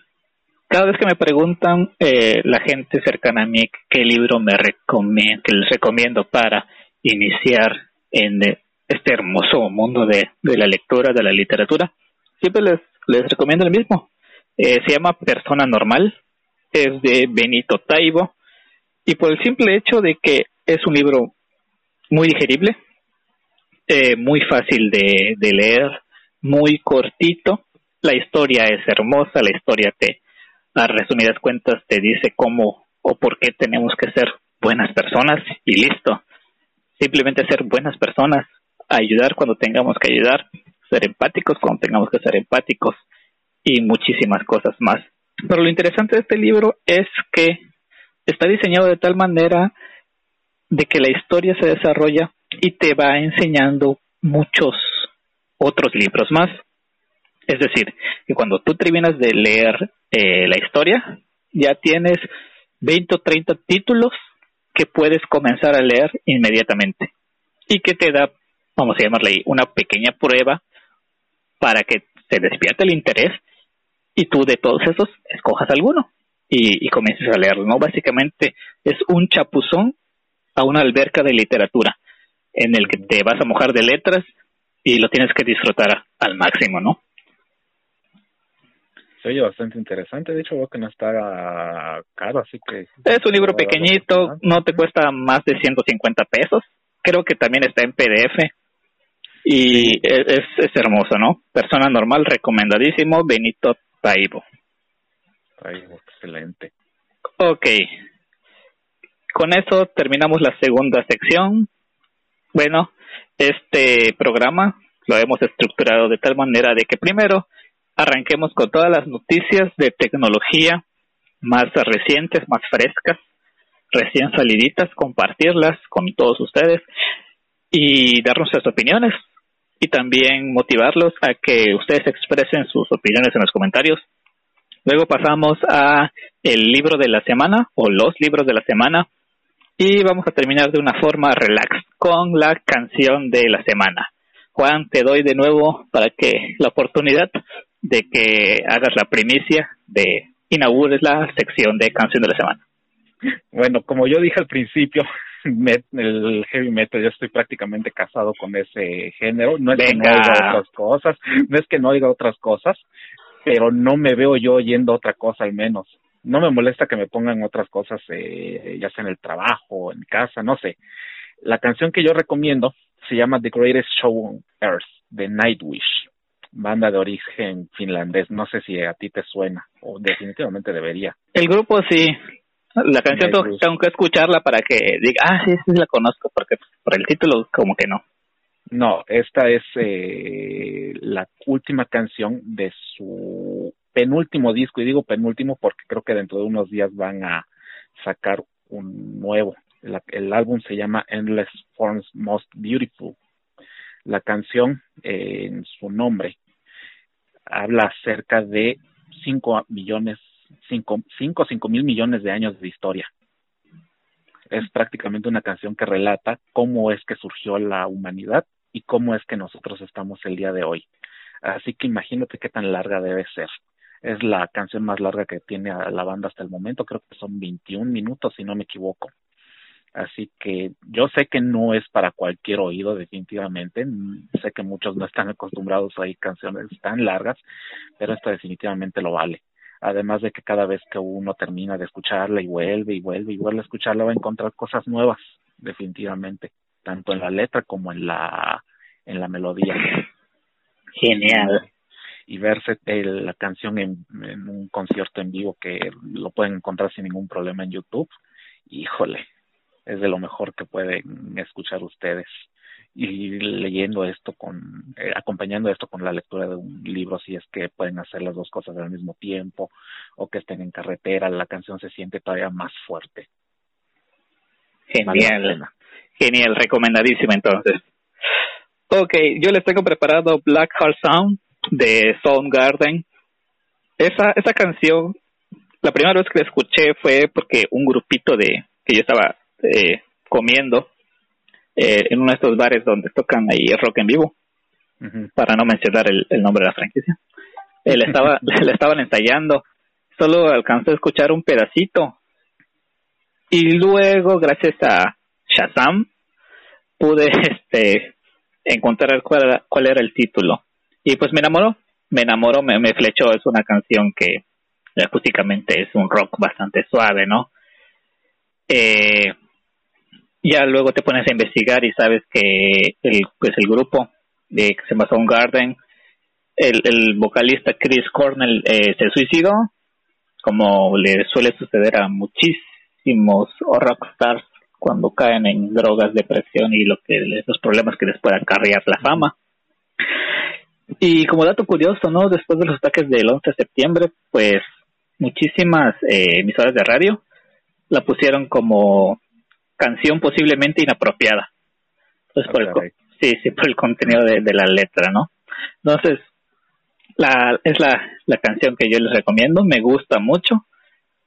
cada vez que me preguntan eh, la gente cercana a mí qué libro me recomiendo, que les recomiendo para iniciar en, este hermoso mundo de, de la lectura, de la literatura, siempre les, les recomiendo el mismo. Eh, se llama Persona Normal, es de Benito Taibo, y por el simple hecho de que es un libro muy digerible, eh, muy fácil de, de leer, muy cortito, la historia es hermosa, la historia te, a resumidas cuentas, te dice cómo o por qué tenemos que ser buenas personas y listo. Simplemente ser buenas personas, ayudar cuando tengamos que ayudar, ser empáticos cuando tengamos que ser empáticos y muchísimas cosas más. Pero lo interesante de este libro es que está diseñado de tal manera de que la historia se desarrolla y te va enseñando muchos otros libros más. Es decir, que cuando tú terminas de leer eh, la historia, ya tienes 20 o 30 títulos que puedes comenzar a leer inmediatamente y que te da, vamos a llamarle ahí, una pequeña prueba para que se despierte el interés y tú de todos esos escojas alguno y, y comiences a leerlo, ¿no? Básicamente es un chapuzón a una alberca de literatura en el que te vas a mojar de letras y lo tienes que disfrutar al máximo, ¿no? Se oye bastante interesante, de hecho veo que no está caro, así que... Es un libro pequeñito, no te cuesta más de 150 pesos, creo que también está en PDF y es, es hermoso, ¿no? Persona normal, recomendadísimo, Benito Taibo. Taibo, excelente. Ok, con eso terminamos la segunda sección. Bueno, este programa lo hemos estructurado de tal manera de que primero arranquemos con todas las noticias de tecnología más recientes, más frescas, recién saliditas, compartirlas con todos ustedes y dar nuestras opiniones y también motivarlos a que ustedes expresen sus opiniones en los comentarios. Luego pasamos a el libro de la semana o los libros de la semana y vamos a terminar de una forma relax con la canción de la semana. Juan, te doy de nuevo para que la oportunidad de que hagas la primicia de inaugures la sección de canción de la semana. Bueno, como yo dije al principio, el heavy metal, yo estoy prácticamente casado con ese género. No es que no oiga otras cosas, no es que no oiga otras cosas, pero no me veo yo oyendo otra cosa al menos no me molesta que me pongan otras cosas, eh, ya sea en el trabajo, en casa, no sé. La canción que yo recomiendo se llama The Greatest Show on Earth, de Nightwish, banda de origen finlandés. No sé si a ti te suena, o definitivamente debería. El grupo sí. La canción tengo, que escucharla para que diga, ah, sí, sí la conozco, porque por el título como que no. No, esta es eh, la última canción de su penúltimo disco, y digo penúltimo porque creo que dentro de unos días van a sacar un nuevo. el álbum se llama Endless Forms Most Beautiful. La canción, eh, en su nombre, habla acerca de 5 millones, 5 cinco, cinco mil millones de años de historia. Es prácticamente una canción que relata cómo es que surgió la humanidad y cómo es que nosotros estamos el día de hoy. Así que imagínate qué tan larga debe ser. Es la canción más larga que tiene la banda hasta el momento, creo que son 21 minutos si no me equivoco. Así que yo sé que no es para cualquier oído, definitivamente. Sé que muchos no están acostumbrados a oír canciones tan largas, pero esta definitivamente lo vale. Además de que cada vez que uno termina de escucharla y vuelve y vuelve y vuelve a escucharla, va a encontrar cosas nuevas, definitivamente, tanto en la letra como en la, en la melodía. Genial y verse la canción en, un concierto en vivo que lo pueden encontrar sin ningún problema en YouTube, híjole, es de lo mejor que pueden escuchar ustedes. Y leyendo esto con, eh, acompañando esto con la lectura de un libro, si es que pueden hacer las dos cosas al mismo tiempo o que estén en carretera, la canción se siente todavía más fuerte. Genial, genial, recomendadísima entonces. Ok, yo les tengo preparado Black Heart Sound de Soundgarden. Esa, esa canción, la primera vez que la escuché fue porque un grupito de que yo estaba eh, comiendo eh, en uno de estos bares donde tocan ahí rock en vivo, para no mencionar el, el, nombre de la franquicia. Él estaba, le estaban ensayando, solo alcanzó a escuchar un pedacito. Y luego, gracias a Shazam, pude este encontrar cuál, cuál era el título. Y pues me enamoró, me enamoró, me, me flechó. Es una canción que acústicamente es un rock bastante suave, ¿no? Eh, ya luego te pones a investigar y sabes que el, pues el grupo de que se llama Garden el, el vocalista Chris Cornell eh, se suicidó, como le suele suceder a muchísimos rockstars cuando caen en drogas, depresión y lo que los problemas que les pueda acarrear la fama. Y como dato curioso, ¿no? Después de los ataques del 11 de septiembre, pues muchísimas eh, emisoras de radio la pusieron como canción posiblemente inapropiada. Entonces, por el, sí, sí, por el contenido de, de la letra, ¿no? Entonces, la, es la, la canción que yo les recomiendo, me gusta mucho.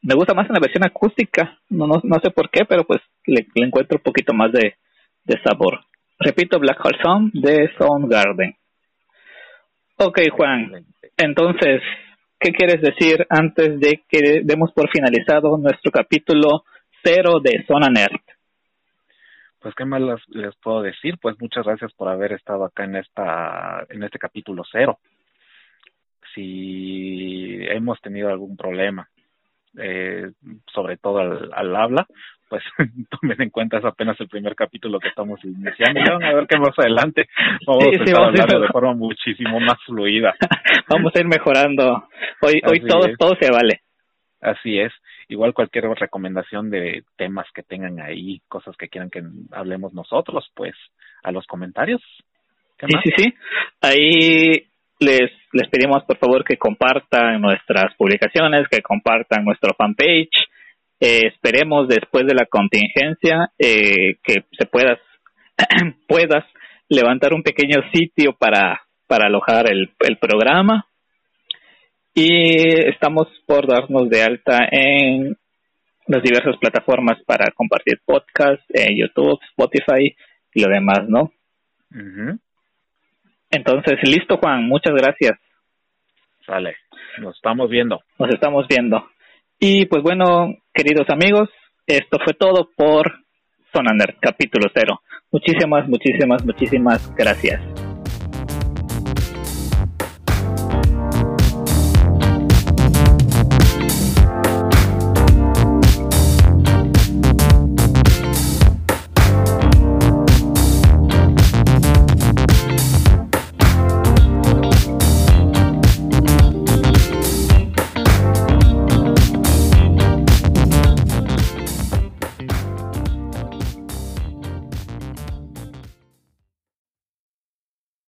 Me gusta más en la versión acústica, no, no, no sé por qué, pero pues le, encuentro un poquito más de, de sabor. Repito, Black Hole Song de Soundgarden. Ok, Juan. Entonces, ¿qué quieres decir antes de que demos por finalizado nuestro capítulo cero de Zona Nerd? Pues qué más les, puedo decir, pues muchas gracias por haber estado acá en esta en este capítulo cero si hemos tenido algún problema, eh, sobre todo al, habla, pues tomen en cuenta es apenas el primer capítulo que estamos iniciando y van a ver que más adelante vamos a hablando de forma muchísimo más fluida. vamos a ir mejorando. Hoy, hoy todo, todo se vale. Así es. Igual cualquier recomendación de temas que tengan ahí, cosas que quieran que hablemos nosotros, pues a los comentarios. Sí, sí, sí. Ahí les, les pedimos por favor que compartan nuestras publicaciones, que compartan nuestro fanpage. Eh, esperemos después de la contingencia eh, que se puedas, puedas levantar un pequeño sitio para, para alojar el, el programa. Y estamos por darnos de alta en las diversas plataformas para compartir podcasts, en YouTube, Spotify y lo demás, ¿no? Entonces, listo, Juan, muchas gracias. Sale, nos estamos viendo. Nos estamos viendo. Y pues bueno, queridos amigos, esto fue todo por Sonander, capítulo cero. Muchísimas, muchísimas, muchísimas gracias.